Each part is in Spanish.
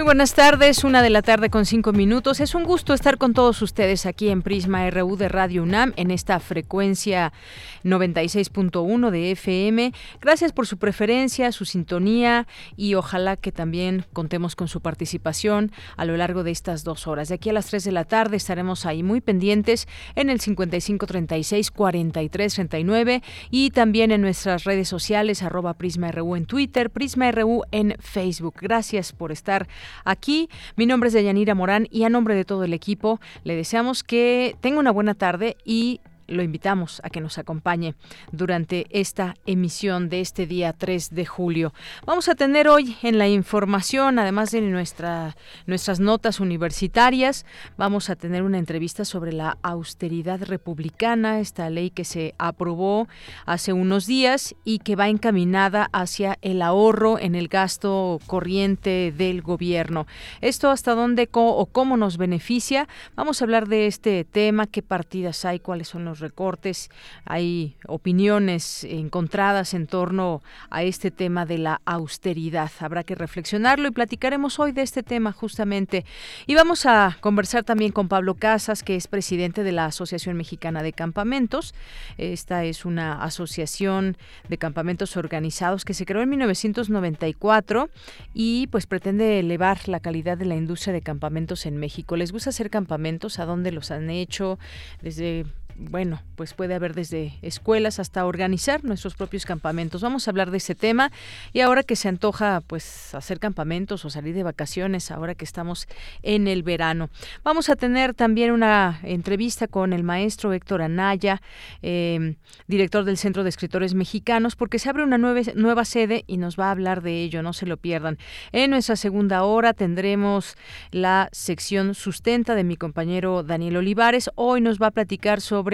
Muy buenas tardes, una de la tarde con cinco minutos. Es un gusto estar con todos ustedes aquí en Prisma RU de Radio UNAM en esta frecuencia 96.1 de FM. Gracias por su preferencia, su sintonía y ojalá que también contemos con su participación a lo largo de estas dos horas. De aquí a las tres de la tarde estaremos ahí muy pendientes en el 5536 4339 y también en nuestras redes sociales arroba Prisma RU en Twitter, Prisma RU en Facebook. Gracias por estar aquí. Mi nombre es Deyanira Morán y a nombre de todo el equipo le deseamos que tenga una buena tarde y lo invitamos a que nos acompañe durante esta emisión de este día 3 de julio. Vamos a tener hoy en la información, además de nuestra, nuestras notas universitarias, vamos a tener una entrevista sobre la austeridad republicana, esta ley que se aprobó hace unos días y que va encaminada hacia el ahorro en el gasto corriente del gobierno. Esto hasta dónde o cómo nos beneficia. Vamos a hablar de este tema, qué partidas hay, cuáles son los recortes, hay opiniones encontradas en torno a este tema de la austeridad. Habrá que reflexionarlo y platicaremos hoy de este tema justamente. Y vamos a conversar también con Pablo Casas, que es presidente de la Asociación Mexicana de Campamentos. Esta es una asociación de campamentos organizados que se creó en 1994 y pues pretende elevar la calidad de la industria de campamentos en México. ¿Les gusta hacer campamentos? ¿A dónde los han hecho? Desde bueno, pues puede haber desde escuelas hasta organizar nuestros propios campamentos. Vamos a hablar de ese tema y ahora que se antoja pues hacer campamentos o salir de vacaciones, ahora que estamos en el verano. Vamos a tener también una entrevista con el maestro Héctor Anaya, em, director del Centro de Escritores Mexicanos, porque se abre una nueva, nueva sede y nos va a hablar de ello, no se lo pierdan. En nuestra segunda hora tendremos la sección sustenta de mi compañero Daniel Olivares. Hoy nos va a platicar sobre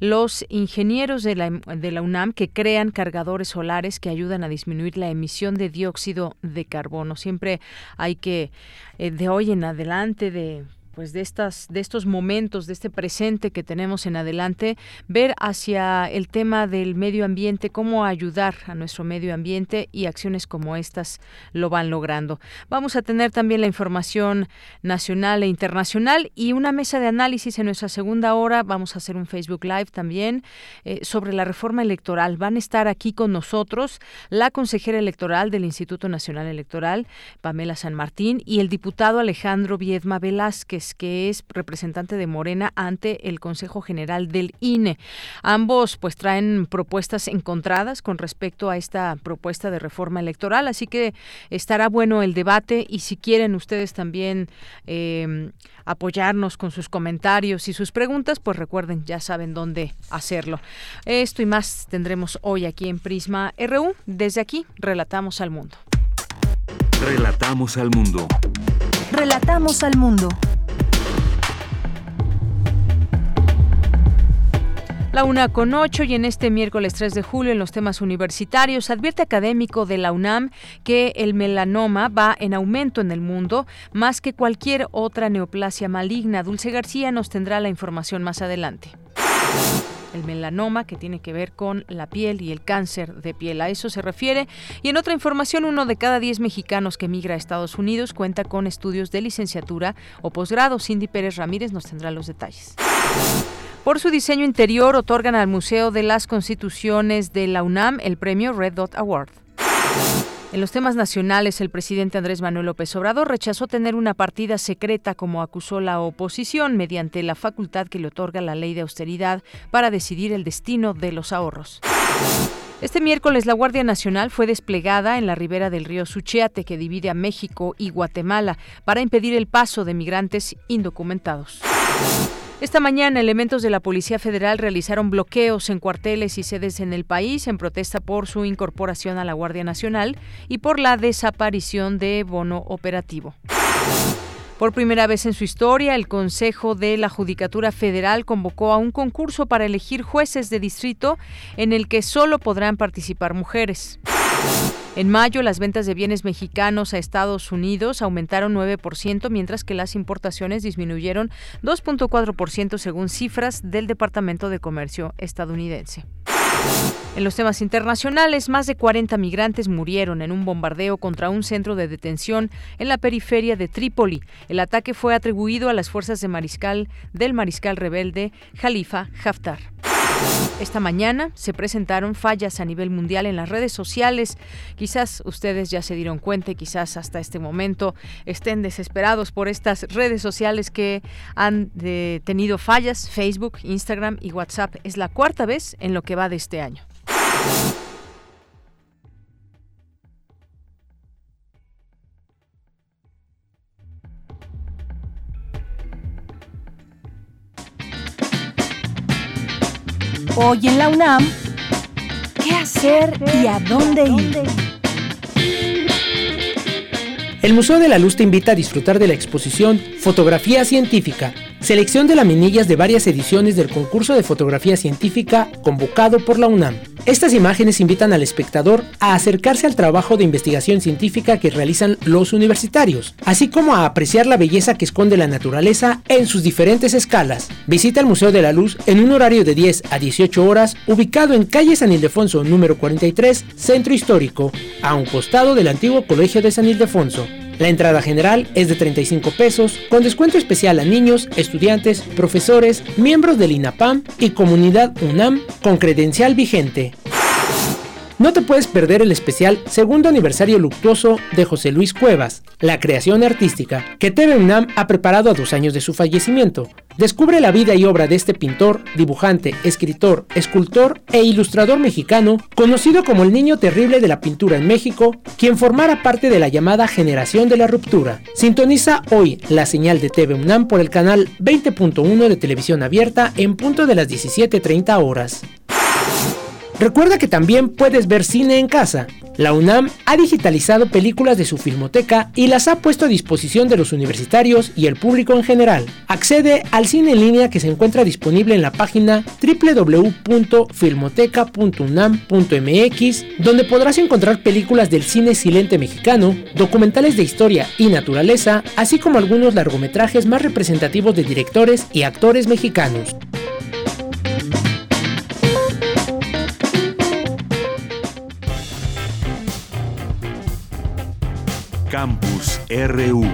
los ingenieros de la, de la UNAM que crean cargadores solares que ayudan a disminuir la emisión de dióxido de carbono. Siempre hay que, eh, de hoy en adelante, de pues de estas de estos momentos de este presente que tenemos en adelante ver hacia el tema del medio ambiente cómo ayudar a nuestro medio ambiente y acciones como estas lo van logrando. Vamos a tener también la información nacional e internacional y una mesa de análisis en nuestra segunda hora. Vamos a hacer un Facebook Live también eh, sobre la reforma electoral. Van a estar aquí con nosotros la consejera electoral del Instituto Nacional Electoral Pamela San Martín y el diputado Alejandro Viedma Velázquez que es representante de Morena ante el Consejo General del INE. Ambos pues traen propuestas encontradas con respecto a esta propuesta de reforma electoral, así que estará bueno el debate y si quieren ustedes también eh, apoyarnos con sus comentarios y sus preguntas, pues recuerden, ya saben dónde hacerlo. Esto y más tendremos hoy aquí en Prisma RU. Desde aquí, relatamos al mundo. Relatamos al mundo. Relatamos al mundo. La una con ocho y en este miércoles 3 de julio en los temas universitarios advierte académico de la UNAM que el melanoma va en aumento en el mundo más que cualquier otra neoplasia maligna. Dulce García nos tendrá la información más adelante el melanoma, que tiene que ver con la piel y el cáncer de piel. A eso se refiere. Y en otra información, uno de cada diez mexicanos que migra a Estados Unidos cuenta con estudios de licenciatura o posgrado. Cindy Pérez Ramírez nos tendrá los detalles. Por su diseño interior otorgan al Museo de las Constituciones de la UNAM el premio Red Dot Award. En los temas nacionales, el presidente Andrés Manuel López Obrador rechazó tener una partida secreta como acusó la oposición mediante la facultad que le otorga la ley de austeridad para decidir el destino de los ahorros. Este miércoles la Guardia Nacional fue desplegada en la ribera del río Suchiate que divide a México y Guatemala para impedir el paso de migrantes indocumentados. Esta mañana, elementos de la Policía Federal realizaron bloqueos en cuarteles y sedes en el país en protesta por su incorporación a la Guardia Nacional y por la desaparición de bono operativo. Por primera vez en su historia, el Consejo de la Judicatura Federal convocó a un concurso para elegir jueces de distrito en el que solo podrán participar mujeres. En mayo, las ventas de bienes mexicanos a Estados Unidos aumentaron 9%, mientras que las importaciones disminuyeron 2.4% según cifras del Departamento de Comercio estadounidense. En los temas internacionales, más de 40 migrantes murieron en un bombardeo contra un centro de detención en la periferia de Trípoli. El ataque fue atribuido a las fuerzas de mariscal del mariscal rebelde Khalifa Haftar. Esta mañana se presentaron fallas a nivel mundial en las redes sociales. Quizás ustedes ya se dieron cuenta y quizás hasta este momento estén desesperados por estas redes sociales que han eh, tenido fallas. Facebook, Instagram y WhatsApp es la cuarta vez en lo que va de este año. Hoy en la UNAM, ¿qué hacer y a dónde ir? El Museo de la Luz te invita a disfrutar de la exposición Fotografía Científica, selección de laminillas de varias ediciones del concurso de fotografía científica convocado por la UNAM. Estas imágenes invitan al espectador a acercarse al trabajo de investigación científica que realizan los universitarios, así como a apreciar la belleza que esconde la naturaleza en sus diferentes escalas. Visita el Museo de la Luz en un horario de 10 a 18 horas, ubicado en calle San Ildefonso número 43, Centro Histórico, a un costado del antiguo Colegio de San Ildefonso. La entrada general es de 35 pesos, con descuento especial a niños, estudiantes, profesores, miembros del INAPAM y comunidad UNAM con credencial vigente. No te puedes perder el especial segundo aniversario luctuoso de José Luis Cuevas, la creación artística, que TV UNAM ha preparado a dos años de su fallecimiento. Descubre la vida y obra de este pintor, dibujante, escritor, escultor e ilustrador mexicano, conocido como el niño terrible de la pintura en México, quien formara parte de la llamada generación de la ruptura. Sintoniza hoy la señal de TV UNAM por el canal 20.1 de televisión abierta en punto de las 17.30 horas. Recuerda que también puedes ver cine en casa. La UNAM ha digitalizado películas de su filmoteca y las ha puesto a disposición de los universitarios y el público en general. Accede al cine en línea que se encuentra disponible en la página www.filmoteca.unam.mx, donde podrás encontrar películas del cine silente mexicano, documentales de historia y naturaleza, así como algunos largometrajes más representativos de directores y actores mexicanos. Campus RU.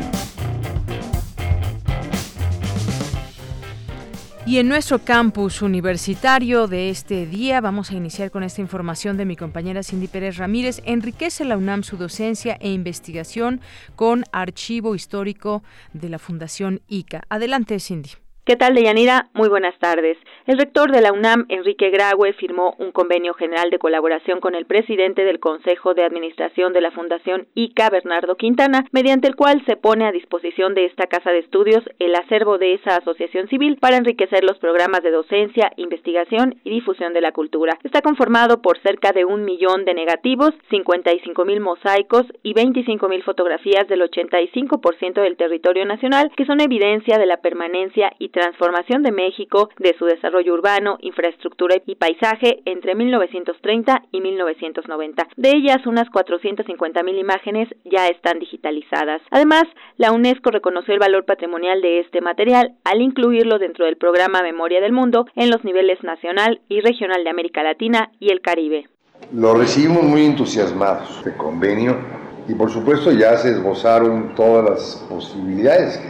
Y en nuestro campus universitario de este día vamos a iniciar con esta información de mi compañera Cindy Pérez Ramírez. Enriquece la UNAM su docencia e investigación con archivo histórico de la Fundación ICA. Adelante, Cindy. ¿Qué tal, Deyanira? Muy buenas tardes. El rector de la UNAM, Enrique Graue, firmó un convenio general de colaboración con el presidente del Consejo de Administración de la Fundación ICA, Bernardo Quintana, mediante el cual se pone a disposición de esta casa de estudios el acervo de esa asociación civil para enriquecer los programas de docencia, investigación y difusión de la cultura. Está conformado por cerca de un millón de negativos, 55 mil mosaicos y 25 mil fotografías del 85% del territorio nacional, que son evidencia de la permanencia y transformación de México, de su desarrollo urbano, infraestructura y paisaje entre 1930 y 1990. De ellas, unas 450 mil imágenes ya están digitalizadas. Además, la UNESCO reconoció el valor patrimonial de este material al incluirlo dentro del programa Memoria del Mundo en los niveles nacional y regional de América Latina y el Caribe. Lo recibimos muy entusiasmados, este convenio, y por supuesto ya se esbozaron todas las posibilidades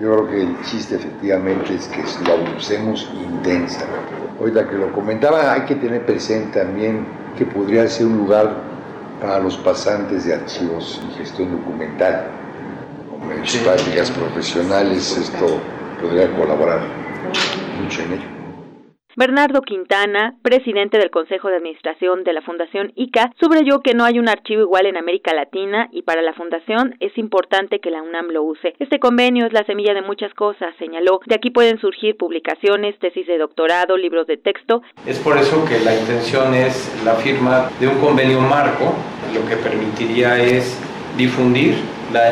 yo creo que el chiste efectivamente es que lo usemos intensamente. Ahorita que lo comentaba, hay que tener presente también que podría ser un lugar para los pasantes de archivos y gestión documental. Como en prácticas profesionales, esto podría colaborar mucho en ello. Bernardo Quintana, presidente del Consejo de Administración de la Fundación ICA, subrayó que no hay un archivo igual en América Latina y para la Fundación es importante que la UNAM lo use. Este convenio es la semilla de muchas cosas, señaló. De aquí pueden surgir publicaciones, tesis de doctorado, libros de texto. Es por eso que la intención es la firma de un convenio marco, lo que permitiría es difundir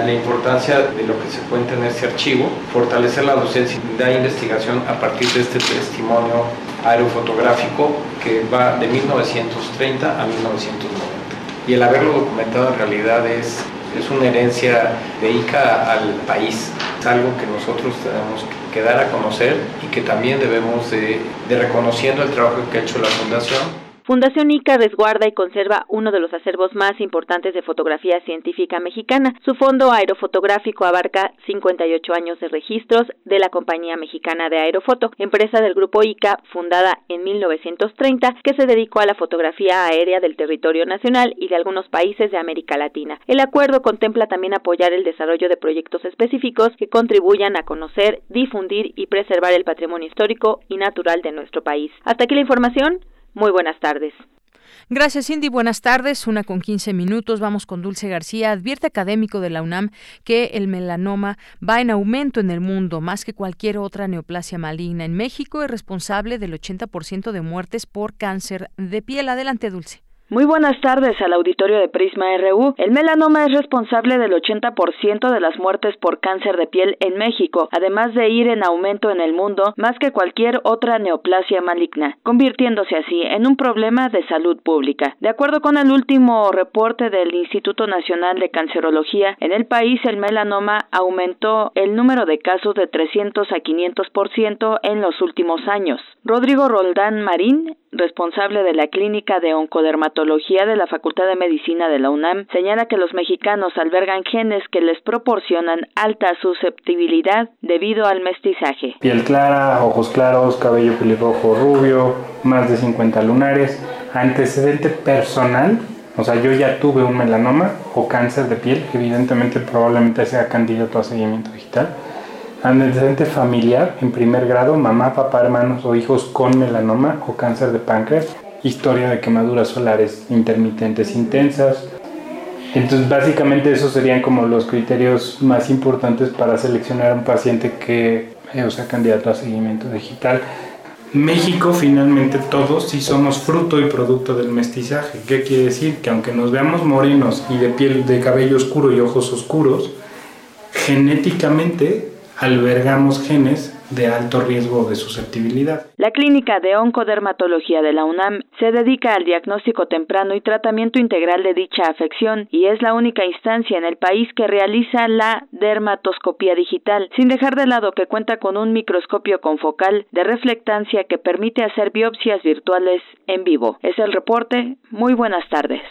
la, importancia de lo que se cuenta en este archivo, fortalecer la docencia y la investigación a partir de este testimonio aerofotográfico que va de 1930 a 1990. Y el haberlo documentado en realidad es, es una herencia de ICA al país, es algo que nosotros tenemos que dar a conocer y que también debemos de, de reconociendo el trabajo que ha hecho la Fundación Fundación ICA resguarda y conserva uno de los acervos más importantes de fotografía científica mexicana. Su fondo aerofotográfico abarca 58 años de registros de la Compañía Mexicana de Aerofoto, empresa del grupo ICA fundada en 1930 que se dedicó a la fotografía aérea del territorio nacional y de algunos países de América Latina. El acuerdo contempla también apoyar el desarrollo de proyectos específicos que contribuyan a conocer, difundir y preservar el patrimonio histórico y natural de nuestro país. Hasta aquí la información. Muy buenas tardes. Gracias, Cindy. Buenas tardes. Una con 15 minutos. Vamos con Dulce García. Advierte académico de la UNAM que el melanoma va en aumento en el mundo, más que cualquier otra neoplasia maligna. En México es responsable del 80% de muertes por cáncer de piel. Adelante, Dulce. Muy buenas tardes al auditorio de Prisma RU. El melanoma es responsable del 80% de las muertes por cáncer de piel en México, además de ir en aumento en el mundo más que cualquier otra neoplasia maligna, convirtiéndose así en un problema de salud pública. De acuerdo con el último reporte del Instituto Nacional de Cancerología, en el país el melanoma aumentó el número de casos de 300 a 500% en los últimos años. Rodrigo Roldán Marín, responsable de la Clínica de Oncodermatología de la Facultad de Medicina de la UNAM, señala que los mexicanos albergan genes que les proporcionan alta susceptibilidad debido al mestizaje. Piel clara, ojos claros, cabello pelirrojo rubio, más de 50 lunares, antecedente personal o sea, yo ya tuve un melanoma o cáncer de piel, evidentemente probablemente sea candidato a seguimiento digital. Antecedente familiar en primer grado, mamá, papá, hermanos o hijos con melanoma o cáncer de páncreas, historia de quemaduras solares intermitentes intensas. Entonces básicamente esos serían como los criterios más importantes para seleccionar a un paciente que eh, sea candidato a seguimiento digital. México finalmente todos sí somos fruto y producto del mestizaje. ¿Qué quiere decir? Que aunque nos veamos morenos y de piel de cabello oscuro y ojos oscuros, genéticamente albergamos genes de alto riesgo de susceptibilidad. La Clínica de Oncodermatología de la UNAM se dedica al diagnóstico temprano y tratamiento integral de dicha afección y es la única instancia en el país que realiza la dermatoscopía digital, sin dejar de lado que cuenta con un microscopio confocal de reflectancia que permite hacer biopsias virtuales en vivo. Es el reporte. Muy buenas tardes.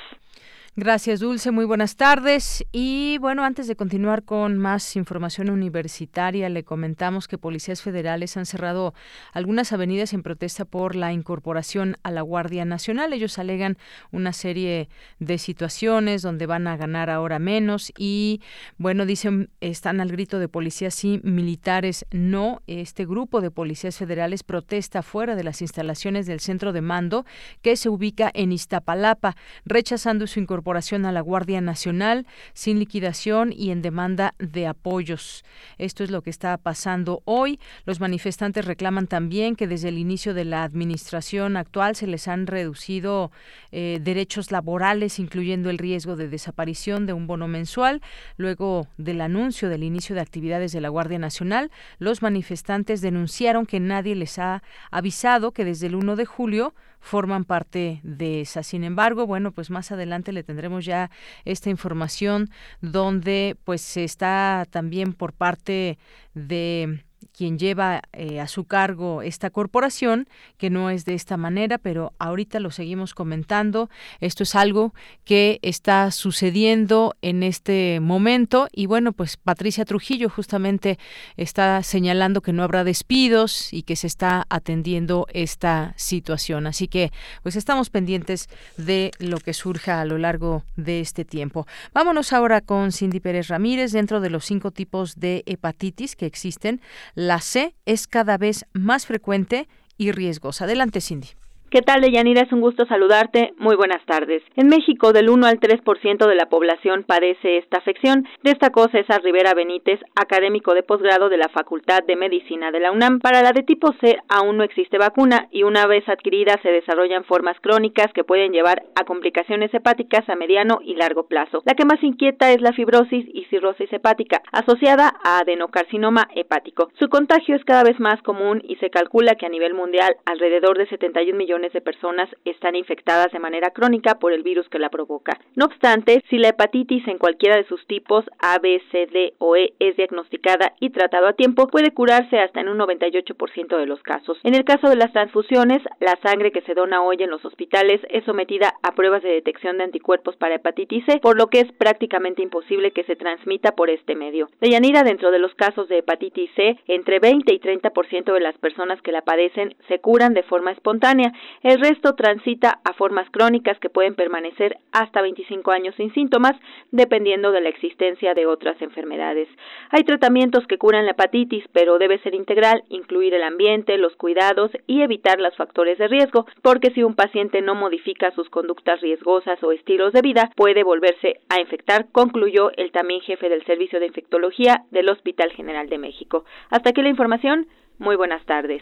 Gracias, Dulce. Muy buenas tardes. Y bueno, antes de continuar con más información universitaria, le comentamos que policías federales han cerrado algunas avenidas en protesta por la incorporación a la Guardia Nacional. Ellos alegan una serie de situaciones donde van a ganar ahora menos y, bueno, dicen, están al grito de policías y militares no. Este grupo de policías federales protesta fuera de las instalaciones del centro de mando que se ubica en Iztapalapa, rechazando su incorporación a la Guardia Nacional sin liquidación y en demanda de apoyos. Esto es lo que está pasando hoy. Los manifestantes reclaman también que desde el inicio de la administración actual se les han reducido eh, derechos laborales, incluyendo el riesgo de desaparición de un bono mensual. Luego del anuncio del inicio de actividades de la Guardia Nacional, los manifestantes denunciaron que nadie les ha avisado que desde el 1 de julio forman parte de esa. Sin embargo, bueno, pues más adelante le tendremos ya esta información donde pues se está también por parte de quien lleva eh, a su cargo esta corporación, que no es de esta manera, pero ahorita lo seguimos comentando. Esto es algo que está sucediendo en este momento y bueno, pues Patricia Trujillo justamente está señalando que no habrá despidos y que se está atendiendo esta situación. Así que pues estamos pendientes de lo que surja a lo largo de este tiempo. Vámonos ahora con Cindy Pérez Ramírez dentro de los cinco tipos de hepatitis que existen. La C es cada vez más frecuente y riesgos. Adelante, Cindy. ¿Qué tal, Deyanira? Es un gusto saludarte. Muy buenas tardes. En México, del 1 al 3% de la población padece esta afección, destacó César Rivera Benítez, académico de posgrado de la Facultad de Medicina de la UNAM. Para la de tipo C aún no existe vacuna y una vez adquirida se desarrollan formas crónicas que pueden llevar a complicaciones hepáticas a mediano y largo plazo. La que más inquieta es la fibrosis y cirrosis hepática, asociada a adenocarcinoma hepático. Su contagio es cada vez más común y se calcula que a nivel mundial alrededor de 71 millones de personas están infectadas de manera crónica por el virus que la provoca. No obstante, si la hepatitis en cualquiera de sus tipos A, B, C, D o E es diagnosticada y tratado a tiempo, puede curarse hasta en un 98% de los casos. En el caso de las transfusiones, la sangre que se dona hoy en los hospitales es sometida a pruebas de detección de anticuerpos para hepatitis C, por lo que es prácticamente imposible que se transmita por este medio. Deyanira, dentro de los casos de hepatitis C, entre 20 y 30% de las personas que la padecen se curan de forma espontánea el resto transita a formas crónicas que pueden permanecer hasta 25 años sin síntomas, dependiendo de la existencia de otras enfermedades. Hay tratamientos que curan la hepatitis, pero debe ser integral, incluir el ambiente, los cuidados y evitar los factores de riesgo, porque si un paciente no modifica sus conductas riesgosas o estilos de vida, puede volverse a infectar, concluyó el también jefe del Servicio de Infectología del Hospital General de México. Hasta aquí la información. Muy buenas tardes.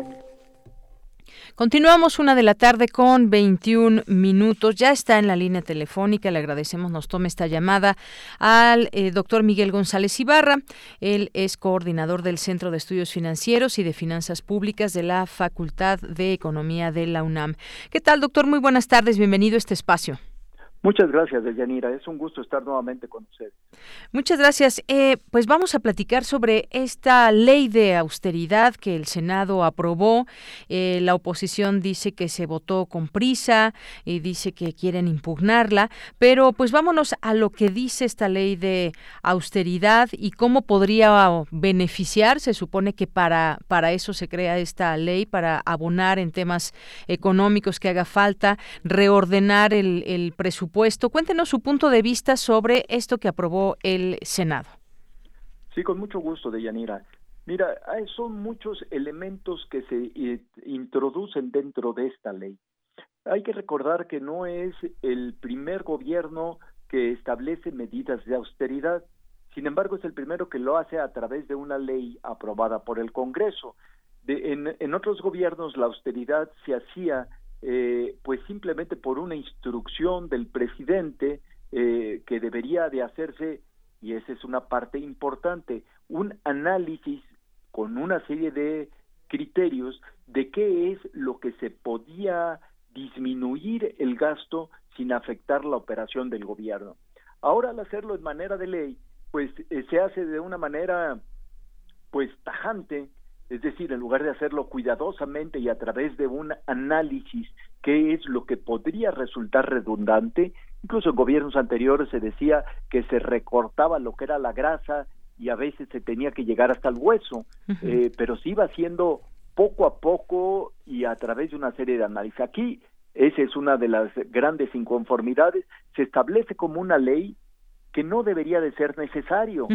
Continuamos una de la tarde con 21 minutos. Ya está en la línea telefónica. Le agradecemos nos tome esta llamada al eh, doctor Miguel González Ibarra. Él es coordinador del Centro de Estudios Financieros y de Finanzas Públicas de la Facultad de Economía de la UNAM. ¿Qué tal, doctor? Muy buenas tardes. Bienvenido a este espacio. Muchas gracias, Deyanira. Es un gusto estar nuevamente con ustedes. Muchas gracias. Eh, pues vamos a platicar sobre esta ley de austeridad que el Senado aprobó. Eh, la oposición dice que se votó con prisa y dice que quieren impugnarla. Pero pues vámonos a lo que dice esta ley de austeridad y cómo podría beneficiar. Se supone que para, para eso se crea esta ley, para abonar en temas económicos que haga falta, reordenar el, el presupuesto Cuéntenos su punto de vista sobre esto que aprobó el Senado. Sí, con mucho gusto, Deyanira. Mira, son muchos elementos que se eh, introducen dentro de esta ley. Hay que recordar que no es el primer gobierno que establece medidas de austeridad, sin embargo es el primero que lo hace a través de una ley aprobada por el Congreso. en, otros gobiernos la austeridad se hacía eh, pues simplemente por una instrucción del presidente eh, que debería de hacerse, y esa es una parte importante, un análisis con una serie de criterios de qué es lo que se podía disminuir el gasto sin afectar la operación del gobierno. Ahora al hacerlo en manera de ley, pues eh, se hace de una manera pues tajante es decir, en lugar de hacerlo cuidadosamente y a través de un análisis qué es lo que podría resultar redundante, incluso en gobiernos anteriores se decía que se recortaba lo que era la grasa y a veces se tenía que llegar hasta el hueso, eh, pero se iba haciendo poco a poco y a través de una serie de análisis. Aquí esa es una de las grandes inconformidades, se establece como una ley que no debería de ser necesario,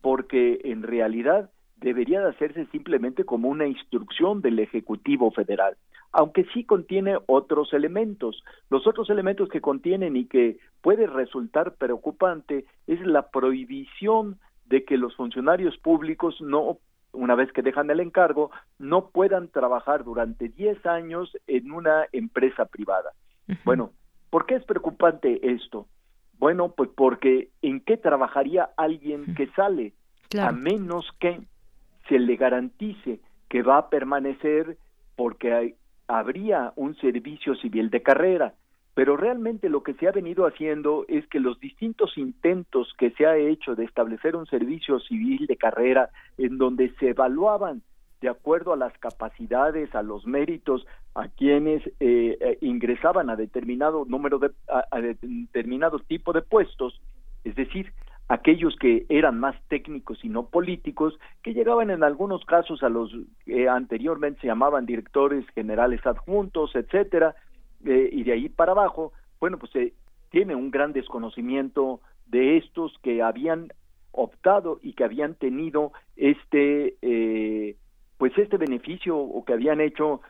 porque en realidad debería de hacerse simplemente como una instrucción del Ejecutivo Federal, aunque sí contiene otros elementos. Los otros elementos que contienen y que puede resultar preocupante es la prohibición de que los funcionarios públicos no una vez que dejan el encargo, no puedan trabajar durante 10 años en una empresa privada. Bueno, ¿por qué es preocupante esto? Bueno, pues porque ¿en qué trabajaría alguien que sale? A menos que se le garantice que va a permanecer porque habría un servicio civil de carrera. Pero realmente lo que se ha venido haciendo es que los distintos intentos que se ha hecho de establecer un servicio civil de carrera en donde se evaluaban de acuerdo a las capacidades, a los méritos, a quienes eh, eh, ingresaban a determinado número de, a, determinado tipo de puestos, es decir, aquellos que eran más técnicos y no políticos, que llegaban en algunos casos a los que anteriormente se llamaban directores generales adjuntos, etcétera, eh, y de ahí para abajo, bueno, pues se tiene un gran desconocimiento de estos que habían optado y que habían tenido este eh, pues este beneficio o que habían hecho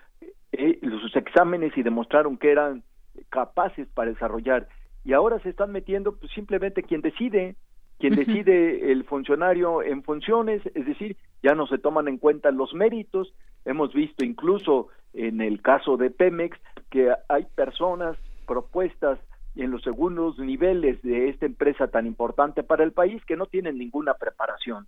eh, sus exámenes y demostraron que eran capaces para desarrollar. Y ahora se están metiendo pues simplemente quien decide quien decide el funcionario en funciones, es decir, ya no se toman en cuenta los méritos. Hemos visto incluso en el caso de Pemex que hay personas propuestas en los segundos niveles de esta empresa tan importante para el país que no tienen ninguna preparación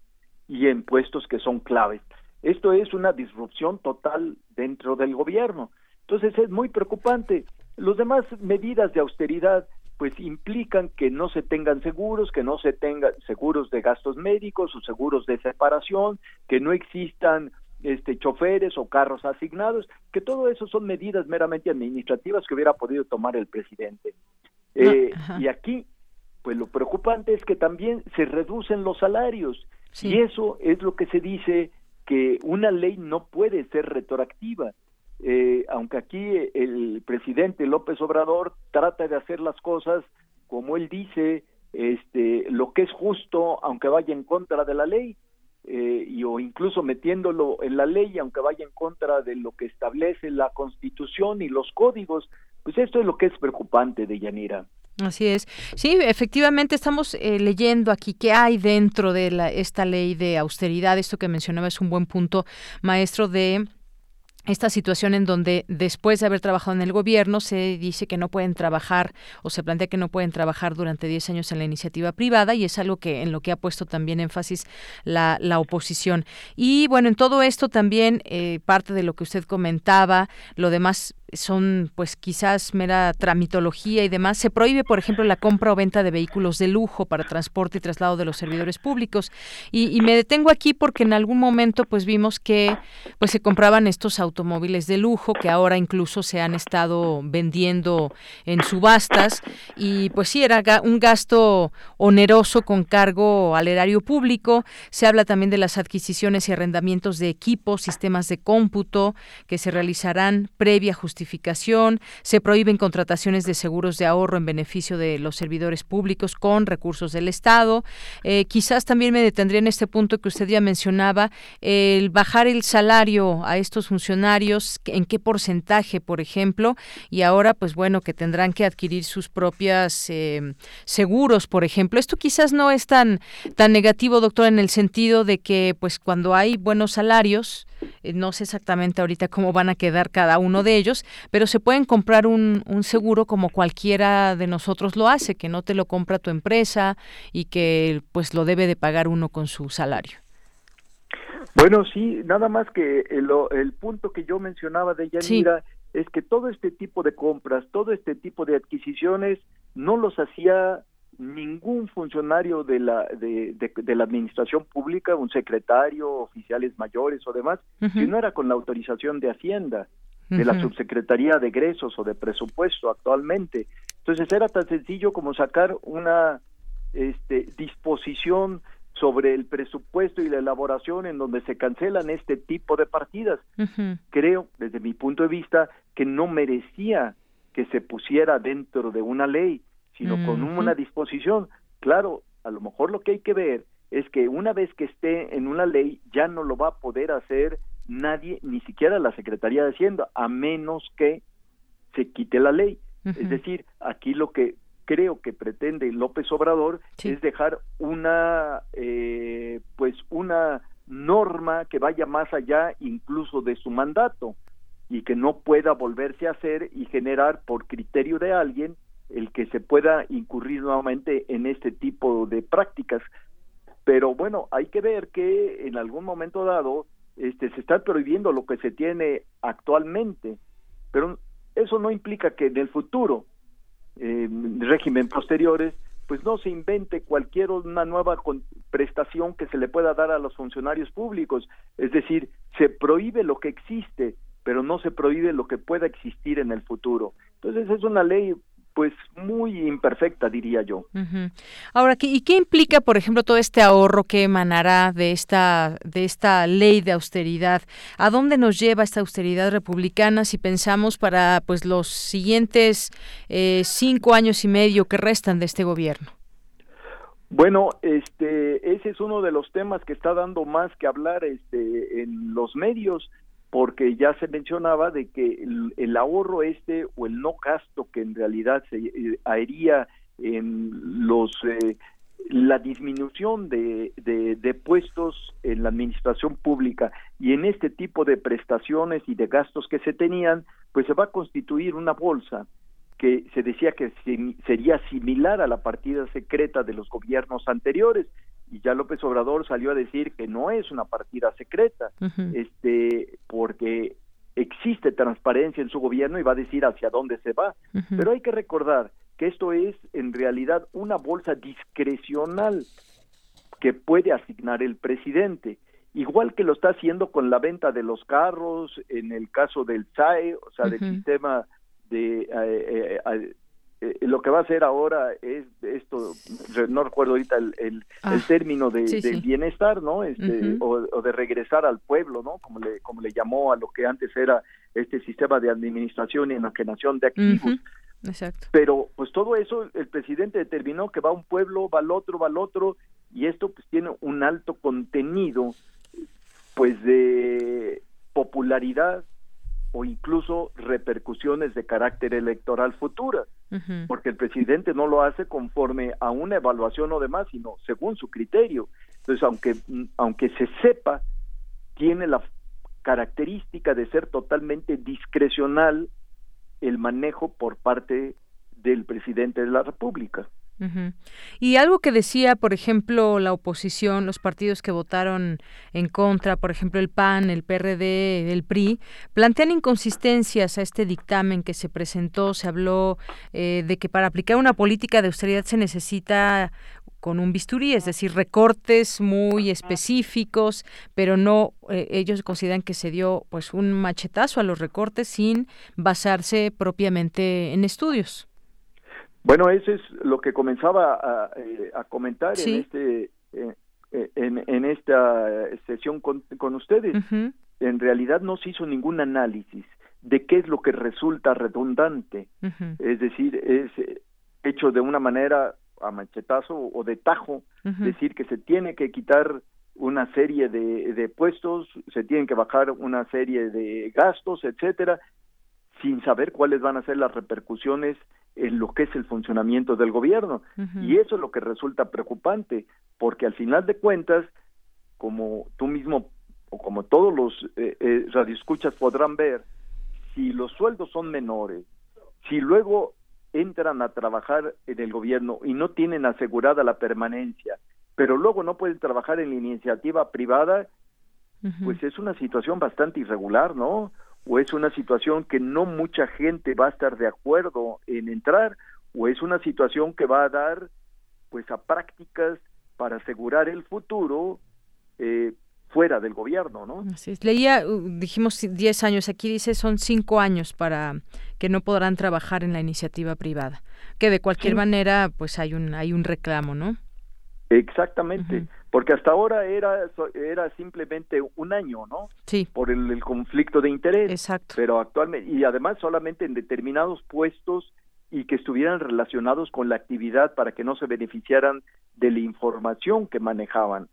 y en puestos que son claves. Esto es una disrupción total dentro del gobierno. Entonces es muy preocupante. Los demás medidas de austeridad pues implican que no se tengan seguros, que no se tengan seguros de gastos médicos o seguros de separación, que no existan este choferes o carros asignados, que todo eso son medidas meramente administrativas que hubiera podido tomar el presidente. Eh, y aquí, pues lo preocupante es que también se reducen los salarios y eso es lo que se dice que una ley no puede ser retroactiva. Eh, aunque aquí el presidente López Obrador trata de hacer las cosas como él dice, este, lo que es justo, aunque vaya en contra de la ley, eh, y, o incluso metiéndolo en la ley, aunque vaya en contra de lo que establece la Constitución y los códigos, pues esto es lo que es preocupante de Yanira. Así es. Sí, efectivamente estamos eh, leyendo aquí qué hay dentro de la, esta ley de austeridad. Esto que mencionaba es un buen punto, maestro, de esta situación en donde después de haber trabajado en el gobierno se dice que no pueden trabajar o se plantea que no pueden trabajar durante 10 años en la iniciativa privada y es algo que en lo que ha puesto también énfasis la, la oposición. Y bueno, en todo esto también eh, parte de lo que usted comentaba, lo demás son pues quizás mera tramitología y demás. Se prohíbe, por ejemplo, la compra o venta de vehículos de lujo para transporte y traslado de los servidores públicos. Y, me detengo aquí porque en algún momento pues vimos que pues se compraban estos automóviles de lujo que ahora incluso se han estado vendiendo en subastas y pues sí era un gasto oneroso con cargo al erario público. Se habla también de las adquisiciones y arrendamientos de equipos, sistemas de cómputo que se realizarán previa justicia se prohíben contrataciones de seguros de ahorro en beneficio de los servidores públicos con recursos del Estado. Eh, quizás también me detendría en este punto que usted ya mencionaba, el bajar el salario a estos funcionarios, en qué porcentaje, por ejemplo, y ahora, pues bueno, que tendrán que adquirir sus propias eh, seguros, por ejemplo. Esto quizás no es tan, tan negativo, doctor, en el sentido de que, pues cuando hay buenos salarios, no sé exactamente ahorita cómo van a quedar cada uno de ellos, pero se pueden comprar un, un seguro como cualquiera de nosotros lo hace, que no te lo compra tu empresa y que pues lo debe de pagar uno con su salario. Bueno, sí, nada más que el, el punto que yo mencionaba de Yanira es que todo este tipo de compras, todo este tipo de adquisiciones no los hacía ningún funcionario de la de, de, la administración pública, un secretario, oficiales mayores o demás, si no era con la autorización de Hacienda, de la subsecretaría de egresos o de presupuesto actualmente. Entonces era tan sencillo como sacar una este, disposición sobre el presupuesto y la elaboración en donde se cancelan este tipo de partidas. Creo, desde mi punto de vista, que no merecía que se pusiera dentro de una ley sino con una disposición. Claro, a lo mejor lo que hay que ver es que una vez que esté en una ley ya no lo va a poder hacer nadie, ni siquiera la Secretaría de Hacienda, a menos que se quite la ley. Es decir, aquí lo que creo que pretende López Obrador es dejar una, eh, pues una norma que vaya más allá incluso de su mandato y que no pueda volverse a hacer y generar por criterio de alguien el que se pueda incurrir nuevamente en este tipo de prácticas. Pero bueno, hay que ver que en algún momento dado este, se está prohibiendo lo que se tiene actualmente, pero eso no implica que en el futuro, en régimen posteriores, pues no se invente cualquier una nueva prestación que se le pueda dar a los funcionarios públicos. Es decir, se prohíbe lo que existe, pero no se prohíbe lo que pueda existir en el futuro. Entonces es una ley pues muy imperfecta, diría yo. Ahora, ¿y qué implica, por ejemplo, todo este ahorro que emanará de esta, de esta ley de austeridad? ¿A dónde nos lleva esta austeridad republicana si pensamos para pues los siguientes eh, cinco años y medio que restan de este gobierno? Bueno, este, ese es uno de los temas que está dando más que hablar este, en los medios porque ya se mencionaba de que el, ahorro este o el no gasto que en realidad se eh, haría en los eh, la disminución de, de, puestos en la administración pública y en este tipo de prestaciones y de gastos que se tenían, pues se va a constituir una bolsa que se decía que sería similar a la partida secreta de los gobiernos anteriores y ya López Obrador salió a decir que no es una partida secreta, este, porque existe transparencia en su gobierno y va a decir hacia dónde se va. Pero hay que recordar que esto es en realidad una bolsa discrecional que puede asignar el presidente, igual que lo está haciendo con la venta de los carros, en el caso del SAE, o sea, del sistema de eh, eh, eh, eh, lo que va a hacer ahora es esto, no recuerdo ahorita el, el, ah, término de, bienestar, ¿no? Este, o, de regresar al pueblo, ¿no? Como le, como le llamó a lo que antes era este sistema de administración y enajenación de activos. Exacto. Pero pues todo eso el presidente determinó que va a un pueblo, va al otro, va al otro, y esto pues tiene un alto contenido pues de popularidad o incluso repercusiones de carácter electoral futura, porque el presidente no lo hace conforme a una evaluación o demás, sino según su criterio. Entonces, aunque, aunque se sepa, tiene la característica de ser totalmente discrecional el manejo por parte del presidente de la República. Y algo que decía, por ejemplo, la oposición, los partidos que votaron en contra, por ejemplo, el PAN, el PRD, el PRI, plantean inconsistencias a este dictamen que se presentó. Se habló eh, de que para aplicar una política de austeridad se necesita con un bisturí, es decir, recortes muy específicos, pero no eh, ellos consideran que se dio pues un machetazo a los recortes sin basarse propiamente en estudios. Bueno, eso es lo que comenzaba a, eh, comentar en este eh, eh, en, esta sesión con, ustedes. En realidad no se hizo ningún análisis de qué es lo que resulta redundante, es decir, es hecho de una manera a manchetazo o de tajo, decir que se tiene que quitar una serie de, de puestos, se tienen que bajar una serie de gastos, etcétera, sin saber cuáles van a ser las repercusiones en lo que es el funcionamiento del gobierno. Y eso es lo que resulta preocupante, porque al final de cuentas, como tú mismo o como todos los eh, eh, radioescuchas podrán ver, si los sueldos son menores, si luego entran a trabajar en el gobierno y no tienen asegurada la permanencia, pero luego no pueden trabajar en la iniciativa privada, pues es una situación bastante irregular, ¿no? O es una situación que no mucha gente va a estar de acuerdo en entrar o es una situación que va a dar pues a prácticas para asegurar el futuro eh, fuera del gobierno, ¿no? Así es. Leía, uh, dijimos 10 años, aquí dice son 5 años para que no podrán trabajar en la iniciativa privada, que de cualquier manera pues hay un hay un reclamo, ¿no? Exactamente, porque hasta ahora era era simplemente un año, ¿no? Sí. Por el, conflicto de interés. Exacto. Pero actualmente y además solamente en determinados puestos y que estuvieran relacionados con la actividad para que no se beneficiaran de la información que manejaban.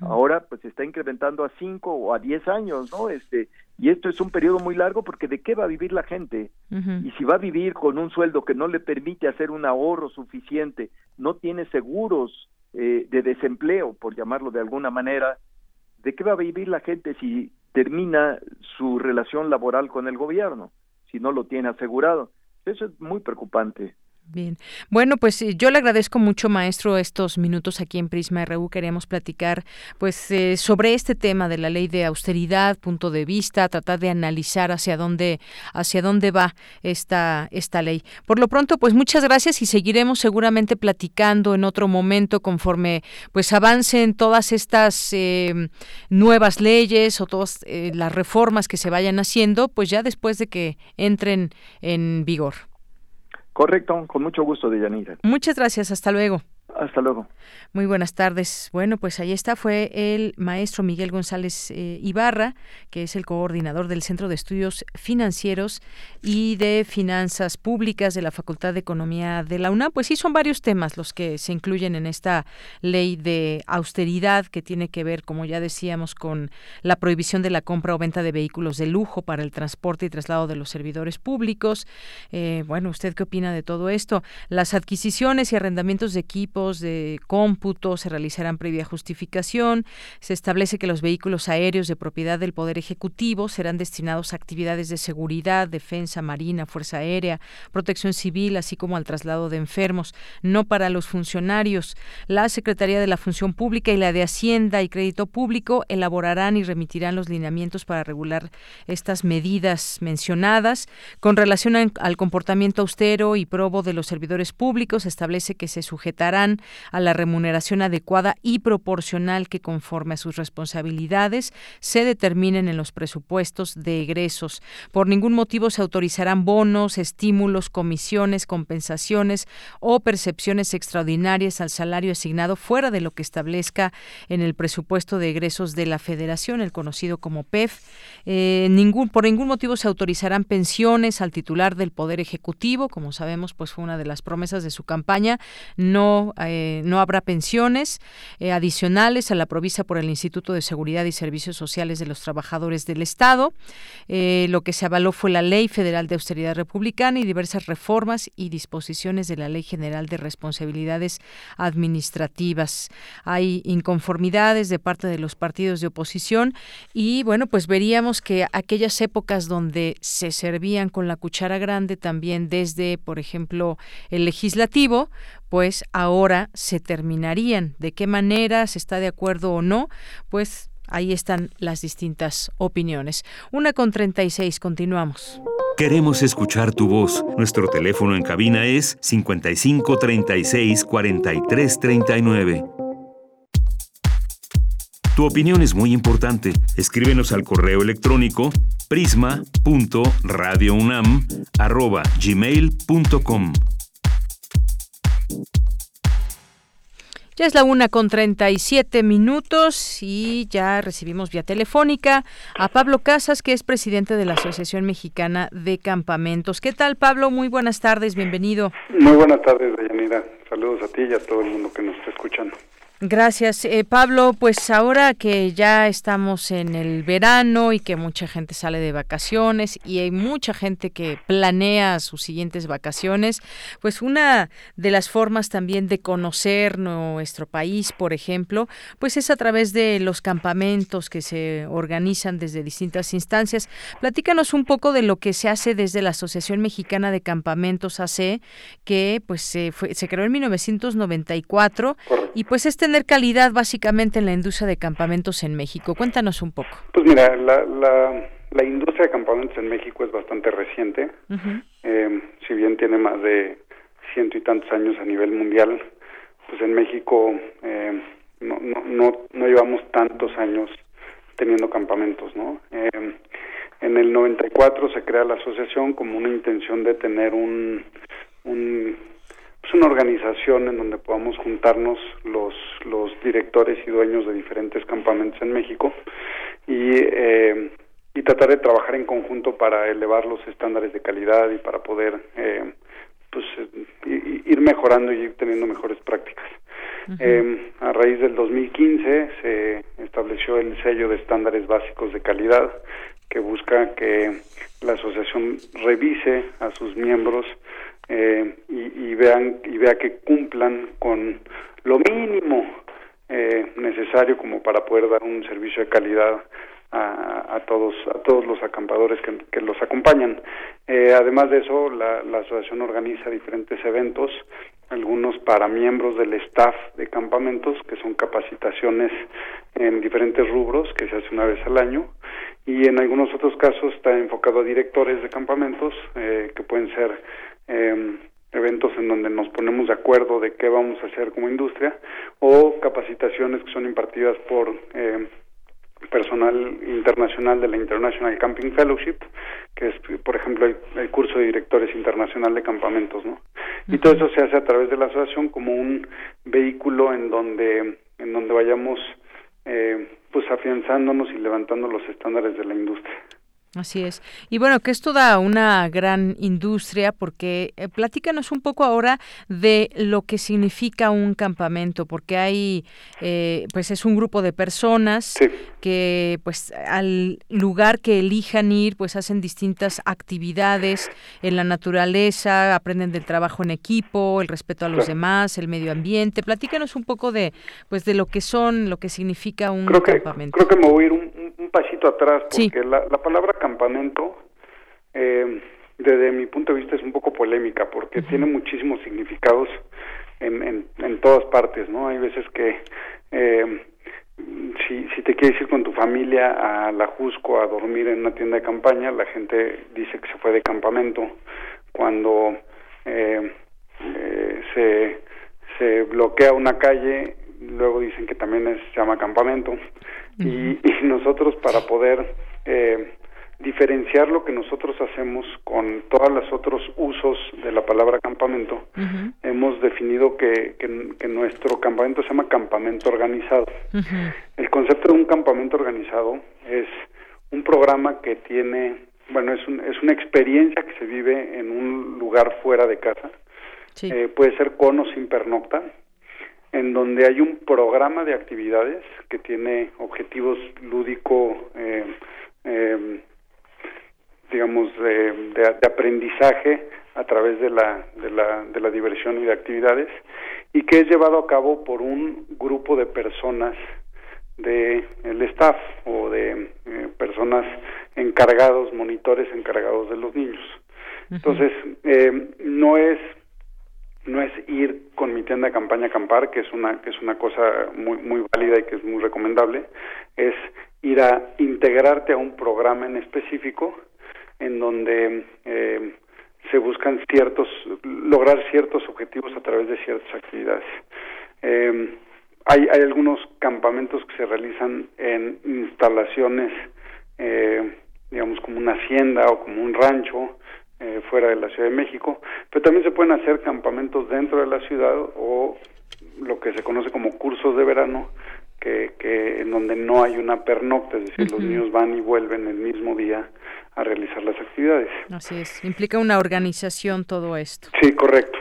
Ahora pues se está incrementando a cinco o a diez años, ¿no? Este y esto es un periodo muy largo porque de qué va a vivir la gente y si va a vivir con un sueldo que no le permite hacer un ahorro suficiente, no tiene seguros eh, de desempleo, por llamarlo de alguna manera, ¿de qué va a vivir la gente si termina su relación laboral con el gobierno, si no lo tiene asegurado? Eso es muy preocupante. Bien. Bueno, pues eh, yo le agradezco mucho, maestro, estos minutos aquí en Prisma RU. Queremos platicar pues eh, sobre este tema de la ley de austeridad, punto de vista, tratar de analizar hacia dónde hacia dónde va esta esta ley. Por lo pronto, pues muchas gracias y seguiremos seguramente platicando en otro momento conforme pues avancen todas estas eh, nuevas leyes o todas las reformas que se vayan haciendo, pues ya después de que entren en vigor. Correcto, con mucho gusto, Deyanira. Muchas gracias, hasta luego. Hasta luego. Muy buenas tardes. Bueno, pues ahí está, fue el maestro Miguel González eh, Ibarra, que es el coordinador del Centro de Estudios Financieros y de Finanzas Públicas de la Facultad de Economía de la UNAM. Pues sí, son varios temas los que se incluyen en esta ley de austeridad que tiene que ver, como ya decíamos, con la prohibición de la compra o venta de vehículos de lujo para el transporte y traslado de los servidores públicos. Eh, bueno, ¿usted qué opina de todo esto? Las adquisiciones y arrendamientos de equipos de cómputo se realizarán previa justificación. Se establece que los vehículos aéreos de propiedad del Poder Ejecutivo serán destinados a actividades de seguridad, defensa, marina, fuerza aérea, protección civil, así como al traslado de enfermos, no para los funcionarios. La Secretaría de la Función Pública y la de Hacienda y Crédito Público elaborarán y remitirán los lineamientos para regular estas medidas mencionadas. Con relación al comportamiento austero y probo de los servidores públicos, se establece que se sujetarán a la remuneración adecuada y proporcional que conforme a sus responsabilidades se determinen en los presupuestos de egresos. Por ningún motivo se autorizarán bonos, estímulos, comisiones, compensaciones o percepciones extraordinarias al salario asignado fuera de lo que establezca en el presupuesto de egresos de la Federación, el conocido como PEF. Eh, por ningún motivo se autorizarán pensiones al titular del Poder Ejecutivo, como sabemos, pues fue una de las promesas de su campaña. No eh, no habrá pensiones eh, adicionales a la provista por el Instituto de Seguridad y Servicios Sociales de los Trabajadores del Estado. Eh, lo que se avaló fue la Ley Federal de Austeridad Republicana y diversas reformas y disposiciones de la Ley General de Responsabilidades Administrativas. Hay inconformidades de parte de los partidos de oposición y bueno, pues veríamos que aquellas épocas donde se servían con la cuchara grande también desde, por ejemplo, el legislativo, pues ahora se terminarían. ¿De qué manera se está de acuerdo o no? Pues ahí están las distintas opiniones. Una con 36, continuamos. Queremos escuchar tu voz. Nuestro teléfono en cabina es 55 36 43 39. Tu opinión es muy importante. Escríbenos al correo electrónico prisma.radiounam@gmail.com. Ya es la una con 37 minutos y ya recibimos vía telefónica a Pablo Casas, que es presidente de la Asociación Mexicana de Campamentos. ¿Qué tal, Pablo? Muy buenas tardes, bienvenido. Muy buenas tardes, Dayanira. Saludos a ti y a todo el mundo que nos está escuchando. Gracias, eh, Pablo. Pues ahora que ya estamos en el verano y que mucha gente sale de vacaciones y hay mucha gente que planea sus siguientes vacaciones, pues una de las formas también de conocer nuestro país, por ejemplo, pues es a través de los campamentos que se organizan desde distintas instancias. Platícanos un poco de lo que se hace desde la Asociación Mexicana de Campamentos AC, que pues se, fue, se creó en 1994 y pues este tener calidad básicamente en la industria de campamentos en México? Cuéntanos un poco. Pues mira, la, la, industria de campamentos en México es bastante reciente. Eh, si bien tiene más de ciento y tantos años a nivel mundial, pues en México eh, no, no, no, no, llevamos tantos años teniendo campamentos, ¿no? Eh, en el 94 se crea la asociación como una intención de tener un, un es una organización en donde podamos juntarnos los, los directores y dueños de diferentes campamentos en México y, eh, y tratar de trabajar en conjunto para elevar los estándares de calidad y para poder eh, pues ir mejorando y ir teniendo mejores prácticas. Eh, a raíz del 2015 se estableció el sello de estándares básicos de calidad que busca que la asociación revise a sus miembros eh, y, vean y vea que cumplan con lo mínimo eh, necesario como para poder dar un servicio de calidad a, a todos a todos los acampadores que, que los acompañan. Eh, además de eso, la, la asociación organiza diferentes eventos, algunos para miembros del staff de campamentos, que son capacitaciones en diferentes rubros que se hace una vez al año, y en algunos otros casos está enfocado a directores de campamentos, eh, que pueden ser eh, eventos en donde nos ponemos de acuerdo de qué vamos a hacer como industria o capacitaciones que son impartidas por eh, personal internacional de la International Camping Fellowship, que es, por ejemplo, el, curso de directores internacional de campamentos, ¿no? Y todo eso se hace a través de la asociación como un vehículo en donde, en donde vayamos eh, pues afianzándonos y levantando los estándares de la industria. Así es. Y bueno, que es toda una gran industria porque eh, platícanos un poco ahora de lo que significa un campamento, porque hay, eh, pues es un grupo de personas que pues al lugar que elijan ir, pues hacen distintas actividades en la naturaleza, aprenden del trabajo en equipo, el respeto a los demás, el medio ambiente. Platícanos un poco de, pues de lo que son, lo que significa un campamento. Creo que me voy a ir un, pasito atrás porque la, la palabra campamento, eh, desde mi punto de vista, es un poco polémica porque tiene muchísimos significados en, en, todas partes, ¿no? Hay veces que eh, si, si te quieres ir con tu familia a la Jusco a dormir en una tienda de campaña, la gente dice que se fue de campamento. Cuando eh, se, se bloquea una calle, luego dicen que también es, se llama campamento. y, y, nosotros para poder eh, diferenciar lo que nosotros hacemos con todos los otros usos de la palabra campamento, hemos definido que, que, nuestro campamento se llama campamento organizado. El concepto de un campamento organizado es un programa que tiene, bueno, es, un, es una experiencia que se vive en un lugar fuera de casa. Eh, puede ser con o sin pernocta, en donde hay un programa de actividades que tiene objetivos lúdico eh, eh, digamos, de, de, aprendizaje a través de la, de, la, de la diversión y de actividades, y que es llevado a cabo por un grupo de personas de el staff o de eh, personas encargados, monitores encargados de los niños. Entonces, eh, no es no es ir con mi tienda de campaña a acampar, que es una que es una cosa muy muy válida y que es muy recomendable, es ir a integrarte a un programa en específico en donde eh, se buscan ciertos, lograr ciertos objetivos a través de ciertas actividades. Eh, hay, hay algunos campamentos que se realizan en instalaciones, eh, digamos como una hacienda o como un rancho eh, fuera de la Ciudad de México, pero también se pueden hacer campamentos dentro de la ciudad o lo que se conoce como cursos de verano, que, que en donde no hay una pernocta, es decir, los niños van y vuelven el mismo día a realizar las actividades. Así es, implica una organización todo esto. Sí, correcto.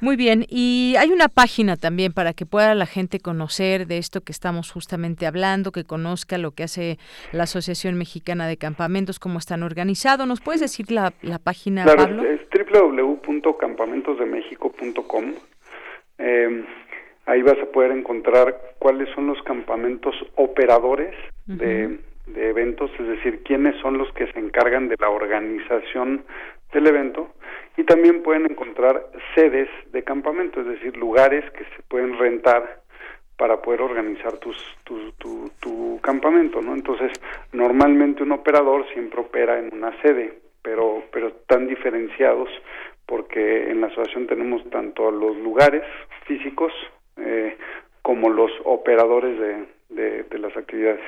Muy bien, y hay una página también para que pueda la gente conocer de esto que estamos justamente hablando, que conozca lo que hace la Asociación Mexicana de Campamentos, cómo están organizados. ¿Nos puedes decir la, la página, claro, Pablo? Es www.campamentosdemexico.com. Eh, ahí vas a poder encontrar cuáles son los campamentos operadores de de eventos, es decir, quiénes son los que se encargan de la organización del evento y también pueden encontrar sedes de campamento, es decir, lugares que se pueden rentar para poder organizar tus, tu, tu, tu campamento, ¿no? Entonces, normalmente un operador siempre opera en una sede, pero, pero están diferenciados porque en la asociación tenemos tanto los lugares físicos eh, como los operadores de, de las actividades.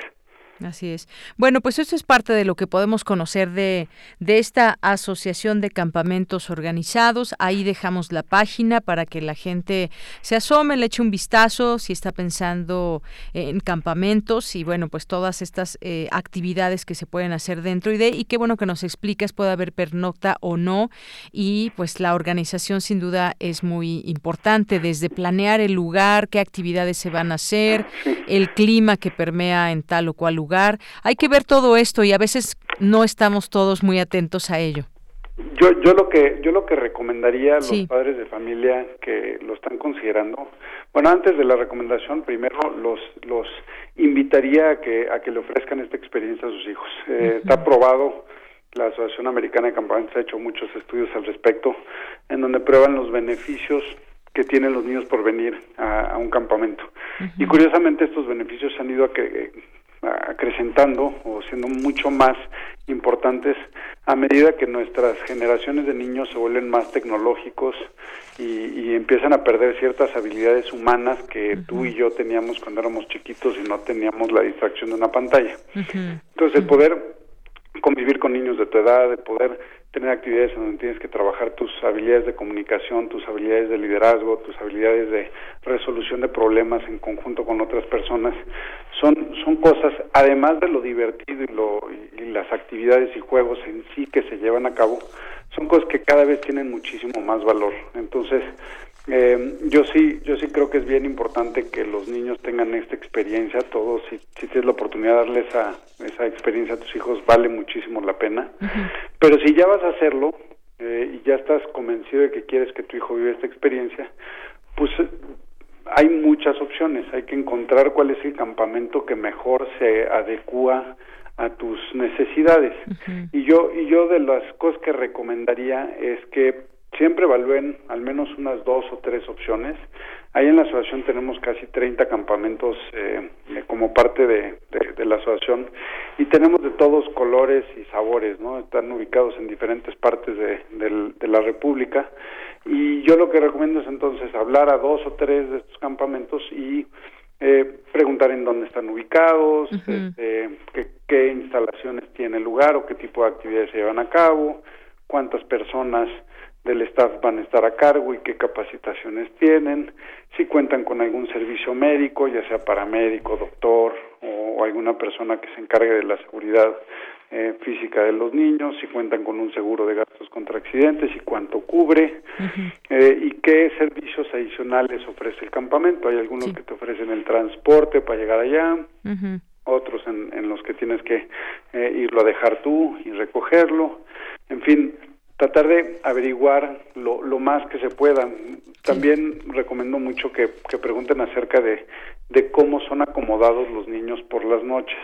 Así es. Bueno, pues eso es parte de lo que podemos conocer de, de esta asociación de campamentos organizados. Ahí dejamos la página para que la gente se asome, le eche un vistazo si está pensando en campamentos y bueno, pues todas estas eh, actividades que se pueden hacer dentro y de, y qué bueno que nos explicas, puede haber pernocta o no, y pues la organización sin duda es muy importante, desde planear el lugar, qué actividades se van a hacer, el clima que permea en tal o cual lugar hay que ver todo esto y a veces no estamos todos muy atentos a ello. Yo, yo lo que yo lo que recomendaría a los padres de familia que lo están considerando, bueno, antes de la recomendación, primero los los invitaría a que a que le ofrezcan esta experiencia a sus hijos. Eh, está probado, la Asociación Americana de Campamentos ha hecho muchos estudios al respecto, en donde prueban los beneficios que tienen los niños por venir a, un campamento. Y curiosamente estos beneficios han ido a que acrecentando o siendo mucho más importantes a medida que nuestras generaciones de niños se vuelven más tecnológicos y, empiezan a perder ciertas habilidades humanas que tú y yo teníamos cuando éramos chiquitos y no teníamos la distracción de una pantalla. Entonces, el poder convivir con niños de tu edad, de poder tener actividades en donde tienes que trabajar tus habilidades de comunicación, tus habilidades de liderazgo, tus habilidades de resolución de problemas en conjunto con otras personas, son, son cosas, además de lo divertido y, lo, y las actividades y juegos en sí que se llevan a cabo, son cosas que cada vez tienen muchísimo más valor. Entonces, eh, yo sí, yo sí creo que es bien importante que los niños tengan esta experiencia. Todos, si, si tienes la oportunidad de darle esa, esa experiencia a tus hijos, vale muchísimo la pena. Pero si ya vas a hacerlo eh, y ya estás convencido de que quieres que tu hijo viva esta experiencia, pues hay muchas opciones. Hay que encontrar cuál es el campamento que mejor se adecua a tus necesidades. Y yo y yo de las cosas que recomendaría es que siempre evalúen al menos unas dos o tres opciones. Ahí en la asociación tenemos casi 30 campamentos eh, como parte de, la asociación y tenemos de todos colores y sabores, ¿no? Están ubicados en diferentes partes de, la República y yo lo que recomiendo es entonces hablar a dos o tres de estos campamentos y eh, preguntar en dónde están ubicados, este, qué, qué instalaciones tiene el lugar o qué tipo de actividades se llevan a cabo, cuántas personas del staff van a estar a cargo y qué capacitaciones tienen, si cuentan con algún servicio médico, ya sea paramédico, doctor o, alguna persona que se encargue de la seguridad eh, física de los niños, si cuentan con un seguro de gastos contra accidentes y cuánto cubre eh, y qué servicios adicionales ofrece el campamento. Hay algunos que te ofrecen el transporte para llegar allá, otros en, en, los que tienes que eh, irlo a dejar tú y recogerlo. En fin, tratar de averiguar lo, lo más que se pueda. También recomiendo mucho que, que pregunten acerca de, de, cómo son acomodados los niños por las noches.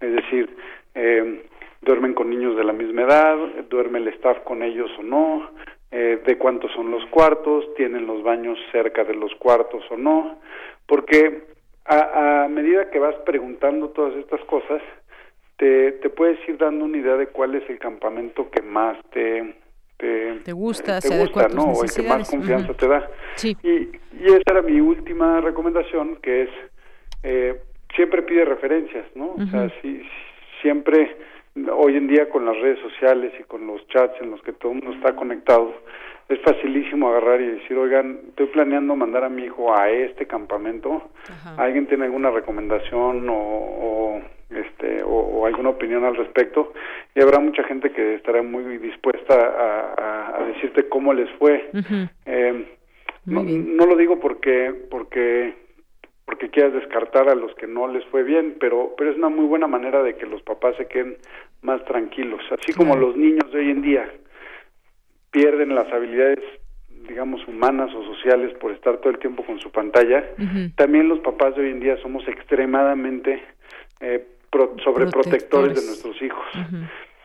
Es decir, eh, duermen con niños de la misma edad, duerme el staff con ellos o no, eh, de cuántos son los cuartos, tienen los baños cerca de los cuartos o no, porque a, a medida que vas preguntando todas estas cosas, te, te puedes ir dando una idea de cuál es el campamento que más te, te, gusta, te gusta, ¿no? O el que más confianza te da. Sí. Y, y esa era mi última recomendación, que es eh, siempre pide referencias, ¿no? O sea, si, siempre hoy en día con las redes sociales y con los chats en los que todo el mundo está conectado, es facilísimo agarrar y decir, oigan, estoy planeando mandar a mi hijo a este campamento, ¿alguien tiene alguna recomendación o, o este o, alguna opinión al respecto y habrá mucha gente que estará muy dispuesta a, a, decirte cómo les fue. Eh, no, no, lo digo porque porque porque quieras descartar a los que no les fue bien pero pero es una muy buena manera de que los papás se queden más tranquilos. Así como los niños de hoy en día pierden las habilidades digamos humanas o sociales por estar todo el tiempo con su pantalla también los papás de hoy en día somos extremadamente eh, sobreprotectores de nuestros hijos.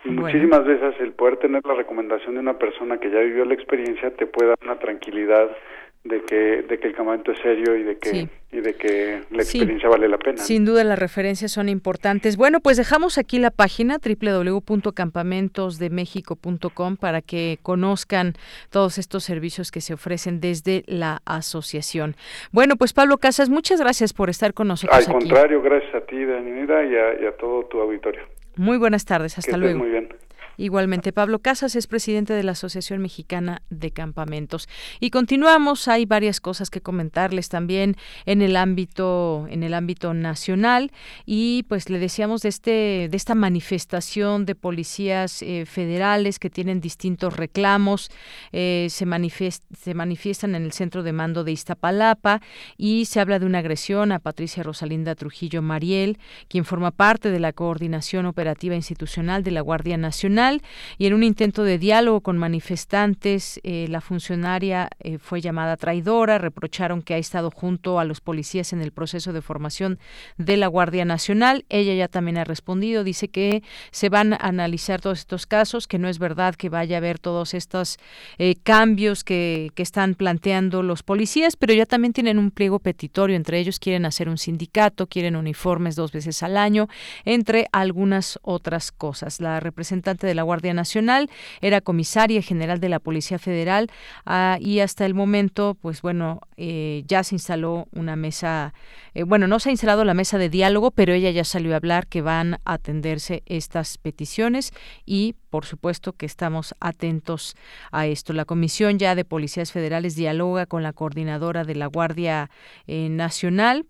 Y muchísimas veces el poder tener la recomendación de una persona que ya vivió la experiencia te puede dar una tranquilidad de que de que el campamento es serio y de que y de que la experiencia vale la pena. Sin duda las referencias son importantes. Bueno, pues dejamos aquí la página www.campamentosdemexico.com para que conozcan todos estos servicios que se ofrecen desde la asociación. Bueno, pues Pablo Casas, muchas gracias por estar con nosotros Al contrario, gracias a ti, Daniela, y a, y a todo tu auditorio. Muy buenas tardes, hasta luego. Muy bien. Igualmente, Pablo Casas es presidente de la Asociación Mexicana de Campamentos. Y continuamos, hay varias cosas que comentarles también en el ámbito, en el ámbito nacional. Y pues le decíamos de este, de esta manifestación de policías eh, federales que tienen distintos reclamos. Eh, se, se manifiestan en el centro de mando de Iztapalapa y se habla de una agresión a Patricia Rosalinda Trujillo Mariel, quien forma parte de la coordinación operativa institucional de la Guardia Nacional Y en un intento de diálogo con manifestantes, eh, la funcionaria eh, fue llamada traidora, reprocharon que ha estado junto a los policías en el proceso de formación de la Guardia Nacional. Ella ya también ha respondido, dice que se van a analizar todos estos casos, que no es verdad que vaya a haber todos estos eh, cambios que, que están planteando los policías, pero ya también tienen un pliego petitorio, entre ellos quieren hacer un sindicato, quieren uniformes dos veces al año, entre algunas otras cosas. La representante de la Guardia Nacional era comisaria general de la Policía Federal ah, y hasta el momento, pues bueno, eh, ya se instaló una mesa, eh, bueno, no se ha instalado la mesa de diálogo, pero ella ya salió a hablar que van a atenderse estas peticiones y por supuesto que estamos atentos a esto. La Comisión ya de Policías Federales dialoga con la coordinadora de la Guardia eh, Nacional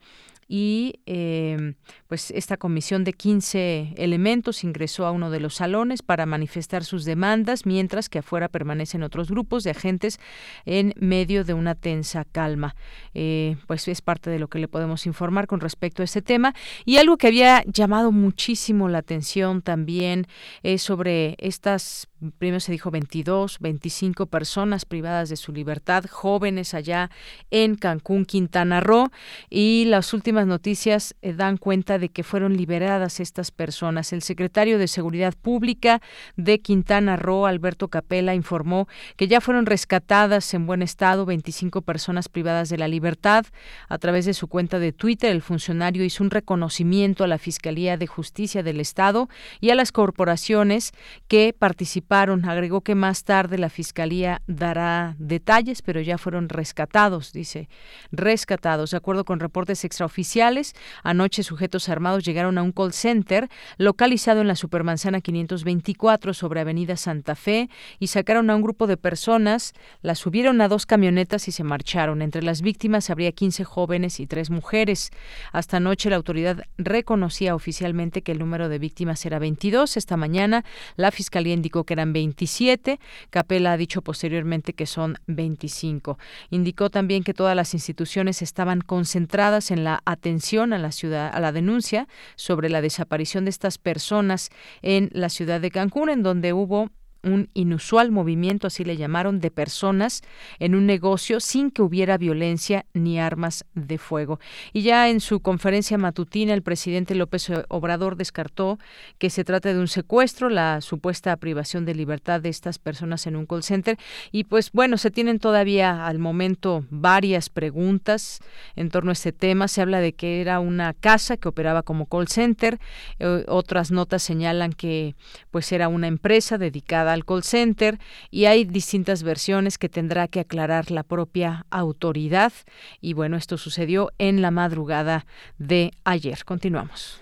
y eh, pues esta comisión de 15 elementos ingresó a uno de los salones para manifestar sus demandas, mientras que afuera permanecen otros grupos de agentes en medio de una tensa calma. Eh, pues es parte de lo que le podemos informar con respecto a este tema. Y algo que había llamado muchísimo la atención también es sobre estas, primero se dijo 22, 25 personas privadas de su libertad, jóvenes allá en Cancún, Quintana Roo, y las últimas noticias eh, dan cuenta de que fueron liberadas estas personas. El secretario de Seguridad Pública de Quintana Roo, Alberto Capella, informó que ya fueron rescatadas en buen estado 25 personas privadas de la libertad. A través de su cuenta de Twitter, el funcionario hizo un reconocimiento a la Fiscalía de Justicia del Estado y a las corporaciones que participaron. Agregó que más tarde la Fiscalía dará detalles, pero ya fueron rescatados, dice, rescatados. De acuerdo con reportes extraoficiales, anoche sujetos armados llegaron a un call center localizado en la Supermanzana 524 sobre Avenida Santa Fe y sacaron a un grupo de personas, las subieron a dos camionetas y se marcharon. Entre las víctimas habría 15 jóvenes y tres mujeres. Hasta anoche la autoridad reconocía oficialmente que el número de víctimas era 22. Esta mañana la Fiscalía indicó que eran 27. Capela ha dicho posteriormente que son 25. Indicó también que todas las instituciones estaban concentradas en la atención a la ciudad, a la denuncia sobre la desaparición de estas personas en la ciudad de Cancún, en donde hubo un inusual movimiento, así le llamaron, de personas en un negocio sin que hubiera violencia ni armas de fuego. Y ya en su conferencia matutina, el presidente López Obrador descartó que se trata de un secuestro, la supuesta privación de libertad de estas personas en un call center. Y pues bueno, se tienen todavía al momento varias preguntas en torno a este tema. Se habla de que era una casa que operaba como call center. Eh, otras notas señalan que pues era una empresa dedicada al call center y hay distintas versiones que tendrá que aclarar la propia autoridad. Y bueno, esto sucedió en la madrugada de ayer. Continuamos.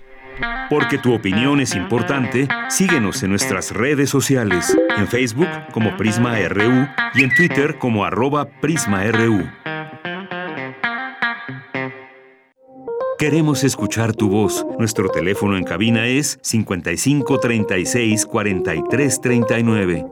Porque tu opinión es importante, síguenos en nuestras redes sociales, en Facebook como Prisma RU y en Twitter como arroba PrismaRU. Queremos escuchar tu voz. Nuestro teléfono en cabina es 55 36 43 39.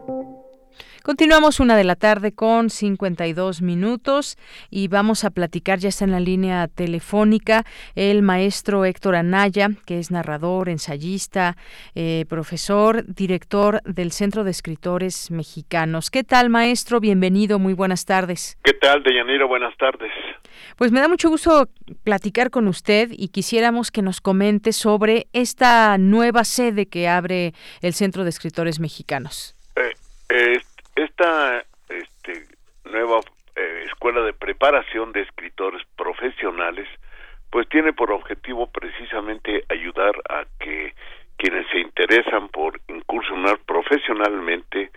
Continuamos una de la tarde con 52 minutos y vamos a platicar, ya está en la línea telefónica, el maestro Héctor Anaya, que es narrador, ensayista, eh, profesor, director del Centro de Escritores Mexicanos. ¿Qué tal, maestro? Bienvenido, muy buenas tardes. ¿Qué tal, Deyanira? Buenas tardes. Pues me da mucho gusto platicar con usted y quisiéramos que nos comente sobre esta nueva sede que abre el Centro de Escritores Mexicanos. Eh, esta este, nueva eh, escuela de preparación de escritores profesionales pues tiene por objetivo precisamente ayudar a que quienes se interesan por incursionar profesionalmente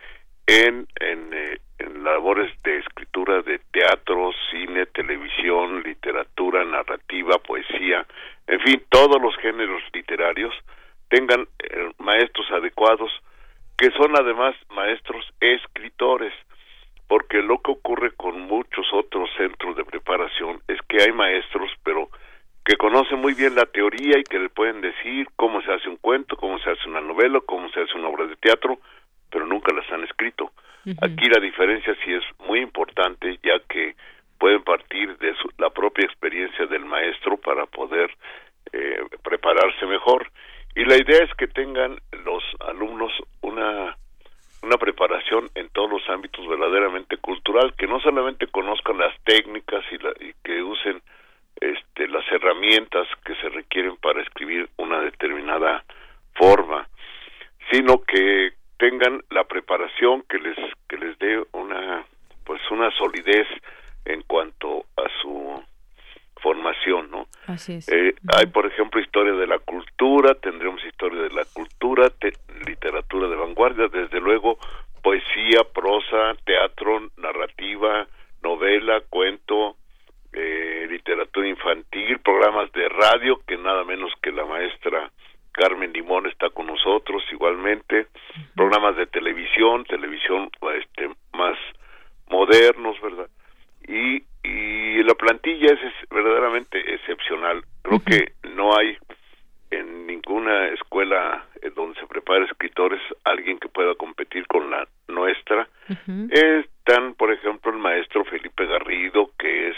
en, en, eh, en labores de escritura de teatro, cine, televisión, literatura, narrativa, poesía, en fin, todos los géneros literarios tengan eh, maestros adecuados que son además maestros escritores, porque lo que ocurre con muchos otros centros de preparación es que hay maestros, pero que conocen muy bien la teoría y que le pueden decir cómo se hace un cuento, cómo se hace una novela, cómo se hace una obra de teatro, pero nunca las han escrito. Aquí la diferencia sí es muy importante, ya que pueden partir de su, la propia experiencia del maestro para poder eh, prepararse mejor. Y la idea es que tengan los alumnos una una preparación en todos los ámbitos verdaderamente cultural, que no solamente conozcan las técnicas y, la, y que usen este, las herramientas que se requieren para escribir una determinada forma, sino que tengan la preparación que les que les dé una pues una solidez en cuanto a su formación, ¿no? Así es. Eh, hay, por ejemplo, historia de la cultura, tendremos historia de la cultura, literatura de vanguardia, desde luego poesía, prosa, teatro, narrativa, novela, cuento, eh, literatura infantil, programas de radio, que nada menos que la maestra Carmen Limón está con nosotros igualmente, programas de televisión, televisión este más modernos, ¿verdad? Y, y la plantilla es, verdaderamente excepcional. Creo que no hay en ninguna escuela eh, donde se prepara escritores alguien que pueda competir con la nuestra. Están, por ejemplo, el maestro Felipe Garrido, que es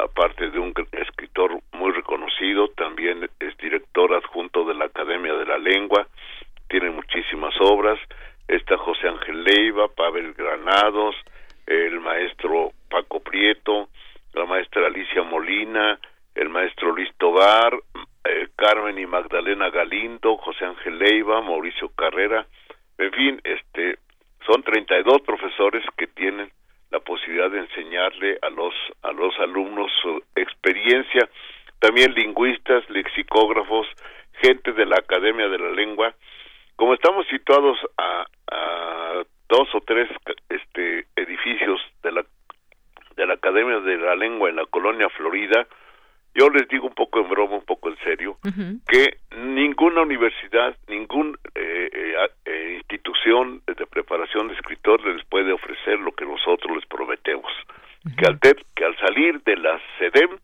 aparte de un escritor muy reconocido, también es director adjunto de la Academia de la Lengua, tiene muchísimas obras, está José Ángel Leiva, Pavel Granados, el maestro Paco Prieto, la maestra Alicia Molina, el maestro Luis Tobar, eh, Carmen y Magdalena Galindo, José Ángel Leiva, Mauricio Carrera, en fin, este son 32 profesores que tienen la posibilidad de enseñarle a los a los alumnos su experiencia, también lingüistas, lexicógrafos, gente de la Academia de la Lengua. Como estamos situados a, a dos o tres este edificios de la de la Academia de la Lengua en la colonia Florida, yo les digo un poco en broma, un poco en serio, que ninguna universidad, ninguna eh, eh, eh, institución de preparación de escritor les puede ofrecer lo que nosotros les prometemos. que, al que al salir de la SEDEM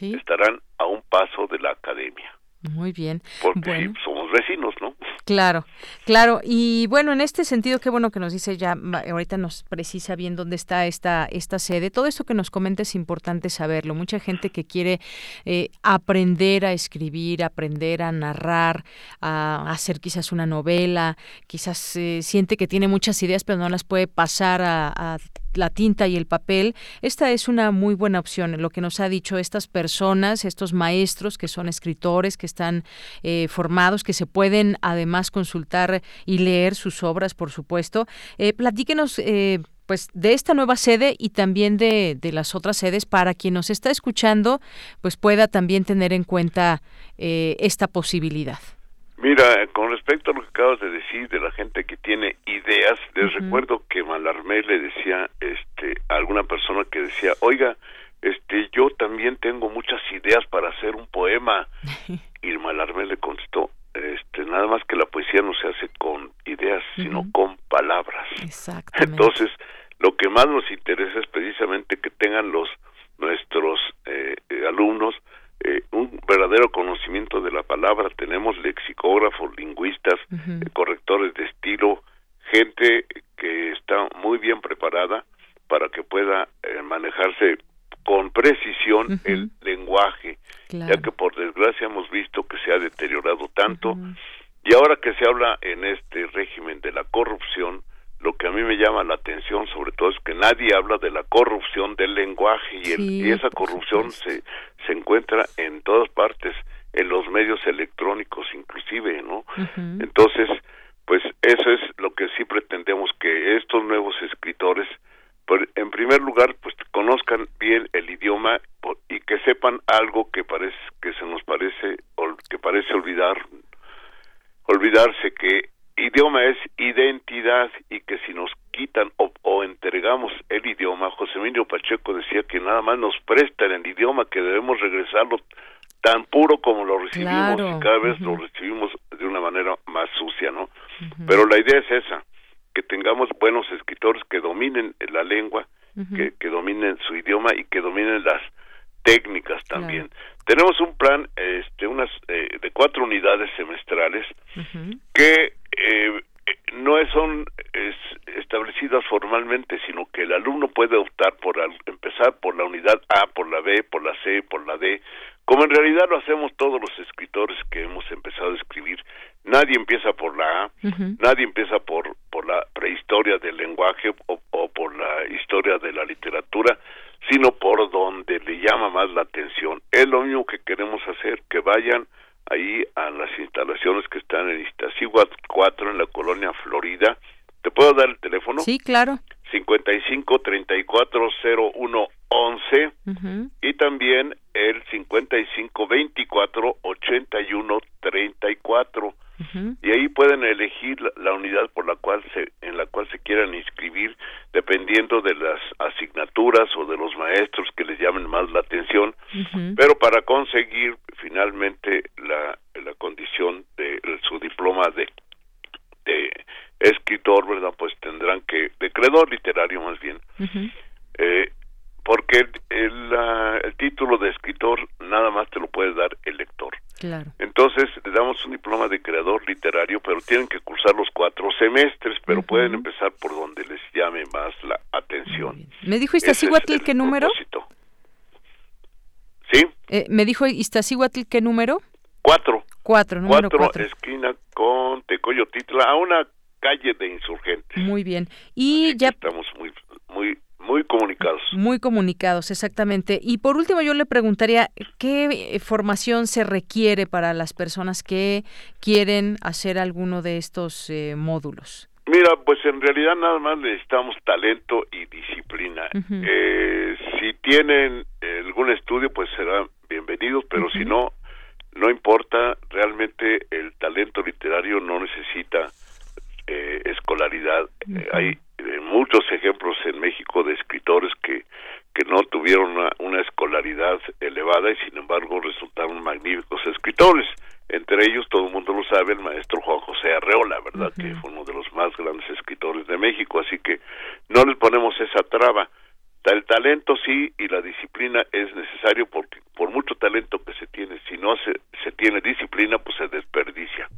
estarán a un paso de la academia. Muy bien. Porque somos vecinos, ¿no? Claro, claro. Y bueno, en este sentido, qué bueno que nos dice ya, ahorita nos precisa bien dónde está esta, esta sede. Todo esto que nos comenta es importante saberlo. Mucha gente que quiere eh, aprender a escribir, aprender a narrar, a, hacer quizás una novela, quizás eh, siente que tiene muchas ideas, pero no las puede pasar a, a la tinta y el papel, esta es una muy buena opción. Lo que nos ha dicho estas personas, estos maestros que son escritores, que están eh, formados, que se pueden además consultar y leer sus obras, por supuesto. Eh, platíquenos. Eh, pues de esta nueva sede y también de, de, las otras sedes para quien nos está escuchando pues pueda también tener en cuenta esta posibilidad. Mira, con respecto a lo que acabas de decir de la gente que tiene ideas, les recuerdo que Malarmé le decía este, a alguna persona que decía, oiga, este, yo también tengo muchas ideas para hacer un poema. y Malarmé le contestó, este, nada más que la poesía no se hace con ideas, sino con palabras. Entonces, lo que más nos interesa es precisamente que tengan los nuestros eh, eh alumnos eh, un verdadero conocimiento de la palabra. Tenemos lexicógrafos, lingüistas, correctores de estilo, gente que está muy bien preparada para que pueda eh, manejarse con precisión el lenguaje, ya que por desgracia hemos visto que se ha deteriorado tanto. Y ahora que se habla en este régimen de la corrupción, lo que a mí me llama la atención sobre todo es que nadie habla de la corrupción del lenguaje y, esa corrupción se, se encuentra en todas partes, en los medios electrónicos inclusive, ¿no? Entonces, pues eso es lo que sí pretendemos que estos nuevos escritores pues, en primer lugar pues conozcan bien el idioma y que sepan algo que parece que se nos parece que parece olvidar olvidarse que idioma es identidad y que si nos quitan o, entregamos el idioma, José Emilio Pacheco decía que nada más nos prestan el idioma, que debemos regresarlo tan puro como lo recibimos y cada vez lo recibimos de una manera más sucia, ¿no? Pero la idea es esa, que tengamos buenos escritores que dominen la lengua, que, que dominen su idioma y que dominen las técnicas también. Tenemos un plan, este, unas eh, de cuatro unidades semestrales que eh, no son establecidas formalmente, sino que el alumno puede optar por empezar por la unidad A, por la B, por la C, por la D, como en realidad lo hacemos todos los escritores que hemos empezado a escribir. Nadie empieza por la A, nadie empieza por, por la prehistoria del lenguaje o, por la historia historia de la literatura, sino por donde le llama más la atención. Es lo mismo que queremos hacer, que vayan ahí a las instalaciones que están en Iztaccíhuatl 4 en la colonia Florida. ¿Te puedo dar el teléfono? Sí, claro. 55 34 01 11 y también el 55 24 81 34 y ahí pueden elegir la, unidad por la cual se en la cual se quieran inscribir dependiendo de las asignaturas o de los maestros que les llamen más la atención. Pero para conseguir finalmente la, la condición de su diploma de de escritor, ¿verdad? Pues tendrán que, de creador literario más bien, eh, porque el, el, título de escritor nada más te lo puede dar el lector. Claro. Entonces le damos un diploma de creador literario, pero tienen que cursar los cuatro semestres, pero pueden empezar por donde les llame más la atención. ¿Me dijo Iztaccíhuatl qué número? ¿Sí? Eh, ¿Me dijo Iztaccíhuatl qué número? Cuatro. Cuatro, número cuatro. Cuatro, esquina con Tecoyotitla, a una calle de insurgentes. Muy bien. Y ya estamos muy muy muy comunicados. Muy comunicados, exactamente. Y por último yo le preguntaría qué formación se requiere para las personas que quieren hacer alguno de estos eh, módulos. Mira, pues en realidad nada más necesitamos talento y disciplina. eh, si tienen algún estudio, pues serán bienvenidos, pero si no, no importa, realmente el talento literario no necesita eh, escolaridad. Eh, hay eh, muchos ejemplos en México de escritores que, que no tuvieron una, escolaridad elevada y sin embargo resultaron magníficos escritores. Entre ellos, todo el mundo lo sabe, el maestro Juan José Arreola, ¿verdad? Que fue uno de los más grandes escritores de México. Así que no les ponemos esa traba. El talento sí y la disciplina es necesario porque por mucho talento que se tiene, si no se, se tiene disciplina, pues se desperdicia.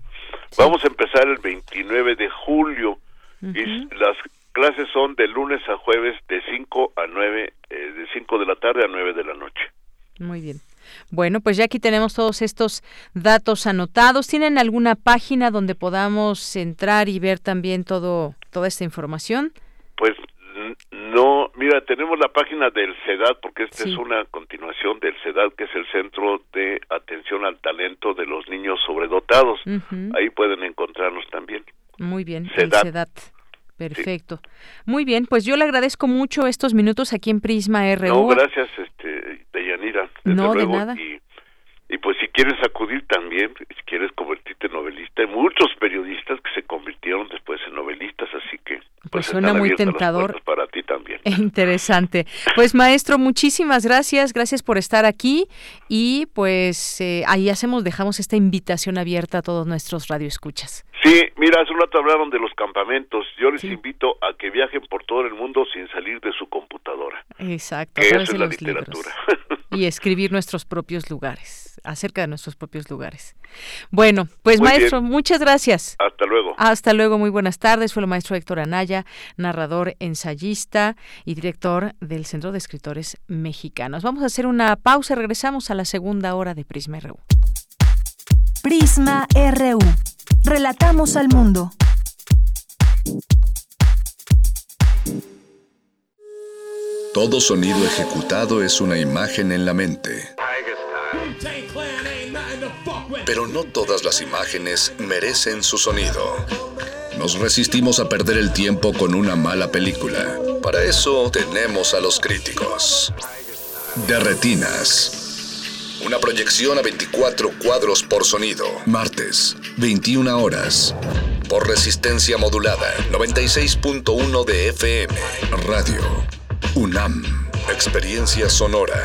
Vamos a empezar el 29 de julio y las clases son de lunes a jueves de 5 a 9, eh, de 5 de la tarde a 9 de la noche. Muy bien. Bueno, pues ya aquí tenemos todos estos datos anotados. ¿Tienen alguna página donde podamos entrar y ver también todo toda esta información? Pues no, mira, tenemos la página del CEDAD, porque esta es una continuación del CEDAD, que es el Centro de Atención al Talento de los Niños Sobredotados. Ahí pueden encontrarnos también. Muy bien, el CEDAD. Perfecto. Muy bien, pues yo le agradezco mucho estos minutos aquí en Prisma RU. No, gracias, este, Deyanira. No, de nada. Y, y pues si quieres acudir también, si quieres convertirte en novelista, hay muchos periodistas que se convirtieron después en novelistas, así que pues, pues suena muy tentador. Para ti también. Interesante. Pues maestro, muchísimas gracias, gracias por estar aquí y pues eh, ahí hacemos, dejamos esta invitación abierta a todos nuestros radioescuchas. Sí, mira, hace un rato hablaron de los campamentos. Yo les invito a que viajen por todo el mundo sin salir de su computadora. Exacto. eso es la literatura. y escribir nuestros propios lugares, acerca de nuestros propios lugares. Bueno, pues maestro, muchas gracias. Hasta luego. Hasta luego, muy buenas tardes. Fue el maestro Héctor Anaya, narrador, ensayista y director del Centro de Escritores Mexicanos. Vamos a hacer una pausa, regresamos a la segunda hora de Prisma RU. Prisma RU. Relatamos al mundo. Todo sonido ejecutado es una imagen en la mente. Pero no todas las imágenes merecen su sonido. Nos resistimos a perder el tiempo con una mala película. Para eso tenemos a los críticos. De Retinas. Una proyección a 24 cuadros por sonido. Martes, 21 horas. Por resistencia modulada, 96.1 de FM. Radio. UNAM. Experiencia sonora.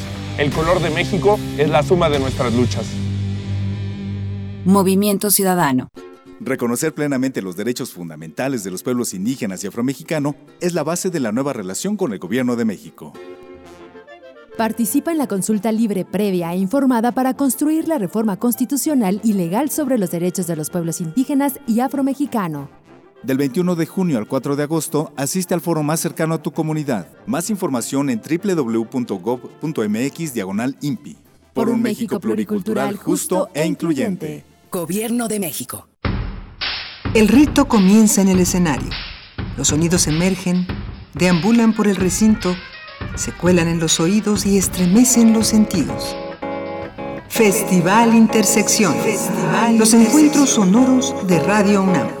El color de México es la suma de nuestras luchas. Movimiento Ciudadano. Reconocer plenamente los derechos fundamentales de los pueblos indígenas y afromexicano es la base de la nueva relación con el Gobierno de México. Participa en la consulta libre, previa e informada para construir la reforma constitucional y legal sobre los derechos de los pueblos indígenas y afromexicano. Del 21 de junio al 4 de agosto, asiste al foro más cercano a tu comunidad. Más información en www.gov.mx diagonal INPI. Por un México pluricultural justo e incluyente. Gobierno de México. El rito comienza en el escenario. Los sonidos emergen, deambulan por el recinto, se cuelan en los oídos y estremecen los sentidos. Festival Intersección. los encuentros sonoros de Radio UNAM.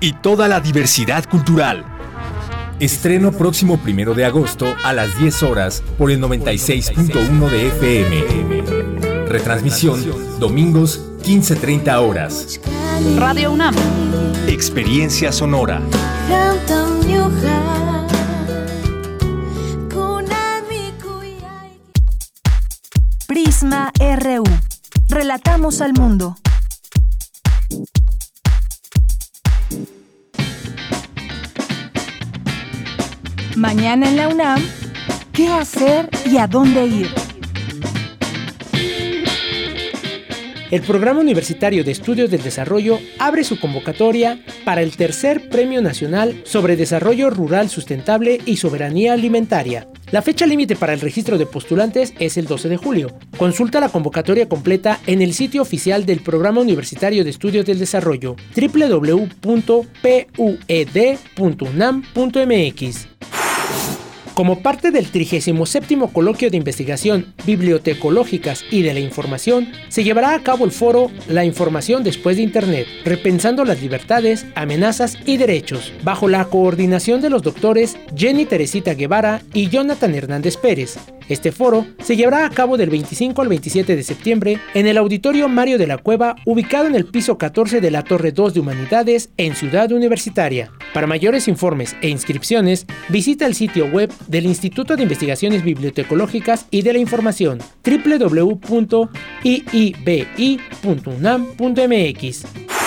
Y toda la diversidad cultural. Estreno próximo primero de agosto a las 10 horas por el 96.1 de FM. Retransmisión domingos 15.30 horas. Radio UNAM. Experiencia sonora. Prisma RU. Relatamos al mundo. Mañana en la UNAM, ¿qué hacer y a dónde ir? El Programa Universitario de Estudios del Desarrollo abre su convocatoria para el tercer Premio Nacional sobre Desarrollo Rural Sustentable y Soberanía Alimentaria. La fecha límite para el registro de postulantes es el 12 de julio. Consulta la convocatoria completa en el sitio oficial del Programa Universitario de Estudios del Desarrollo www.pued.unam.mx. Como parte del 37 Coloquio de Investigación Bibliotecológicas y de la Información, se llevará a cabo el foro La Información después de Internet, repensando las libertades, amenazas y derechos, bajo la coordinación de los doctores Jenny Teresita Guevara y Jonathan Hernández Pérez. Este foro se llevará a cabo del 25 al 27 de septiembre en el Auditorio Mario de la Cueva, ubicado en el piso 14 de la Torre 2 de Humanidades en Ciudad Universitaria. Para mayores informes e inscripciones, visita el sitio web del Instituto de Investigaciones Bibliotecológicas y de la Información www.iibi.unam.mx.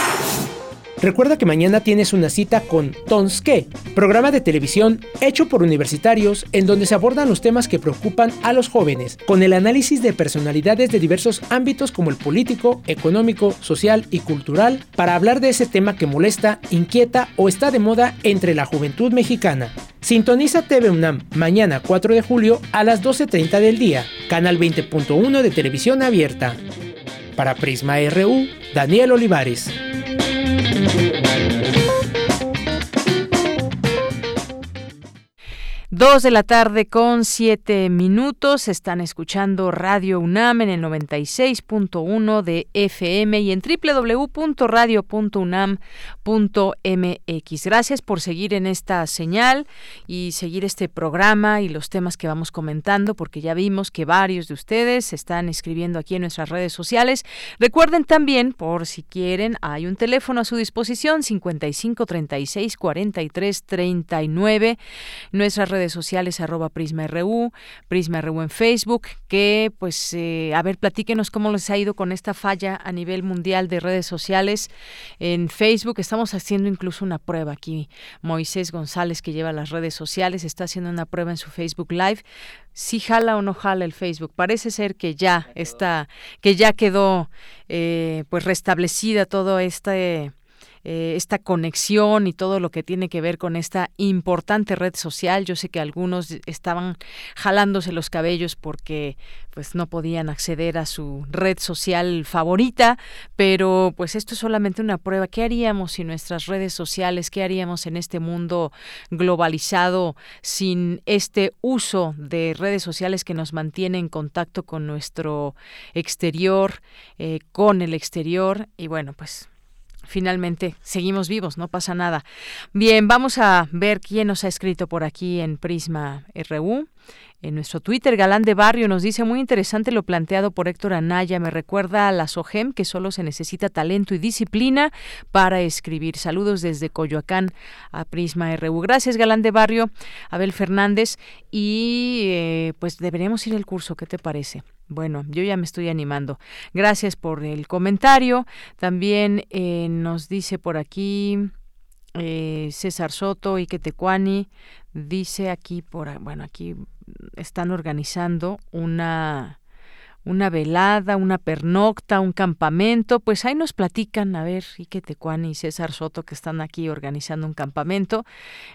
Recuerda que mañana tienes una cita con Tonske, programa de televisión hecho por universitarios en donde se abordan los temas que preocupan a los jóvenes, con el análisis de personalidades de diversos ámbitos como el político, económico, social y cultural, para hablar de ese tema que molesta, inquieta o está de moda entre la juventud mexicana. Sintoniza TV UNAM mañana 4 de julio a las 12.30 del día, canal 20.1 de televisión abierta. Para Prisma RU, Daniel Olivares. Thank you. Dos de la tarde con siete minutos. Están escuchando Radio UNAM en el 96.1 de FM y en www.radio.unam.mx. Gracias por seguir en esta señal y seguir este programa y los temas que vamos comentando, porque ya vimos que varios de ustedes están escribiendo aquí en nuestras redes sociales. Recuerden también, por si quieren, hay un teléfono a su disposición, 55 36 43 39. Nuestras redes sociales arroba PrismaRU, PrismaRU en Facebook, que pues, eh, a ver, platíquenos cómo les ha ido con esta falla a nivel mundial de redes sociales en Facebook. Estamos haciendo incluso una prueba aquí. Moisés González, que lleva las redes sociales, está haciendo una prueba en su Facebook Live si jala o no jala el Facebook. Parece ser que ya está, que ya quedó eh, pues restablecida todo este eh, esta conexión y todo lo que tiene que ver con esta importante red social. Yo sé que algunos estaban jalándose los cabellos porque pues no podían acceder a su red social favorita, pero pues esto es solamente una prueba. ¿Qué haríamos sin nuestras redes sociales? ¿Qué haríamos en este mundo globalizado sin este uso de redes sociales que nos mantiene en contacto con nuestro exterior, eh, con el exterior? Y bueno, pues finalmente seguimos vivos, no pasa nada. Bien, vamos a ver quién nos ha escrito por aquí en Prisma RU. En nuestro Twitter, Galán de Barrio nos dice muy interesante lo planteado por Héctor Anaya. Me recuerda a la SOGEM que solo se necesita talento y disciplina para escribir. Saludos desde Coyoacán a Prisma RU. Gracias, Galán de Barrio, Abel Fernández. Y eh, pues deberíamos ir al curso, ¿qué te parece? Bueno, yo ya me estoy animando. Gracias por el comentario. También eh, nos dice por aquí eh, César Soto y Quetecuani. Dice aquí, por, bueno, aquí están organizando una una velada, una pernocta, un campamento, pues ahí nos platican, a ver, y Tecuani y César Soto que están aquí organizando un campamento,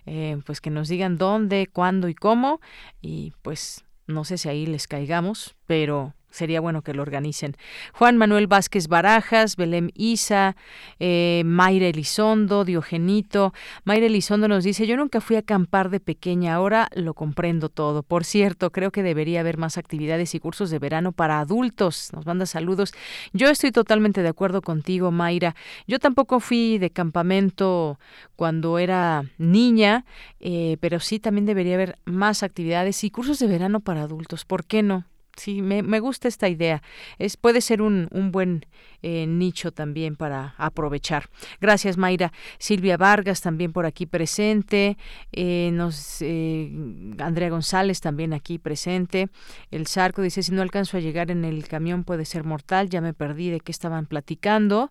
eh, pues que nos digan dónde, cuándo y cómo, y pues no sé si ahí les caigamos, pero sería bueno que lo organicen. Juan Manuel Vázquez Barajas, Belém Isa, eh, Mayra Elizondo, Diogenito. Mayra Elizondo nos dice, yo nunca fui a acampar de pequeña, ahora lo comprendo todo. Por cierto, creo que debería haber más actividades y cursos de verano para adultos. Nos manda saludos. Yo estoy totalmente de acuerdo contigo, Mayra. Yo tampoco fui de campamento cuando era niña, eh, pero sí también debería haber más actividades y cursos de verano para adultos. ¿Por qué no? Sí, me, me, gusta esta idea. Es, puede ser un, un buen eh, nicho también para aprovechar. Gracias, Mayra. Silvia Vargas también por aquí presente. Eh, nos, eh, Andrea González también aquí presente. El Zarco dice, si no alcanzo a llegar en el camión puede ser mortal. Ya me perdí de qué estaban platicando.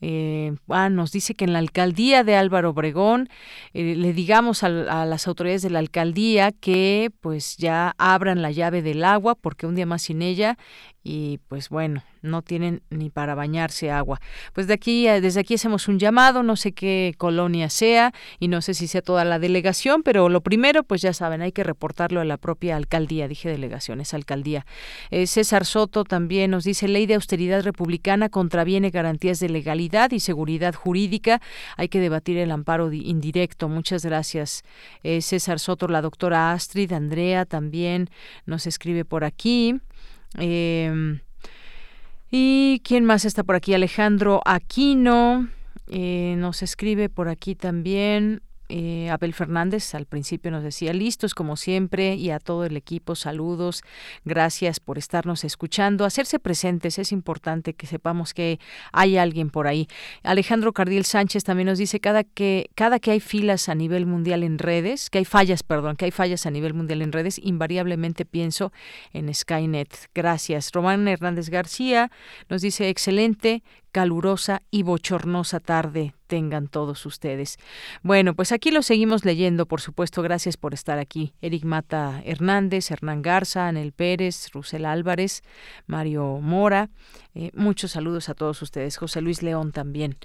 Eh, ah, nos dice que en la alcaldía de Álvaro Obregón eh, le digamos a, a, las autoridades de la alcaldía que pues ya abran la llave del agua porque un día más sin ella y pues bueno, no tienen ni para bañarse agua. Pues de aquí, eh, desde aquí hacemos un llamado, no sé qué colonia sea y no sé si sea toda la delegación, pero lo primero, pues ya saben, hay que reportarlo a la propia alcaldía, dije delegación, es alcaldía. Eh, César Soto también nos dice, ley de austeridad republicana contraviene garantías de legalidad y seguridad jurídica, hay que debatir el amparo indirecto. Muchas gracias, eh, César Soto, la doctora Astrid, Andrea también nos escribe por aquí. Eh, ¿Y quién más está por aquí? Alejandro Aquino eh, nos escribe por aquí también. Eh, Abel Fernández al principio nos decía, listos como siempre y a todo el equipo, saludos, gracias por estarnos escuchando, hacerse presentes, es importante que sepamos que hay alguien por ahí. Alejandro Cardiel Sánchez también nos dice, cada que, cada que hay filas a nivel mundial en redes, que hay fallas, perdón, que hay fallas a nivel mundial en redes, invariablemente pienso en Skynet. Gracias. Román Hernández García nos dice, excelente, calurosa y bochornosa tarde tengan todos ustedes. Bueno, pues aquí lo seguimos leyendo, por supuesto, gracias por estar aquí. Eric Mata Hernández, Hernán Garza, Anel Pérez, Rusel Álvarez, Mario Mora, eh, muchos saludos a todos ustedes. José Luis León también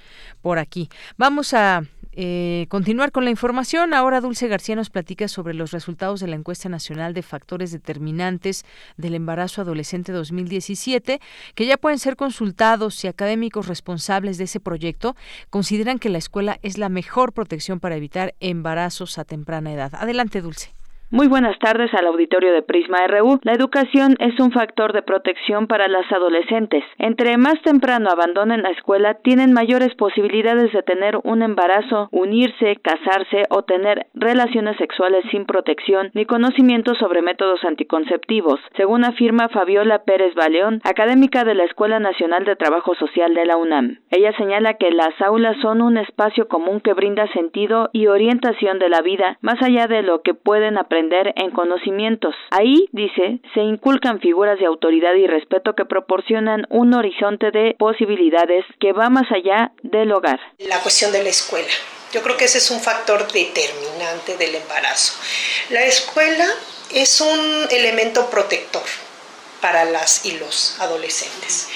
por aquí. Vamos a eh, continuar con la información. Ahora Dulce García nos platica sobre los resultados de la encuesta nacional de factores determinantes del embarazo adolescente 2017, que ya pueden ser consultados si académicos responsables de ese proyecto consideran que la escuela es la mejor protección para evitar embarazos a temprana edad. Adelante, Dulce. Muy buenas tardes al auditorio de Prisma RU. La educación es un factor de protección para las adolescentes. Entre más temprano abandonen la escuela, tienen mayores posibilidades de tener un embarazo, unirse, casarse o tener relaciones sexuales sin protección ni conocimiento sobre métodos anticonceptivos, según afirma Fabiola Pérez Baleón, académica de la Escuela Nacional de Trabajo Social de la UNAM. Ella señala que las aulas son un espacio común que brinda sentido y orientación de la vida, más allá de lo que pueden aprender en conocimientos. Ahí, dice, se inculcan figuras de autoridad y respeto que proporcionan un horizonte de posibilidades que va más allá del hogar. La cuestión de la escuela. Yo creo que ese es un factor determinante del embarazo. La escuela es un elemento protector para las y los adolescentes.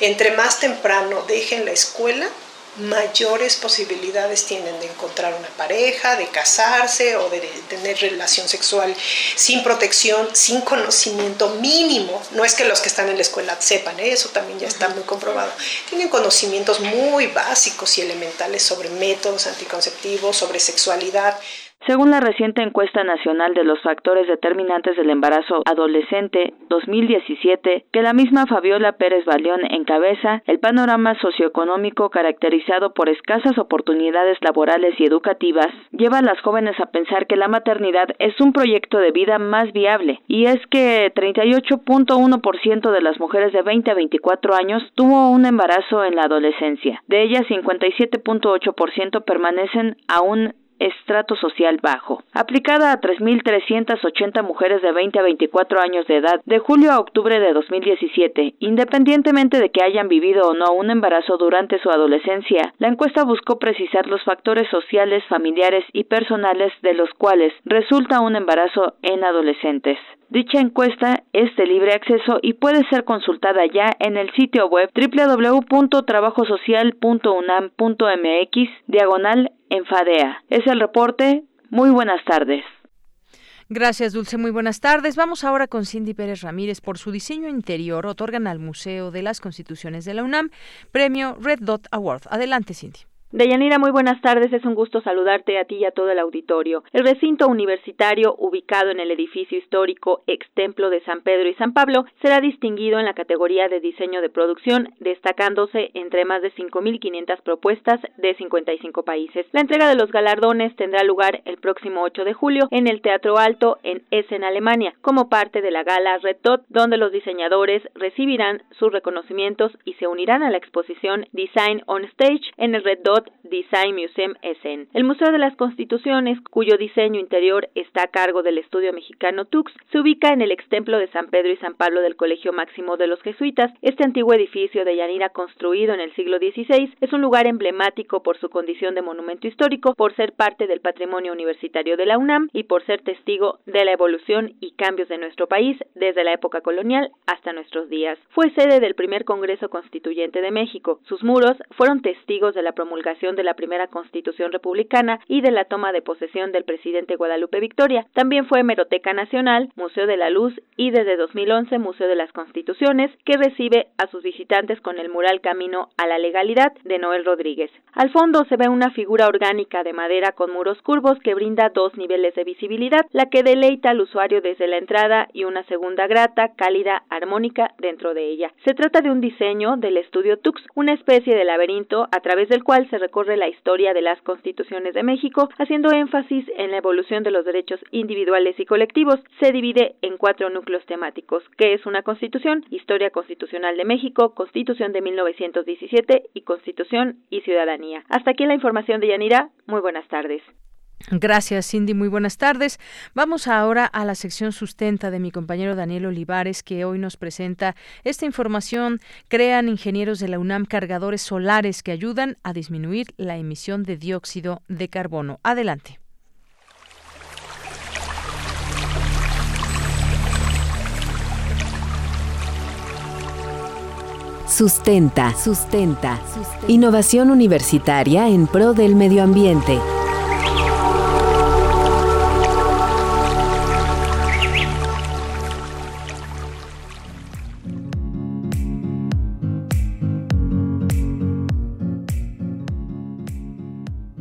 Entre más temprano dejen la escuela, mayores posibilidades tienen de encontrar una pareja, de casarse o de tener relación sexual sin protección, sin conocimiento mínimo. No es que los que están en la escuela sepan, ¿eh? eso también ya está muy comprobado. Tienen conocimientos muy básicos y elementales sobre métodos anticonceptivos, sobre sexualidad. Según la reciente encuesta nacional de los factores determinantes del embarazo adolescente 2017, que la misma Fabiola Pérez Baleón encabeza, el panorama socioeconómico caracterizado por escasas oportunidades laborales y educativas lleva a las jóvenes a pensar que la maternidad es un proyecto de vida más viable, y es que 38.1% de las mujeres de 20 a 24 años tuvo un embarazo en la adolescencia. De ellas, 57.8% permanecen aún estrato social bajo. Aplicada a 3.380 mujeres de 20 a 24 años de edad de julio a octubre de 2017, independientemente de que hayan vivido o no un embarazo durante su adolescencia, la encuesta buscó precisar los factores sociales, familiares y personales de los cuales resulta un embarazo en adolescentes. Dicha encuesta es de libre acceso y puede ser consultada ya en el sitio web www.trabajosocial.unam.mx diagonal enfadea. Es el reporte. Muy buenas tardes. Gracias, Dulce. Muy buenas tardes. Vamos ahora con Cindy Pérez Ramírez. Por su diseño interior, otorgan al Museo de las Constituciones de la UNAM premio Red Dot Award. Adelante, Cindy. Deyanira, muy buenas tardes. Es un gusto saludarte a ti y a todo el auditorio. El recinto universitario, ubicado en el edificio histórico ex templo de San Pedro y San Pablo, será distinguido en la categoría de diseño de producción, destacándose entre más de 5.500 propuestas de 55 países. La entrega de los galardones tendrá lugar el próximo 8 de julio en el Teatro Alto en Essen, Alemania, como parte de la gala Red Dot, donde los diseñadores recibirán sus reconocimientos y se unirán a la exposición Design on Stage en el Red Dot Design Museum Essen. El Museo de las Constituciones, cuyo diseño interior está a cargo del estudio mexicano Tux, se ubica en el extemplo de San Pedro y San Pablo del Colegio Máximo de los Jesuitas. Este antiguo edificio de Yanira construido en el siglo XVI es un lugar emblemático por su condición de monumento histórico, por ser parte del patrimonio universitario de la UNAM y por ser testigo de la evolución y cambios de nuestro país desde la época colonial hasta nuestros días. Fue sede del primer Congreso Constituyente de México. Sus muros fueron testigos de la promulgación de la primera Constitución republicana y de la toma de posesión del presidente Guadalupe Victoria. También fue Hemeroteca Nacional, Museo de la Luz y desde 2011 Museo de las Constituciones, que recibe a sus visitantes con el mural Camino a la Legalidad de Noel Rodríguez. Al fondo se ve una figura orgánica de madera con muros curvos que brinda dos niveles de visibilidad, la que deleita al usuario desde la entrada y una segunda grata, cálida, armónica dentro de ella. Se trata de un diseño del estudio Tux, una especie de laberinto a través del cual se recorre la historia de las constituciones de México, haciendo énfasis en la evolución de los derechos individuales y colectivos. Se divide en cuatro núcleos temáticos, que es una constitución, historia constitucional de México, constitución de 1917 y constitución y ciudadanía. Hasta aquí la información de Yanira. Muy buenas tardes. Gracias, Cindy. Muy buenas tardes. Vamos ahora a la sección sustenta de mi compañero Daniel Olivares, que hoy nos presenta esta información. Crean ingenieros de la UNAM cargadores solares que ayudan a disminuir la emisión de dióxido de carbono. Adelante. Sustenta, sustenta. Innovación universitaria en pro del medio ambiente.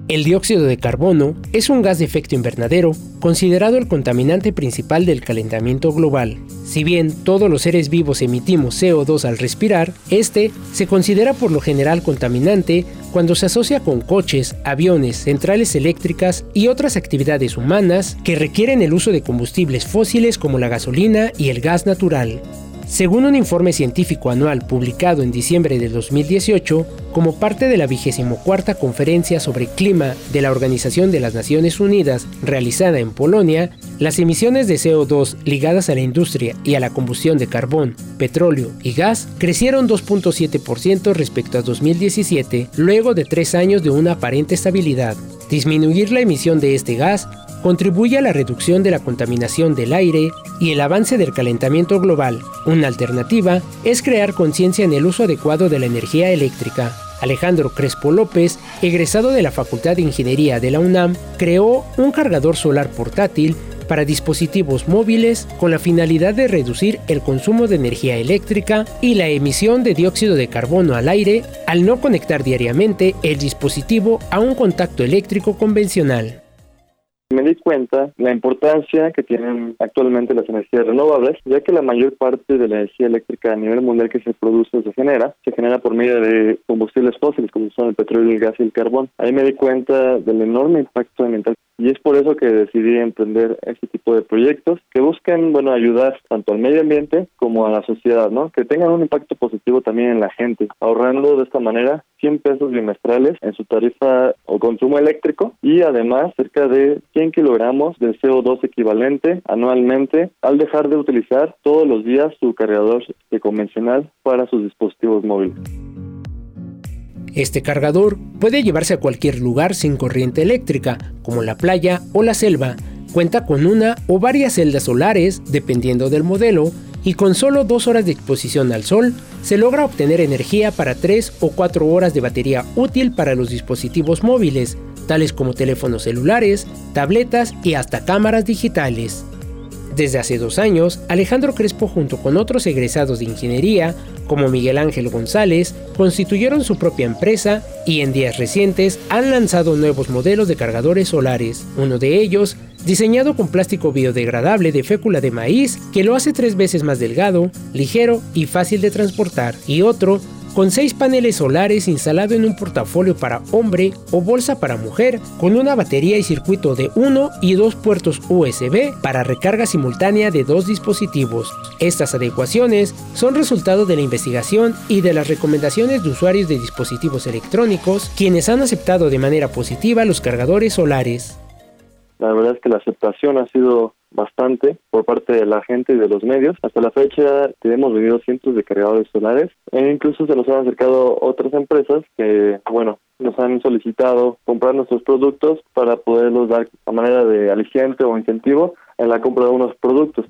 El dióxido de carbono es un gas de efecto invernadero considerado el contaminante principal del calentamiento global. Si bien todos los seres vivos emitimos CO2 al respirar, este se considera por lo general contaminante cuando se asocia con coches, aviones, centrales eléctricas y otras actividades humanas que requieren el uso de combustibles fósiles como la gasolina y el gas natural. Según un informe científico anual publicado en diciembre de 2018, como parte de la 24 Conferencia sobre Clima de la Organización de las Naciones Unidas realizada en Polonia, las emisiones de CO2 ligadas a la industria y a la combustión de carbón, petróleo y gas crecieron 2.7% respecto a 2017, luego de tres años de una aparente estabilidad. Disminuir la emisión de este gas contribuye a la reducción de la contaminación del aire y el avance del calentamiento global. Una alternativa es crear conciencia en el uso adecuado de la energía eléctrica. Alejandro Crespo López, egresado de la Facultad de Ingeniería de la UNAM, creó un cargador solar portátil para dispositivos móviles con la finalidad de reducir el consumo de energía eléctrica y la emisión de dióxido de carbono al aire al no conectar diariamente el dispositivo a un contacto eléctrico convencional. Me di cuenta la importancia que tienen actualmente las energías renovables, ya que la mayor parte de la energía eléctrica a nivel mundial que se produce se genera, se genera por medio de combustibles fósiles como son el petróleo, el gas y el carbón. Ahí me di cuenta del enorme impacto ambiental y es por eso que decidí emprender este tipo de proyectos que busquen, bueno, ayudar tanto al medio ambiente como a la sociedad, ¿no? Que tengan un impacto positivo también en la gente, ahorrando de esta manera 100 pesos bimestrales en su tarifa o consumo eléctrico y además cerca de 100 kilogramos de CO2 equivalente anualmente al dejar de utilizar todos los días su cargador convencional para sus dispositivos móviles. Este cargador puede llevarse a cualquier lugar sin corriente eléctrica, como la playa o la selva. Cuenta con una o varias celdas solares, dependiendo del modelo, y con solo dos horas de exposición al sol, se logra obtener energía para 3 o 4 horas de batería útil para los dispositivos móviles, tales como teléfonos celulares, tabletas y hasta cámaras digitales. Desde hace dos años, Alejandro Crespo junto con otros egresados de ingeniería, como Miguel Ángel González, constituyeron su propia empresa y en días recientes han lanzado nuevos modelos de cargadores solares. Uno de ellos, diseñado con plástico biodegradable de fécula de maíz, que lo hace tres veces más delgado, ligero y fácil de transportar, y otro con seis paneles solares instalado en un portafolio para hombre o bolsa para mujer, con una batería y circuito de uno y dos puertos USB para recarga simultánea de dos dispositivos. Estas adecuaciones son resultado de la investigación y de las recomendaciones de usuarios de dispositivos electrónicos, quienes han aceptado de manera positiva los cargadores solares. La verdad es que la aceptación ha sido bastante por parte de la gente y de los medios. Hasta la fecha hemos vendido cientos de cargadores solares e incluso se nos han acercado otras empresas que, bueno, nos han solicitado comprar nuestros productos para poderlos dar a manera de aliciente o incentivo en la compra de unos productos.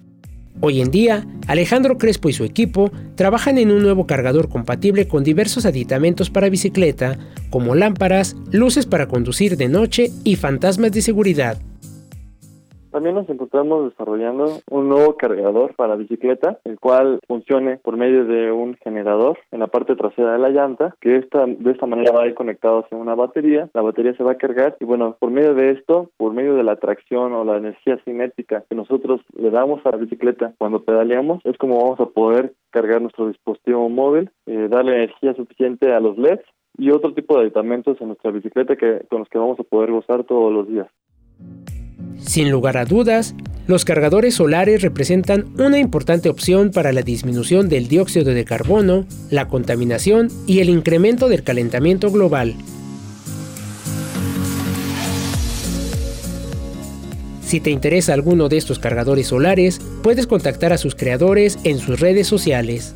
Hoy en día, Alejandro Crespo y su equipo trabajan en un nuevo cargador compatible con diversos aditamentos para bicicleta, como lámparas, luces para conducir de noche y fantasmas de seguridad. También nos encontramos desarrollando un nuevo cargador para bicicleta, el cual funcione por medio de un generador en la parte trasera de la llanta, que esta, de esta manera va a ir conectado hacia una batería, la batería se va a cargar y bueno, por medio de esto, por medio de la tracción o la energía cinética que nosotros le damos a la bicicleta cuando pedaleamos, es como vamos a poder cargar nuestro dispositivo móvil, eh, darle energía suficiente a los LEDs y otro tipo de aditamentos en nuestra bicicleta que, con los que vamos a poder gozar todos los días. Sin lugar a dudas, los cargadores solares representan una importante opción para la disminución del dióxido de carbono, la contaminación y el incremento del calentamiento global. Si te interesa alguno de estos cargadores solares, puedes contactar a sus creadores en sus redes sociales.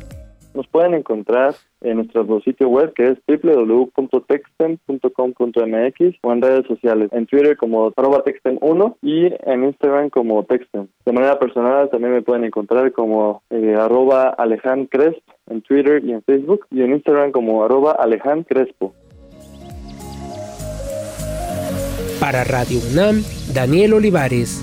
Nos pueden encontrar en nuestro sitio web que es www.textem.com.mx o en redes sociales, en Twitter como arroba textem1 y en Instagram como textem. De manera personal también me pueden encontrar como eh, arroba en Twitter y en Facebook y en Instagram como arroba. Para Radio UNAM, Daniel Olivares.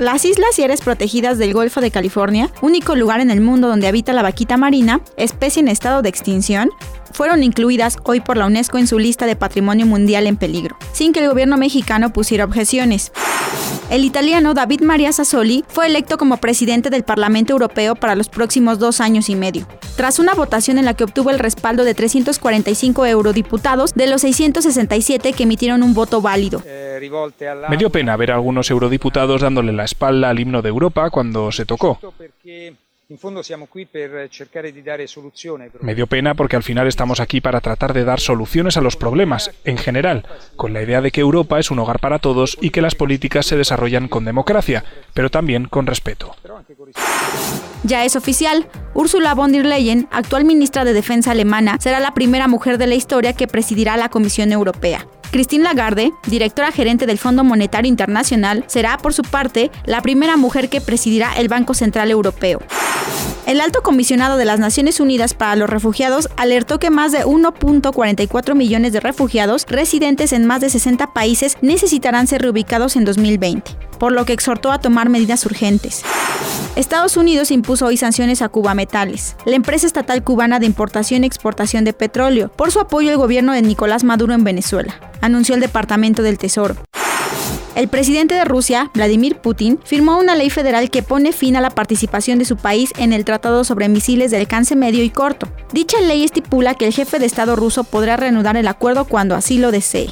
Las islas y áreas protegidas del Golfo de California, único lugar en el mundo donde habita la vaquita marina, especie en estado de extinción, fueron incluidas hoy por la UNESCO en su lista de Patrimonio Mundial en peligro, sin que el gobierno mexicano pusiera objeciones. El italiano David Maria Sassoli fue electo como presidente del Parlamento Europeo para los próximos dos años y medio, tras una votación en la que obtuvo el respaldo de 345 eurodiputados de los 667 que emitieron un voto válido. Me dio pena ver a algunos eurodiputados dándole la espalda al himno de Europa cuando se tocó. Me dio pena porque al final estamos aquí para tratar de dar soluciones a los problemas, en general, con la idea de que Europa es un hogar para todos y que las políticas se desarrollan con democracia, pero también con respeto. Ya es oficial, Ursula von der Leyen, actual ministra de Defensa alemana, será la primera mujer de la historia que presidirá la Comisión Europea. Christine Lagarde, directora gerente del Fondo Monetario Internacional, será, por su parte, la primera mujer que presidirá el Banco Central Europeo. El alto comisionado de las Naciones Unidas para los Refugiados alertó que más de 1.44 millones de refugiados residentes en más de 60 países necesitarán ser reubicados en 2020, por lo que exhortó a tomar medidas urgentes. Estados Unidos impuso hoy sanciones a Cuba Metales, la empresa estatal cubana de importación y exportación de petróleo, por su apoyo al gobierno de Nicolás Maduro en Venezuela, anunció el Departamento del Tesoro. El presidente de Rusia, Vladimir Putin, firmó una ley federal que pone fin a la participación de su país en el Tratado sobre Misiles de Alcance Medio y Corto. Dicha ley estipula que el jefe de Estado ruso podrá reanudar el acuerdo cuando así lo desee.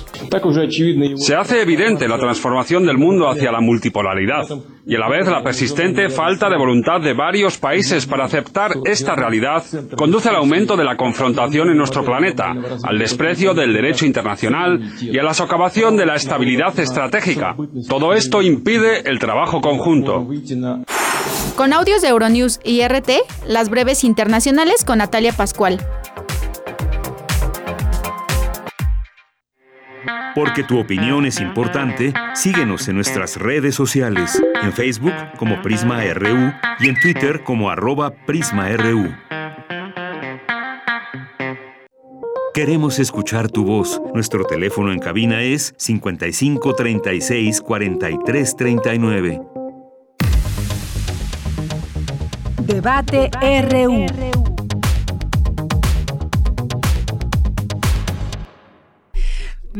Se hace evidente la transformación del mundo hacia la multipolaridad y a la vez la persistente falta de voluntad de varios países para aceptar esta realidad conduce al aumento de la confrontación en nuestro planeta, al desprecio del derecho internacional y a la socavación de la estabilidad estratégica. Todo esto impide el trabajo conjunto. Con audios de Euronews y RT, las breves internacionales con Natalia Pascual. Porque tu opinión es importante, síguenos en nuestras redes sociales, en Facebook como Prisma RU y en Twitter como arroba PrismaRU. Queremos escuchar tu voz. Nuestro teléfono en cabina es 55 36 43 39. Debate RU.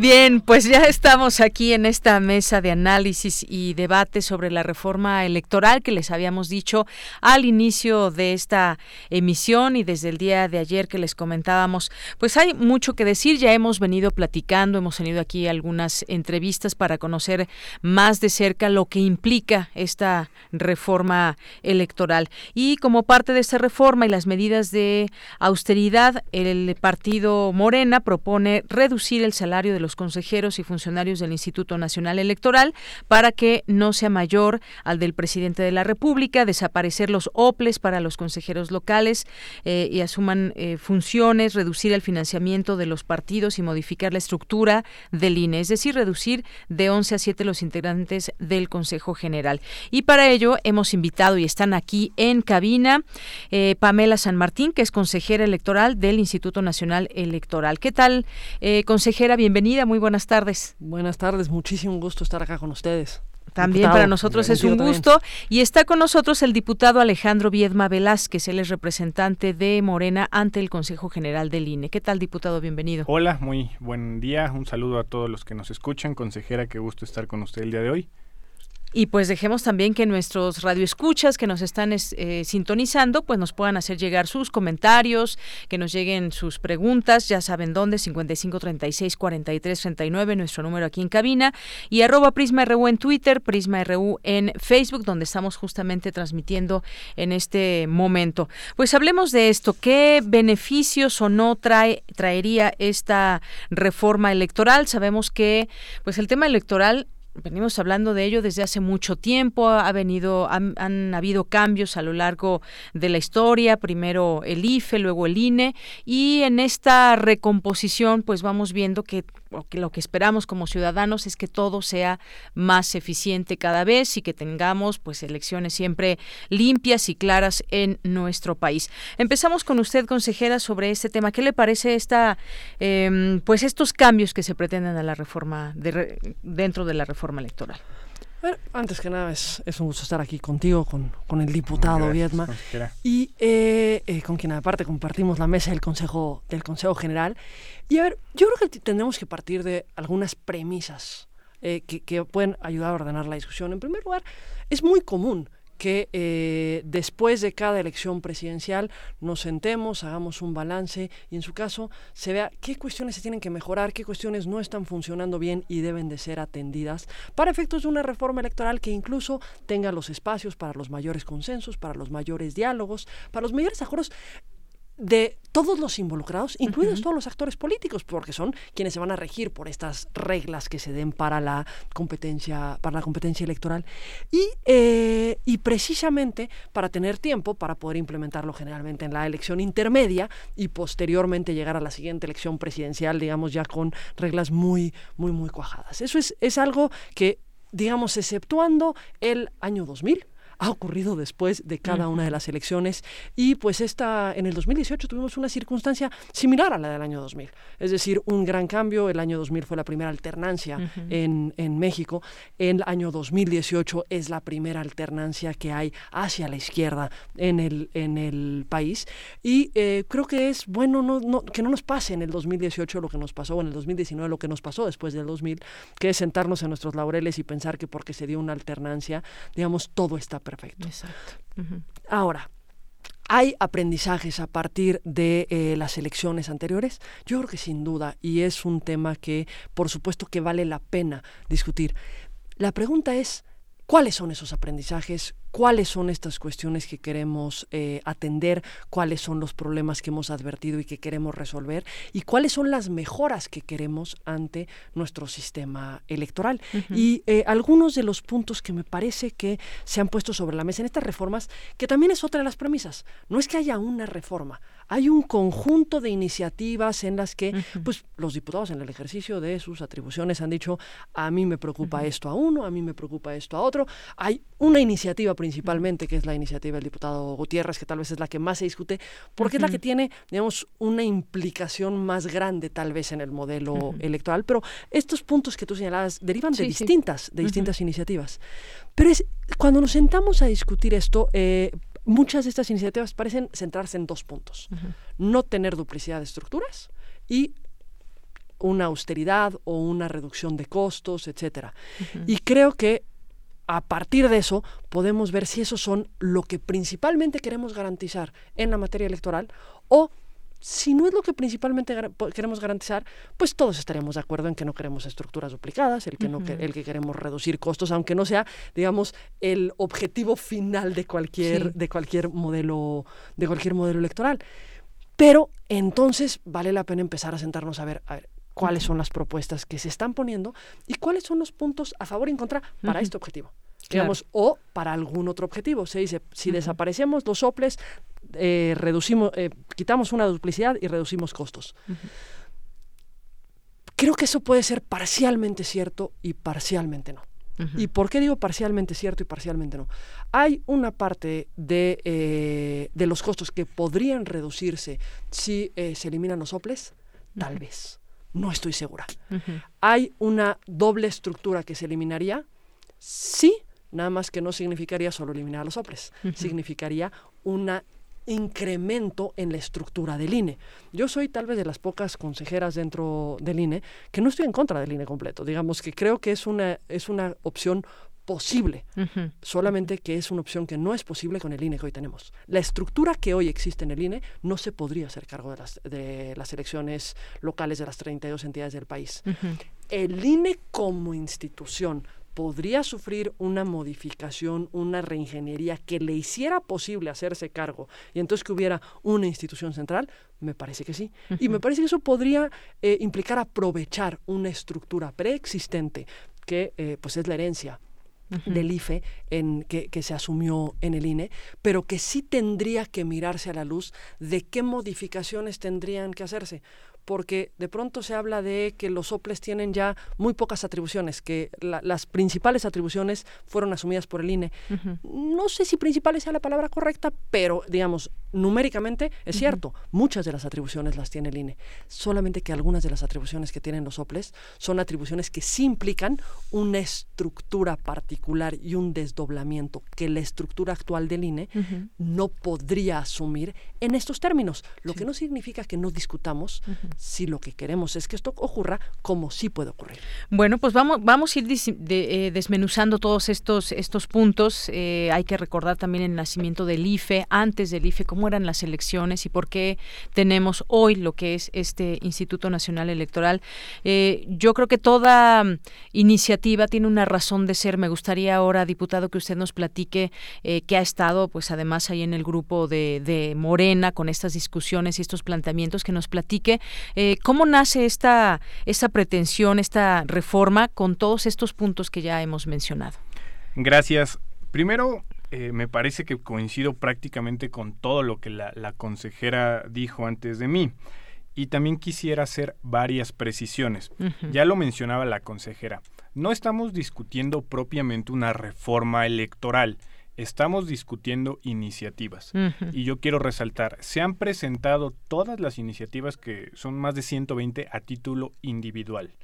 Bien, pues ya estamos aquí en esta mesa de análisis y debate sobre la reforma electoral que les habíamos dicho al inicio de esta emisión y desde el día de ayer que les comentábamos. Pues hay mucho que decir, ya hemos venido platicando, hemos tenido aquí algunas entrevistas para conocer más de cerca lo que implica esta reforma electoral. Y como parte de esta reforma y las medidas de austeridad, el partido Morena propone reducir el salario de los consejeros y funcionarios del Instituto Nacional Electoral para que no sea mayor al del presidente de la República, desaparecer los OPLES para los consejeros locales eh, y asuman eh, funciones, reducir el financiamiento de los partidos y modificar la estructura del INE, es decir, reducir de 11 a 7 los integrantes del Consejo General. Y para ello hemos invitado y están aquí en cabina eh, Pamela San Martín, que es consejera electoral del Instituto Nacional Electoral. ¿Qué tal, consejera? Bienvenida muy buenas tardes. Buenas tardes, muchísimo gusto estar acá con ustedes. También para nosotros es un gusto. Y está con nosotros el diputado Alejandro Viedma Velázquez, él es representante de Morena ante el Consejo General del INE. ¿Qué tal, diputado? Bienvenido. Hola, muy buen día. Un saludo a todos los que nos escuchan. Consejera, qué gusto estar con usted el día de hoy. Y pues dejemos también que nuestros radioescuchas que nos están eh, sintonizando, pues nos puedan hacer llegar sus comentarios, que nos lleguen sus preguntas, ya saben dónde, 55 36 43 39, nuestro número aquí en cabina, y arroba Prisma RU en Twitter, Prisma RU en Facebook, donde estamos justamente transmitiendo en este momento. Pues hablemos de esto, ¿qué beneficios o no trae, traería esta reforma electoral? Sabemos que pues el tema electoral venimos hablando de ello desde hace mucho tiempo, ha venido, han, habido cambios a lo largo de la historia, primero el IFE, luego el INE, y en esta recomposición pues vamos viendo que lo que esperamos como ciudadanos es que todo sea más eficiente cada vez y que tengamos pues elecciones siempre limpias y claras en nuestro país. Empezamos con usted, consejera, sobre este tema. ¿Qué le parece esta eh, pues estos cambios que se pretenden a la reforma de, dentro de la reforma electoral? antes que nada, es, es, un gusto estar aquí contigo, con, con el diputado Viedma, y eh, eh, con quien aparte compartimos la mesa del Consejo, del Consejo General. Y a ver, yo creo que tendremos que partir de algunas premisas eh, que, que pueden ayudar a ordenar la discusión. En primer lugar, es muy común que eh, después de cada elección presidencial nos sentemos, hagamos un balance y en su caso se vea qué cuestiones se tienen que mejorar, qué cuestiones no están funcionando bien y deben de ser atendidas para efectos de una reforma electoral que incluso tenga los espacios para los mayores consensos, para los mayores diálogos, para los mayores acuerdos de todos los involucrados, incluidos todos los actores políticos, porque son quienes se van a regir por estas reglas que se den para la competencia, para la competencia electoral, y, eh, y precisamente para tener tiempo para poder implementarlo generalmente en la elección intermedia y posteriormente llegar a la siguiente elección presidencial, digamos, ya con reglas muy, muy, muy cuajadas. Eso es, es algo que, digamos, exceptuando el año 2000, ha ocurrido después de cada una de las elecciones. Y pues esta en el 2018 tuvimos una circunstancia similar a la del año 2000, es decir, un gran cambio, el año 2000 fue la primera alternancia en, en México, el año 2018 es la primera alternancia que hay hacia la izquierda en el, en el país. Y eh, creo que es bueno no, que no nos pase en el 2018 lo que nos pasó, o en el 2019 lo que nos pasó después del 2000, que es sentarnos en nuestros laureles y pensar que porque se dio una alternancia, digamos, todo está perfecto. Exacto. Ahora, ¿Hay aprendizajes a partir de eh, las elecciones anteriores? Yo creo que sin duda, y es un tema que por supuesto que vale la pena discutir. La pregunta es, ¿cuáles son esos aprendizajes? Cuáles son estas cuestiones que queremos eh, atender, cuáles son los problemas que hemos advertido y que queremos resolver y cuáles son las mejoras que queremos ante nuestro sistema electoral. Y eh, algunos de los puntos que me parece que se han puesto sobre la mesa en estas reformas, que también es otra de las premisas, no es que haya una reforma, hay un conjunto de iniciativas en las que pues, los diputados en el ejercicio de sus atribuciones han dicho, a mí me preocupa esto a uno, a mí me preocupa esto a otro. Hay una iniciativa principalmente, que es la iniciativa del diputado Gutiérrez, que tal vez es la que más se discute, porque es la que tiene, digamos, una implicación más grande tal vez en el modelo electoral. Pero estos puntos que tú señalabas derivan de distintas, de distintas iniciativas. Pero es, cuando nos sentamos a discutir esto, eh, muchas de estas iniciativas parecen centrarse en dos puntos. No tener duplicidad de estructuras y una austeridad o una reducción de costos, etcétera. Y creo que a partir de eso podemos ver si esos son lo que principalmente queremos garantizar en la materia electoral o si no es lo que principalmente queremos garantizar, pues todos estaremos de acuerdo en que no queremos estructuras duplicadas, el que, no el que queremos reducir costos, aunque no sea, digamos, el objetivo final de cualquier, de cualquier modelo, de cualquier modelo electoral. Pero entonces vale la pena empezar a sentarnos a ver, a ver cuáles son las propuestas que se están poniendo y cuáles son los puntos a favor y en contra para este objetivo. Digamos, o para algún otro objetivo. Se dice, si desaparecemos los soples, eh, reducimos, eh, quitamos una duplicidad y reducimos costos. Creo que eso puede ser parcialmente cierto y parcialmente no. ¿Y por qué digo parcialmente cierto y parcialmente no? Hay una parte de, eh, de los costos que podrían reducirse si se eliminan los soples, tal vez. No estoy segura. ¿Hay una doble estructura que se eliminaría? Sí, nada más que no significaría solo eliminar los soples, significaría un incremento en la estructura del INE. Yo soy tal vez de las pocas consejeras dentro del INE que no estoy en contra del INE completo. Digamos que creo que es una, es una opción posible, solamente que es una opción que no es posible con el INE que hoy tenemos. La estructura que hoy existe en el INE no se podría hacer cargo de las, de las elecciones locales de las 32 entidades del país. El INE como institución podría sufrir una modificación, una reingeniería que le hiciera posible hacerse cargo y entonces que hubiera una institución central, me parece que sí. Y me parece que eso podría eh, implicar aprovechar una estructura preexistente que eh, pues es la herencia del IFE en, que, que, se asumió en el INE, pero que sí tendría que mirarse a la luz de qué modificaciones tendrían que hacerse. Porque de pronto se habla de que los soples tienen ya muy pocas atribuciones, que las principales atribuciones fueron asumidas por el INE. No sé si principales sea la palabra correcta, pero digamos, numéricamente es cierto, muchas de las atribuciones las tiene el INE, solamente que algunas de las atribuciones que tienen los soples son atribuciones que sí implican una estructura particular y un desdoblamiento que la estructura actual del INE no podría asumir en estos términos, lo que no significa que no discutamos si lo que queremos es que esto ocurra como sí puede ocurrir. Bueno, pues vamos, vamos a ir eh, desmenuzando todos estos, estos puntos. Eh, hay que recordar también el nacimiento del IFE, antes del IFE, cómo eran las elecciones y por qué tenemos hoy lo que es este Instituto Nacional Electoral. Eh, yo creo que toda mm, iniciativa tiene una razón de ser. Me gustaría ahora, diputado, que usted nos platique que ha estado, pues además ahí en el grupo de, de Morena con estas discusiones y estos planteamientos, que nos platique eh, ¿Cómo nace esta, esta pretensión, esta reforma con todos estos puntos que ya hemos mencionado? Gracias. Primero, eh, me parece que coincido prácticamente con todo lo que la, consejera dijo antes de mí. Y también quisiera hacer varias precisiones. Ya lo mencionaba la consejera. No estamos discutiendo propiamente una reforma electoral estamos discutiendo iniciativas. Y yo quiero resaltar, se han presentado todas las iniciativas que son más de 120 a título individual.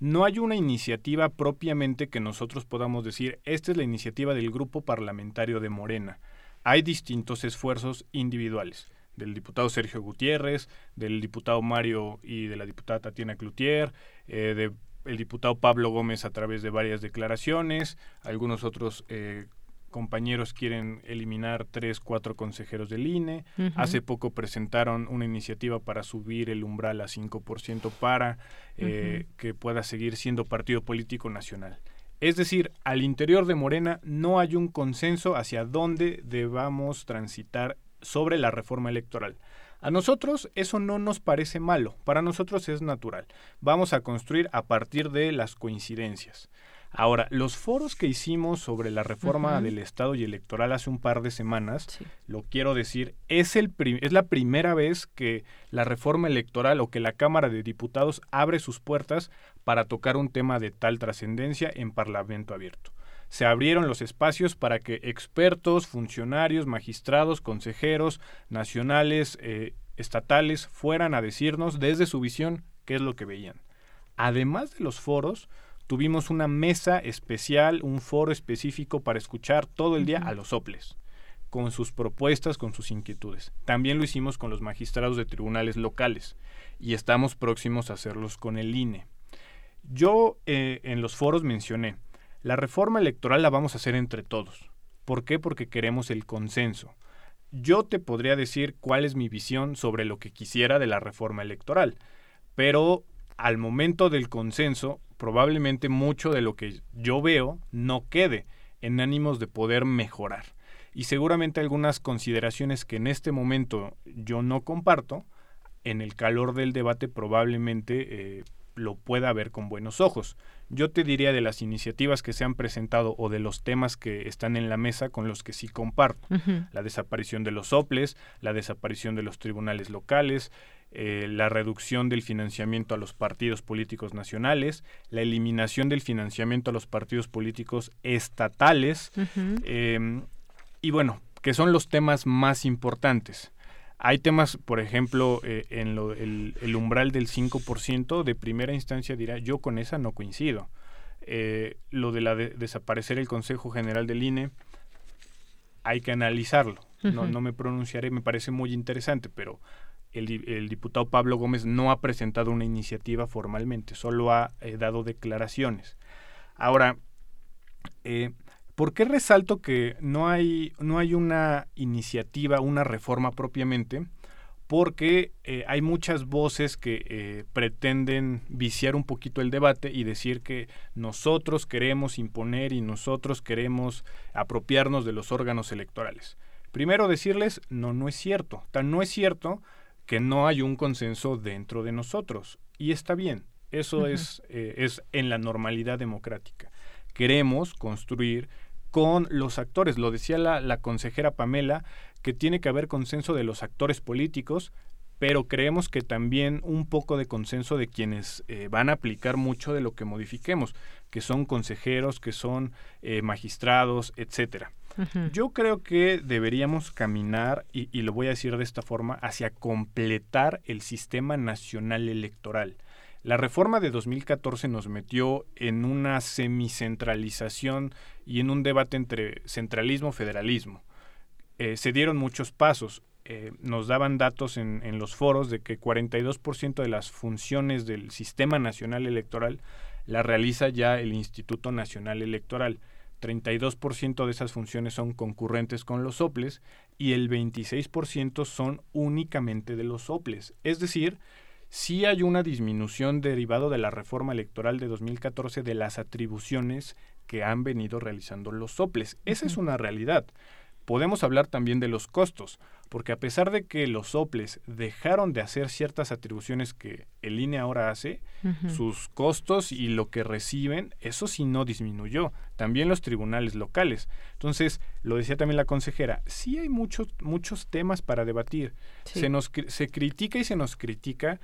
No hay una iniciativa propiamente que nosotros podamos decir, esta es la iniciativa del grupo parlamentario de Morena. Hay distintos esfuerzos individuales del diputado Sergio Gutiérrez, del diputado Mario y de la diputada Tatiana Cloutier, eh, del diputado Pablo Gómez a través de varias declaraciones, algunos otros eh, compañeros quieren eliminar tres, cuatro consejeros del INE. Hace poco presentaron una iniciativa para subir el umbral a 5% para eh, que pueda seguir siendo partido político nacional. Es decir, al interior de Morena no hay un consenso hacia dónde debamos transitar sobre la reforma electoral. A nosotros eso no nos parece malo, para nosotros es natural. Vamos a construir a partir de las coincidencias. Ahora, los foros que hicimos sobre la reforma del Estado y electoral hace un par de semanas, lo quiero decir, es, el es la primera vez que la reforma electoral o que la Cámara de Diputados abre sus puertas para tocar un tema de tal trascendencia en Parlamento abierto. Se abrieron los espacios para que expertos, funcionarios, magistrados, consejeros, nacionales, eh, estatales, fueran a decirnos desde su visión qué es lo que veían. Además de los foros, tuvimos una mesa especial, un foro específico para escuchar todo el día a los soples, con sus propuestas, con sus inquietudes. También lo hicimos con los magistrados de tribunales locales y estamos próximos a hacerlos con el INE. Yo eh, en los foros mencioné, la reforma electoral la vamos a hacer entre todos. ¿Por qué? Porque queremos el consenso. Yo te podría decir cuál es mi visión sobre lo que quisiera de la reforma electoral, pero al momento del consenso probablemente mucho de lo que yo veo no quede en ánimos de poder mejorar. Y seguramente algunas consideraciones que en este momento yo no comparto, en el calor del debate probablemente eh, lo pueda ver con buenos ojos. Yo te diría de las iniciativas que se han presentado o de los temas que están en la mesa con los que sí comparto. La desaparición de los soples, la desaparición de los tribunales locales, eh, la reducción del financiamiento a los partidos políticos nacionales, la eliminación del financiamiento a los partidos políticos estatales, em, y bueno, que son los temas más importantes. Hay temas, por ejemplo, eh, en lo, el, umbral del 5%, de primera instancia dirá, yo con esa no coincido. Eh, lo de la desaparecer el Consejo General del INE, hay que analizarlo. no, no me pronunciaré, me parece muy interesante, pero el, diputado Pablo Gómez no ha presentado una iniciativa formalmente, solo ha eh, dado declaraciones. Ahora, eh, ¿por qué resalto que no hay, no hay una iniciativa, una reforma propiamente? Porque eh, hay muchas voces que pretenden viciar un poquito el debate y decir que nosotros queremos imponer y nosotros queremos apropiarnos de los órganos electorales. Primero decirles, no, no es cierto. Tan no es cierto que no hay un consenso dentro de nosotros. Y está bien, eso es, eh, es en la normalidad democrática. Queremos construir con los actores, lo decía la, la consejera Pamela, que tiene que haber consenso de los actores políticos pero creemos que también un poco de consenso de quienes eh, van a aplicar mucho de lo que modifiquemos, que son consejeros, que son eh, magistrados, etcétera. Yo creo que deberíamos caminar, y, y, lo voy a decir de esta forma, hacia completar el sistema nacional electoral. La reforma de 2014 nos metió en una semicentralización y en un debate entre centralismo y federalismo. Eh, se dieron muchos pasos. Eh, nos daban datos en, en, los foros de que 42% de las funciones del Sistema Nacional Electoral la realiza ya el Instituto Nacional Electoral. 32% de esas funciones son concurrentes con los soples y el 26% son únicamente de los soples. Es decir, sí hay una disminución derivado de la reforma electoral de 2014 de las atribuciones que han venido realizando los soples. Esa es una realidad. Podemos hablar también de los costos, porque a pesar de que los soples dejaron de hacer ciertas atribuciones que el INE ahora hace, sus costos y lo que reciben, eso sí no disminuyó. También los tribunales locales. Entonces, lo decía también la consejera, sí hay muchos, muchos temas para debatir. Se, nos, se critica y se nos critica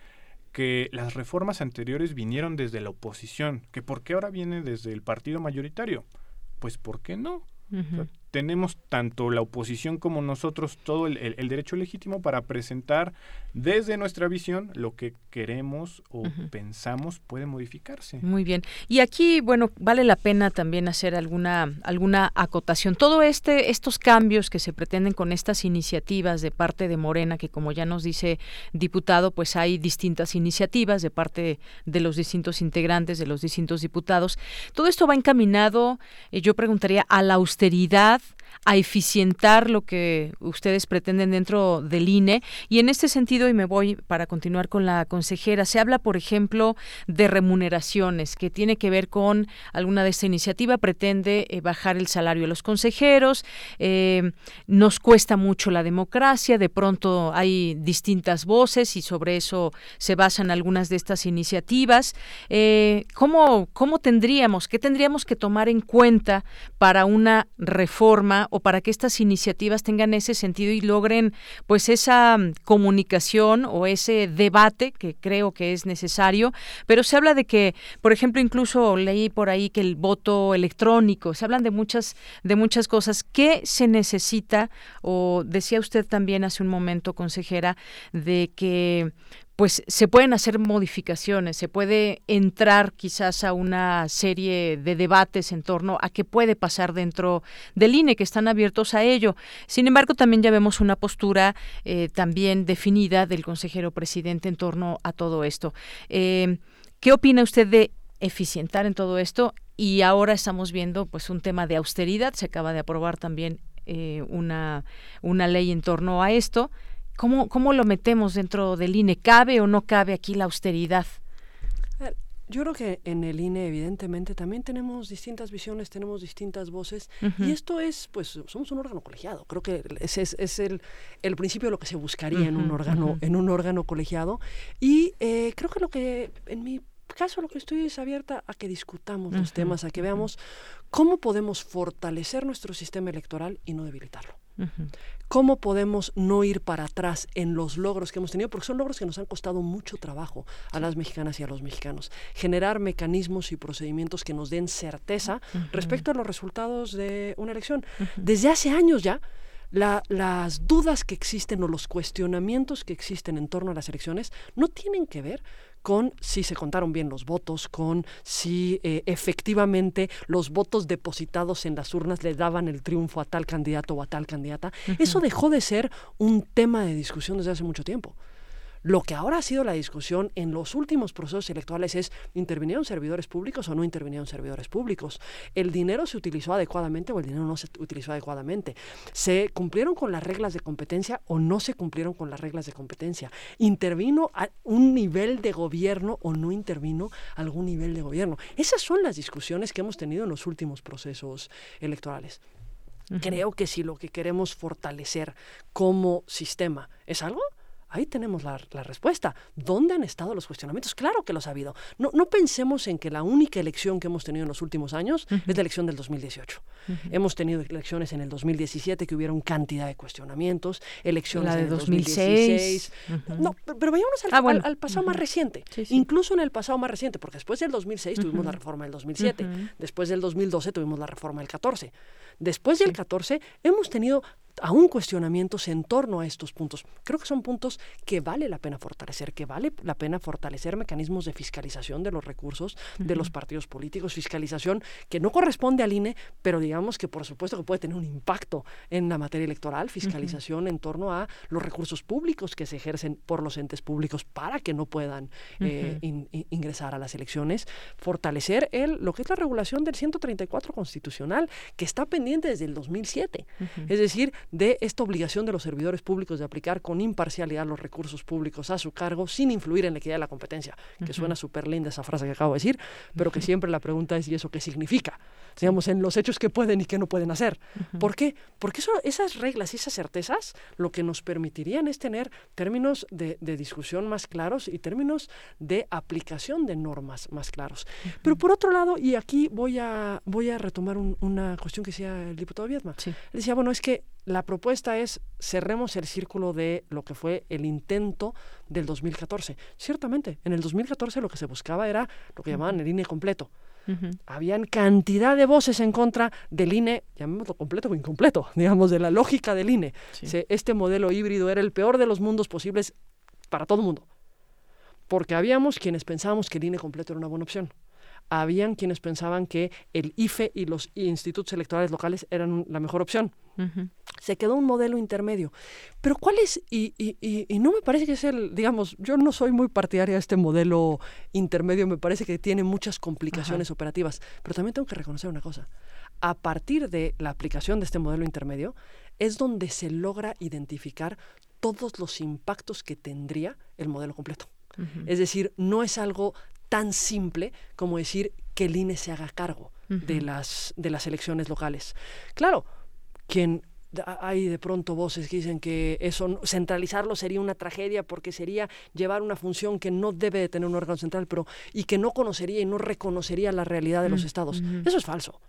que las reformas anteriores vinieron desde la oposición, que por qué ahora viene desde el partido mayoritario. Pues ¿por qué no? Tenemos tanto la oposición como nosotros todo el, derecho legítimo para presentar desde nuestra visión lo que queremos o pensamos puede modificarse. Muy bien. Y aquí, bueno, vale la pena también hacer alguna alguna acotación. Todo este estos cambios que se pretenden con estas iniciativas de parte de Morena, que como ya nos dice diputado, pues hay distintas iniciativas de parte de los distintos integrantes, de los distintos diputados. Todo esto va encaminado, eh, yo preguntaría, a la austeridad stuff a eficientar lo que ustedes pretenden dentro del INE. Y en este sentido, y me voy para continuar con la consejera, se habla, por ejemplo, de remuneraciones, que tiene que ver con alguna de esta iniciativa, pretende eh, bajar el salario de los consejeros, eh, nos cuesta mucho la democracia, de pronto hay distintas voces y sobre eso se basan algunas de estas iniciativas. Eh, ¿cómo, ¿Cómo tendríamos, qué tendríamos que tomar en cuenta para una reforma o para que estas iniciativas tengan ese sentido y logren pues esa mm, comunicación o ese debate que creo que es necesario, pero se habla de que, por ejemplo, incluso leí por ahí que el voto electrónico, se hablan de muchas de muchas cosas. ¿Qué se necesita o decía usted también hace un momento, consejera, de que pues se pueden hacer modificaciones, se puede entrar quizás a una serie de debates en torno a qué puede pasar dentro del INE, que están abiertos a ello. Sin embargo, también ya vemos una postura eh, también definida del consejero presidente en torno a todo esto. Eh, ¿Qué opina usted de eficientar en todo esto? Y ahora estamos viendo pues un tema de austeridad, se acaba de aprobar también eh, una, una ley en torno a esto. ¿Cómo, ¿Cómo lo metemos dentro del INE? ¿Cabe o no cabe aquí la austeridad? Yo creo que en el INE, evidentemente, también tenemos distintas visiones, tenemos distintas voces, y esto es, pues, somos un órgano colegiado. Creo que ese es, el, el, principio de lo que se buscaría en un órgano, en un órgano colegiado. Y eh, creo que lo que, en mi caso, lo que estoy es abierta a que discutamos los temas, a que veamos cómo podemos fortalecer nuestro sistema electoral y no debilitarlo. ¿Cómo podemos no ir para atrás en los logros que hemos tenido? Porque son logros que nos han costado mucho trabajo a las mexicanas y a los mexicanos. Generar mecanismos y procedimientos que nos den certeza respecto a los resultados de una elección. Desde hace años ya, las dudas que existen o los cuestionamientos que existen en torno a las elecciones no tienen que ver con si se contaron bien los votos, con si eh, efectivamente los votos depositados en las urnas le daban el triunfo a tal candidato o a tal candidata. Eso dejó de ser un tema de discusión desde hace mucho tiempo. Lo que ahora ha sido la discusión en los últimos procesos electorales es, ¿intervinieron servidores públicos o no intervinieron servidores públicos? ¿El dinero se utilizó adecuadamente o el dinero no se utilizó adecuadamente? ¿Se cumplieron con las reglas de competencia o no se cumplieron con las reglas de competencia? ¿Intervino a un nivel de gobierno o no intervino algún nivel de gobierno? Esas son las discusiones que hemos tenido en los últimos procesos electorales. Creo que si lo que queremos fortalecer como sistema es algo, Ahí tenemos la, respuesta. ¿Dónde han estado los cuestionamientos? Claro que los ha habido. No, no pensemos en que la única elección que hemos tenido en los últimos años es la elección del 2018. Hemos tenido elecciones en el 2017 que hubieron cantidad de cuestionamientos, elecciones de en el 2016. No, pero, vayámonos al, ah, pasado más reciente. Incluso en el pasado más reciente, porque después del 2006 tuvimos la reforma del 2007, después del 2012 tuvimos la reforma del 14. Después del 14 hemos tenido aún cuestionamientos en torno a estos puntos. Creo que son puntos que vale la pena fortalecer, que vale la pena fortalecer mecanismos de fiscalización de los recursos de los partidos políticos, fiscalización que no corresponde al INE, pero digamos que por supuesto que puede tener un impacto en la materia electoral, fiscalización en torno a los recursos públicos que se ejercen por los entes públicos para que no puedan eh, ingresar a las elecciones, fortalecer el, lo que es la regulación del 134 constitucional, que está pendiente desde el 2007. Es decir, de esta obligación de los servidores públicos de aplicar con imparcialidad los recursos públicos a su cargo sin influir en la equidad de la competencia, que suena súper linda esa frase que acabo de decir, pero que siempre la pregunta es ¿y eso qué significa? Digamos, en los hechos que pueden y que no pueden hacer. ¿Por qué? Porque eso, esas reglas y esas certezas lo que nos permitirían es tener términos de, discusión más claros y términos de aplicación de normas más claros. Pero por otro lado, y aquí voy a, voy a retomar una cuestión que decía el diputado Viedma, él decía, bueno, es que la propuesta es cerremos el círculo de lo que fue el intento del 2014. Ciertamente, en el 2014 lo que se buscaba era lo que llamaban el INE completo. Habían cantidad de voces en contra del INE, llamémoslo completo o incompleto, digamos, de la lógica del INE. Este modelo híbrido era el peor de los mundos posibles para todo el mundo. Porque habíamos quienes pensábamos que el INE completo era una buena opción habían quienes pensaban que el IFE y los institutos electorales locales eran la mejor opción. Se quedó un modelo intermedio. Pero ¿cuál es? Y, y, no me parece que es el, digamos, yo no soy muy partidaria de este modelo intermedio, me parece que tiene muchas complicaciones operativas, pero también tengo que reconocer una cosa. A partir de la aplicación de este modelo intermedio, es donde se logra identificar todos los impactos que tendría el modelo completo. Es decir, no es algo tan simple como decir que el INE se haga cargo de, las, de las elecciones locales. Claro, quien hay de pronto voces que dicen que eso centralizarlo sería una tragedia porque sería llevar una función que no debe de tener un órgano central, pero y que no conocería y no reconocería la realidad de los estados. Eso es falso.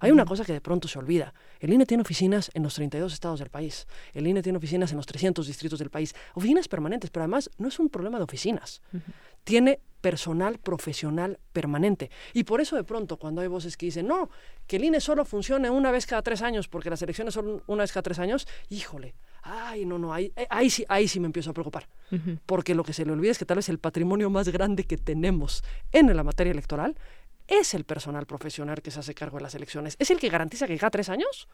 Hay una cosa que de pronto se olvida. El INE tiene oficinas en los 32 estados del país. El INE tiene oficinas en los 300 distritos del país. Oficinas permanentes, pero además no es un problema de oficinas. Tiene personal profesional permanente. Y por eso de pronto cuando hay voces que dicen, no, que el INE solo funcione una vez cada tres años, porque las elecciones son una vez cada tres años, híjole, ay, no, no, ahí, eh, ahí, sí, ahí sí me empiezo a preocupar. Porque lo que se le olvida es que tal vez el patrimonio más grande que tenemos en la materia electoral es el personal profesional que se hace cargo de las elecciones. Es el que garantiza que cada tres años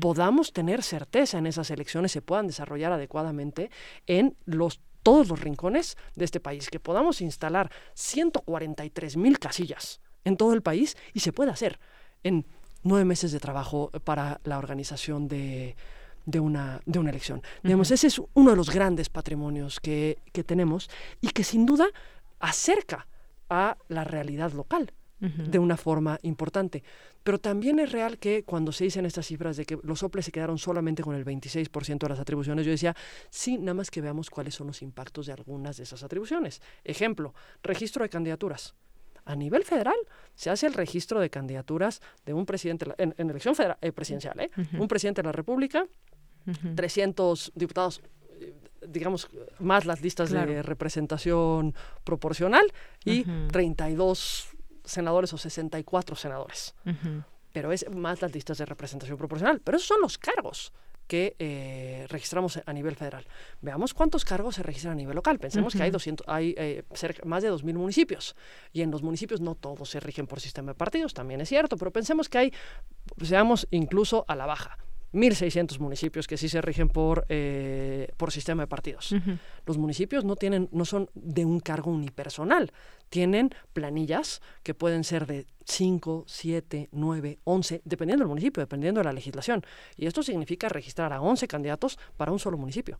podamos tener certeza en esas elecciones se puedan desarrollar adecuadamente en los todos los rincones de este país, que podamos instalar 143 mil casillas en todo el país y se puede hacer en nueve meses de trabajo para la organización de, una, de una elección. Digamos, ese es uno de los grandes patrimonios que, que tenemos y que sin duda acerca a la realidad local de una forma importante. Pero también es real que cuando se dicen estas cifras de que los soples se quedaron solamente con el 26% de las atribuciones, yo decía, sí, nada más que veamos cuáles son los impactos de algunas de esas atribuciones. Ejemplo, registro de candidaturas. A nivel federal se hace el registro de candidaturas de un presidente, en, elección federal, eh, presidencial, ¿eh? un presidente de la República, 300 diputados eh, digamos, más las listas de representación proporcional y 32 senadores o 64 senadores. Pero es más las listas de representación proporcional. Pero esos son los cargos que eh, registramos a nivel federal. Veamos cuántos cargos se registran a nivel local. Pensemos que hay, 200, hay eh, más de 2.000 municipios y en los municipios no todos se rigen por sistema de partidos, también es cierto, pero pensemos que hay, seamos incluso a la baja, 1.600 municipios que sí se rigen por, eh, por sistema de partidos. Los municipios no, tienen, no son de un cargo unipersonal, tienen planillas que pueden ser de 5, 7, 9, 11, dependiendo del municipio, dependiendo de la legislación. Y esto significa registrar a 11 candidatos para un solo municipio,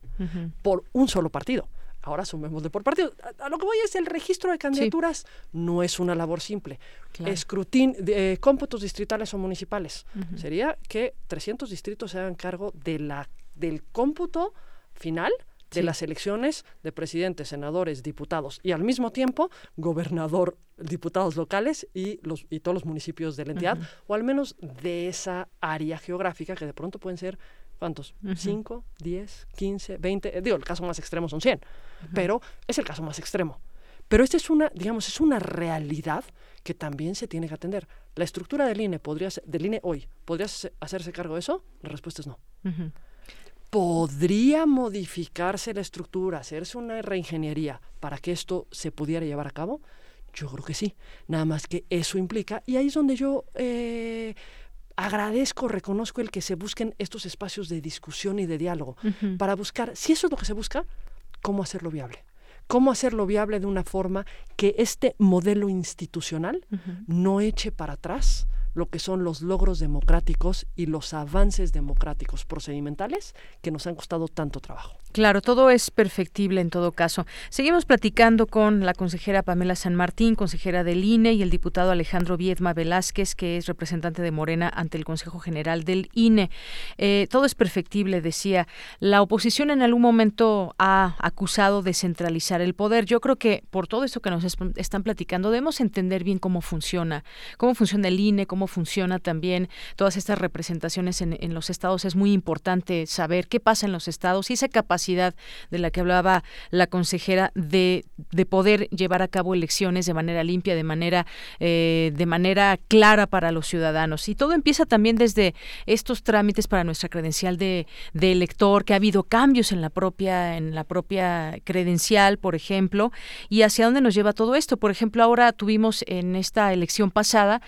por un solo partido. Ahora de por partido. A, lo que voy es el registro de candidaturas no es una labor simple. Escrutin, de, cómputos distritales o municipales. Sería que 300 distritos se hagan cargo de la, del cómputo final de las elecciones de presidentes, senadores, diputados y al mismo tiempo gobernador, diputados locales y, los, y todos los municipios de la entidad, o al menos de esa área geográfica que de pronto pueden ser ¿Cuántos? ¿Cinco? ¿Diez? ¿Quince? ¿Veinte? Digo, el caso más extremo son cien, pero es el caso más extremo. Pero esta es una, digamos, es una realidad que también se tiene que atender. ¿La estructura del INE, podría del INE hoy, podría hacerse cargo de eso? La respuesta es no. ¿Podría modificarse la estructura, hacerse una reingeniería para que esto se pudiera llevar a cabo? Yo creo que sí. Nada más que eso implica, y ahí es donde yo eh, agradezco, reconozco el que se busquen estos espacios de discusión y de diálogo para buscar, si eso es lo que se busca, cómo hacerlo viable cómo hacerlo viable de una forma que este modelo institucional no eche para atrás lo que son los logros democráticos y los avances democráticos procedimentales que nos han costado tanto trabajo. Claro, todo es perfectible en todo caso. Seguimos platicando con la consejera Pamela San Martín, consejera del INE, y el diputado Alejandro Viedma Velázquez, que es representante de Morena ante el Consejo General del INE. Eh, todo es perfectible, decía. La oposición en algún momento ha acusado de centralizar el poder. Yo creo que por todo esto que nos están platicando debemos entender bien cómo funciona, cómo funciona el INE, cómo funciona también todas estas representaciones en, en los estados. Es muy importante saber qué pasa en los estados y esa capacidad de la que hablaba la consejera de, de poder llevar a cabo elecciones de manera limpia, de manera, eh, de manera clara para los ciudadanos. Y todo empieza también desde estos trámites para nuestra credencial de, de elector, que ha habido cambios en la propia, en la propia credencial, por ejemplo, y hacia dónde nos lleva todo esto. Por ejemplo, ahora tuvimos en esta elección pasada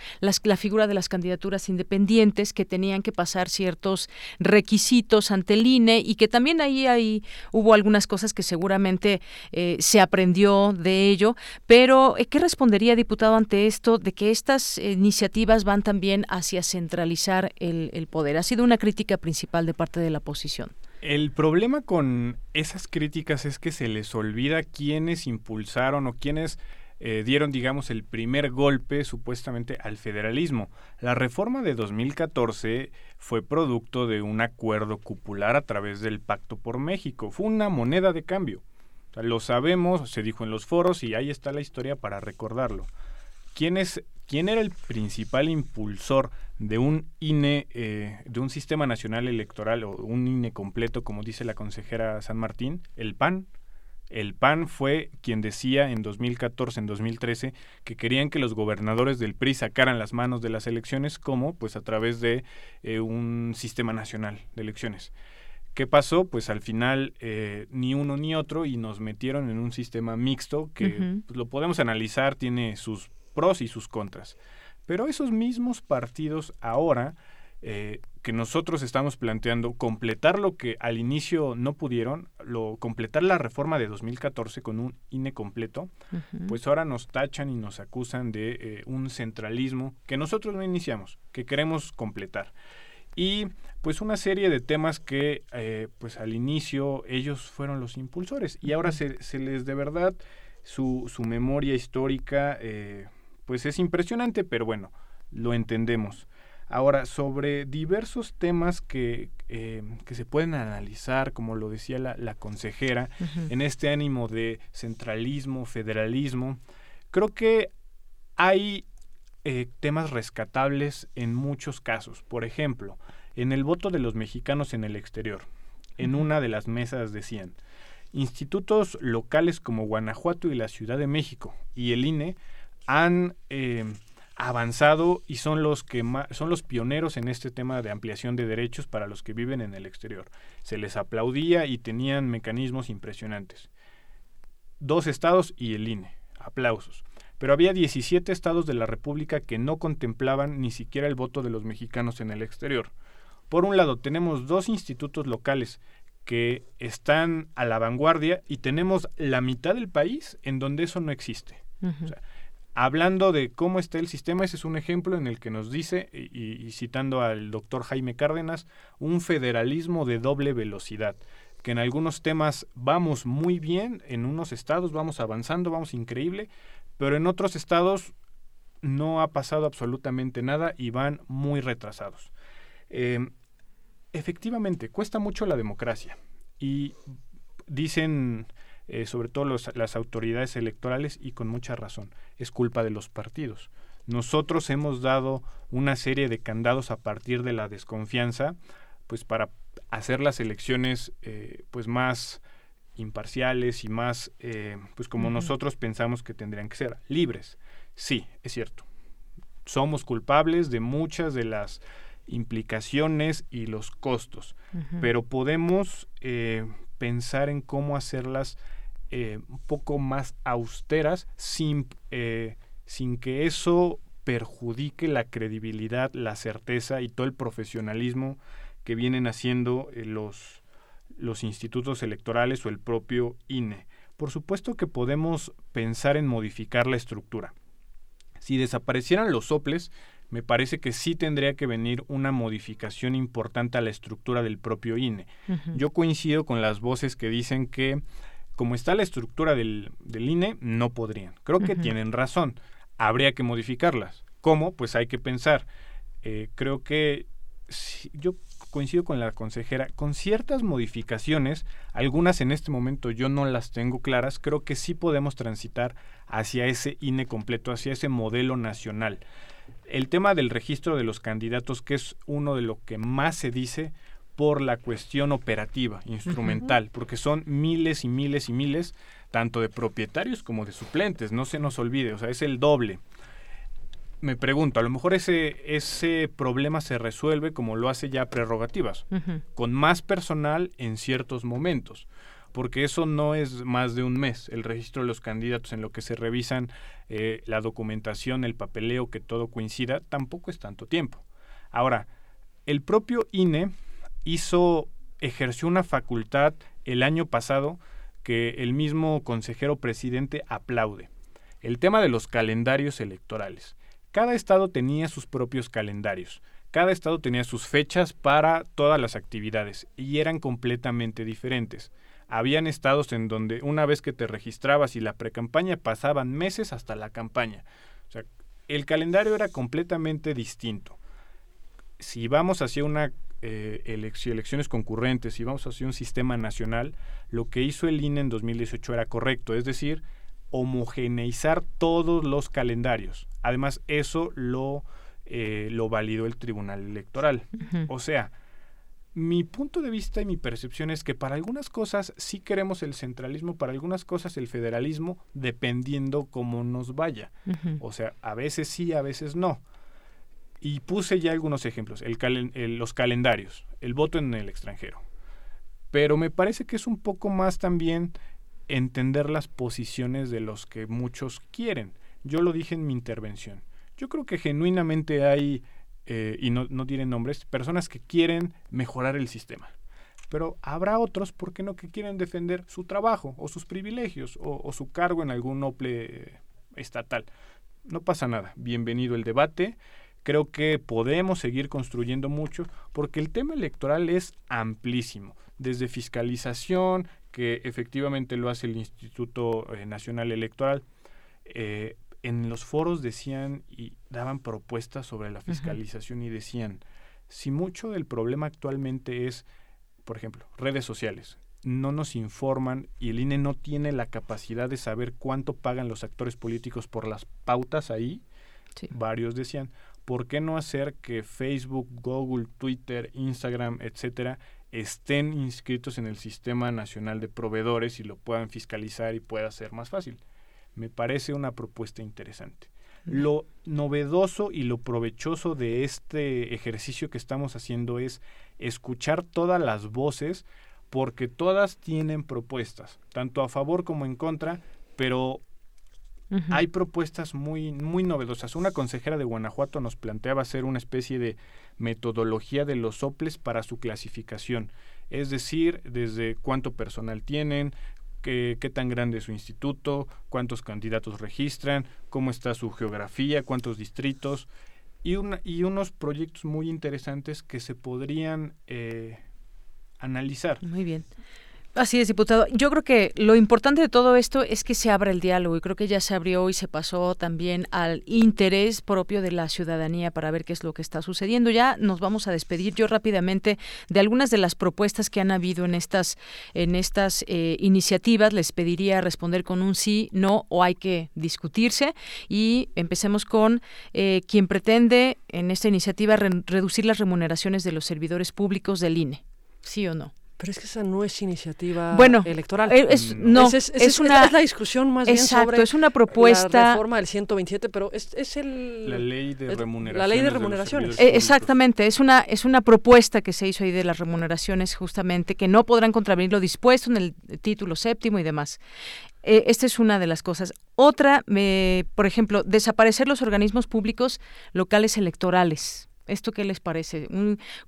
la figura de las candidaturas independientes que tenían que pasar ciertos requisitos ante el INE y que también ahí hay hubo algunas cosas que seguramente eh, se aprendió de ello, pero eh, ¿qué respondería, diputado, ante esto de que estas iniciativas van también hacia centralizar el, el poder? Ha sido una crítica principal de parte de la oposición. El problema con esas críticas es que se les olvida quiénes impulsaron o quiénes eh, dieron, digamos, el primer golpe supuestamente al federalismo. La reforma de 2014 fue producto de un acuerdo cupular a través del Pacto por México. Fue una moneda de cambio. lo sabemos, se dijo en los foros y ahí está la historia para recordarlo. ¿Quién, es, quién era el principal impulsor de un INE, eh, de un sistema nacional electoral o un INE completo, como dice la consejera San Martín? El PAN. El PAN fue quien decía en 2014, en 2013, que querían que los gobernadores del PRI sacaran las manos de las elecciones, como pues a través de eh, un sistema nacional de elecciones. ¿Qué pasó? Pues al final eh, ni uno ni otro y nos metieron en un sistema mixto que pues, lo podemos analizar, tiene sus pros y sus contras. Pero esos mismos partidos ahora eh, que nosotros estamos planteando completar lo que al inicio no pudieron, lo completar la reforma de 2014 con un INE completo, pues ahora nos tachan y nos acusan de eh, un centralismo que nosotros no iniciamos, que queremos completar. Y pues una serie de temas que eh, pues al inicio ellos fueron los impulsores y ahora se, se les de verdad su, su memoria histórica pues es impresionante, pero bueno, lo entendemos. Ahora, sobre diversos temas que, eh, que se pueden analizar, como lo decía la, consejera, en este ánimo de centralismo, federalismo, creo que hay eh, temas rescatables en muchos casos. Por ejemplo, en el voto de los mexicanos en el exterior, en una de las mesas decían, institutos locales como Guanajuato y la Ciudad de México y el INE han... Eh, avanzado y son los que son los pioneros en este tema de ampliación de derechos para los que viven en el exterior. Se les aplaudía y tenían mecanismos impresionantes. Dos estados y el INE. Aplausos. Pero había 17 estados de la República que no contemplaban ni siquiera el voto de los mexicanos en el exterior. Por un lado, tenemos dos institutos locales que están a la vanguardia y tenemos la mitad del país en donde eso no existe hablando de cómo está el sistema, ese es un ejemplo en el que nos dice, y, citando al doctor Jaime Cárdenas, un federalismo de doble velocidad que en algunos temas vamos muy bien, en unos estados vamos avanzando, vamos increíble, pero en otros estados no ha pasado absolutamente nada y van muy retrasados. Em, efectivamente, cuesta mucho la democracia y dicen eh, sobre todo las autoridades electorales y con mucha razón, es culpa de los partidos. Nosotros hemos dado una serie de candados a partir de la desconfianza, pues para hacer las elecciones eh, pues más imparciales y más eh, pues como nosotros pensamos que tendrían que ser libres. Sí, es cierto. Somos culpables de muchas de las implicaciones y los costos, pero podemos eh, pensar en cómo hacerlas un poco más austeras sin sin que eso perjudique la credibilidad, la certeza y todo el profesionalismo que vienen haciendo eh, los, los institutos electorales o el propio INE. Por supuesto que podemos pensar en modificar la estructura. Si desaparecieran los soples, me parece que sí tendría que venir una modificación importante a la estructura del propio INE. Yo coincido con las voces que dicen que como está la estructura del, del INE, no podrían. Creo que tienen razón habría que modificarlas. ¿Cómo? Pues hay que pensar. Eh, creo que yo coincido con la consejera, con ciertas modificaciones, algunas en este momento yo no las tengo claras, creo que sí podemos transitar hacia ese INE completo, hacia ese modelo nacional. El tema del registro de los candidatos, que es uno de lo que más se dice por la cuestión operativa, instrumental, porque son miles y miles y miles tanto de propietarios como de suplentes, no se nos olvide, o sea, es el doble. Me pregunto, a lo mejor ese, ese problema se resuelve como lo hace ya prerrogativas, con más personal en ciertos momentos, porque eso no es más de un mes, el registro de los candidatos en lo que se revisan eh, la documentación, el papeleo, que todo coincida, tampoco es tanto tiempo. Ahora, el propio INE hizo, ejerció una facultad el año pasado que el mismo consejero presidente aplaude. El tema de los calendarios electorales. Cada estado tenía sus propios calendarios. Cada estado tenía sus fechas para todas las actividades y eran completamente diferentes. Habían estados en donde una vez que te registrabas y la precampaña pasaban meses hasta la campaña. O sea, el calendario era completamente distinto. Si vamos hacia una eh, elecciones concurrentes y vamos a hacer un sistema nacional, lo que hizo el INE en 2018 era correcto, es decir, homogeneizar todos los calendarios. Además, eso lo, eh, lo validó el Tribunal Electoral. O sea, mi punto de vista y mi percepción es que para algunas cosas sí queremos el centralismo, para algunas cosas el federalismo, dependiendo cómo nos vaya. O sea, a veces sí, a veces no. Y puse ya algunos ejemplos, el los calendarios, el voto en el extranjero. Pero me parece que es un poco más también entender las posiciones de los que muchos quieren. Yo lo dije en mi intervención. Yo creo que genuinamente hay, eh, y no, no diré nombres, personas que quieren mejorar el sistema. Pero habrá otros, ¿por qué no?, que quieren defender su trabajo o sus privilegios o, o su cargo en algún noble estatal. No pasa nada. Bienvenido el debate. Creo que podemos seguir construyendo mucho porque el tema electoral es amplísimo, desde fiscalización, que efectivamente lo hace el Instituto eh, Nacional Electoral. Eh, en los foros decían y daban propuestas sobre la fiscalización y decían, si mucho del problema actualmente es, por ejemplo, redes sociales, no nos informan y el INE no tiene la capacidad de saber cuánto pagan los actores políticos por las pautas ahí, varios decían, ¿por qué no hacer que Facebook, Google, Twitter, Instagram, etcétera, estén inscritos en el Sistema Nacional de Proveedores y lo puedan fiscalizar y pueda ser más fácil? Me parece una propuesta interesante. Lo novedoso y lo provechoso de este ejercicio que estamos haciendo es escuchar todas las voces porque todas tienen propuestas, tanto a favor como en contra, pero hay propuestas muy, muy novedosas. Una consejera de Guanajuato nos planteaba hacer una especie de metodología de los soples para su clasificación. Es decir, desde cuánto personal tienen, qué, qué tan grande es su instituto, cuántos candidatos registran, cómo está su geografía, cuántos distritos y, una, y unos proyectos muy interesantes que se podrían eh, analizar. Muy bien. Así es, diputado. Yo creo que lo importante de todo esto es que se abra el diálogo y creo que ya se abrió y se pasó también al interés propio de la ciudadanía para ver qué es lo que está sucediendo. Ya nos vamos a despedir yo rápidamente de algunas de las propuestas que han habido en estas en estas eh, iniciativas. Les pediría responder con un sí, no o hay que discutirse y empecemos con eh, quien pretende en esta iniciativa reducir las remuneraciones de los servidores públicos del INE. ¿Sí o no? Pero es que esa no es iniciativa bueno, electoral. Eh, es, no, es, es, una, la discusión más bien sobre es una propuesta, la reforma del 127, pero es, es el la ley de remuneraciones. La ley de remuneraciones. Eh, exactamente, es una es una propuesta que se hizo ahí de las remuneraciones justamente que no podrán contravenir lo dispuesto en el título séptimo y demás. Eh, esta es una de las cosas. Otra, me, por ejemplo, desaparecer los organismos públicos locales electorales. ¿Esto qué les parece?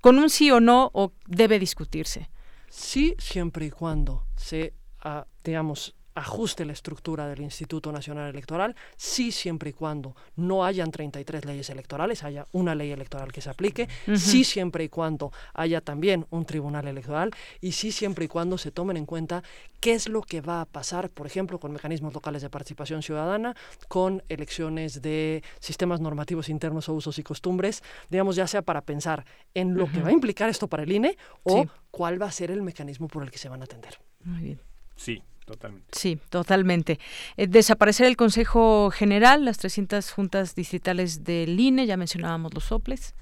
¿Con un sí o no o debe discutirse? Sí, siempre y cuando se, uh, digamos, ajuste la estructura del Instituto Nacional Electoral, sí siempre y cuando no hayan 33 leyes electorales, haya una ley electoral que se aplique, sí siempre y cuando haya también un tribunal electoral y sí siempre y cuando se tomen en cuenta qué es lo que va a pasar, por ejemplo, con mecanismos locales de participación ciudadana, con elecciones de sistemas normativos internos o usos y costumbres, digamos, ya sea para pensar en lo que va a implicar esto para el INE o cuál va a ser el mecanismo por el que se van a atender. Muy bien. Sí, Totalmente. Sí, totalmente. Eh, desaparecer el Consejo General, las 300 juntas distritales del INE, ya mencionábamos los soples.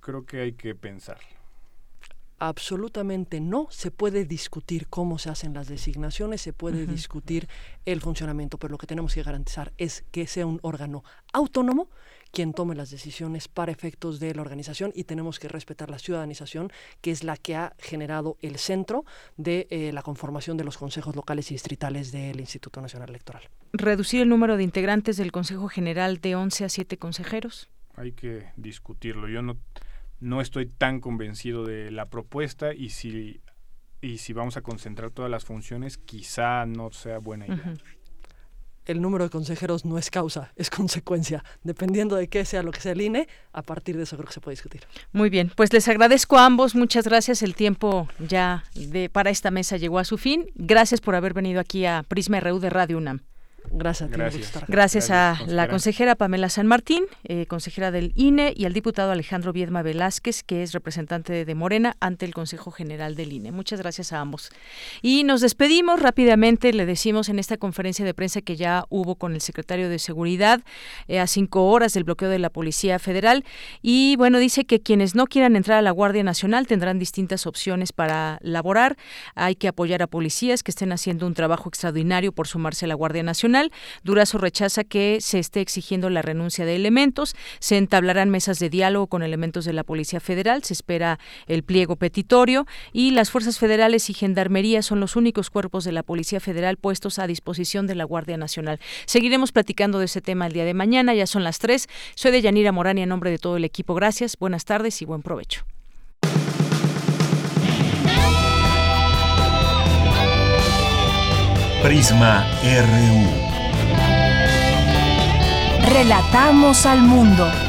Creo que hay que pensar. Absolutamente no. Se puede discutir cómo se hacen las designaciones, se puede discutir el funcionamiento, pero lo que tenemos que garantizar es que sea un órgano autónomo quien tome las decisiones para efectos de la organización y tenemos que respetar la ciudadanización, que es la que ha generado el centro de eh, la conformación de los consejos locales y distritales del Instituto Nacional Electoral. ¿Reducir el número de integrantes del Consejo General de 11 a 7 consejeros? Hay que discutirlo. Yo no, no estoy tan convencido de la propuesta y si, y si vamos a concentrar todas las funciones, quizá no sea buena idea el número de consejeros no es causa, es consecuencia. Dependiendo de qué sea lo que sea el INE, a partir de eso creo que se puede discutir. Muy bien, pues les agradezco a ambos, muchas gracias. El tiempo ya de, para esta mesa llegó a su fin. Gracias por haber venido aquí a Prisma RU de Radio UNAM. Gracias, Gracias, a la consejera Pamela San Martín, eh, consejera del INE, y al diputado Alejandro Viedma Velázquez, que es representante de Morena ante el Consejo General del INE. Muchas gracias a ambos. Y nos despedimos rápidamente. Le decimos en esta conferencia de prensa que ya hubo con el secretario de Seguridad eh, a cinco horas del bloqueo de la Policía Federal. Y bueno, dice que quienes no quieran entrar a la Guardia Nacional tendrán distintas opciones para laborar. Hay que apoyar a policías que estén haciendo un trabajo extraordinario por sumarse a la Guardia Nacional Durazo rechaza que se esté exigiendo la renuncia de elementos. Se entablarán mesas de diálogo con elementos de la Policía Federal. Se espera el pliego petitorio y las fuerzas federales y gendarmería son los únicos cuerpos de la Policía Federal puestos a disposición de la Guardia Nacional. Seguiremos platicando de ese tema el día de mañana. Ya son las tres. Soy de Yanira Morán y en nombre de todo el equipo. Gracias, buenas tardes y buen provecho. Prisma RU. Relatamos al mundo.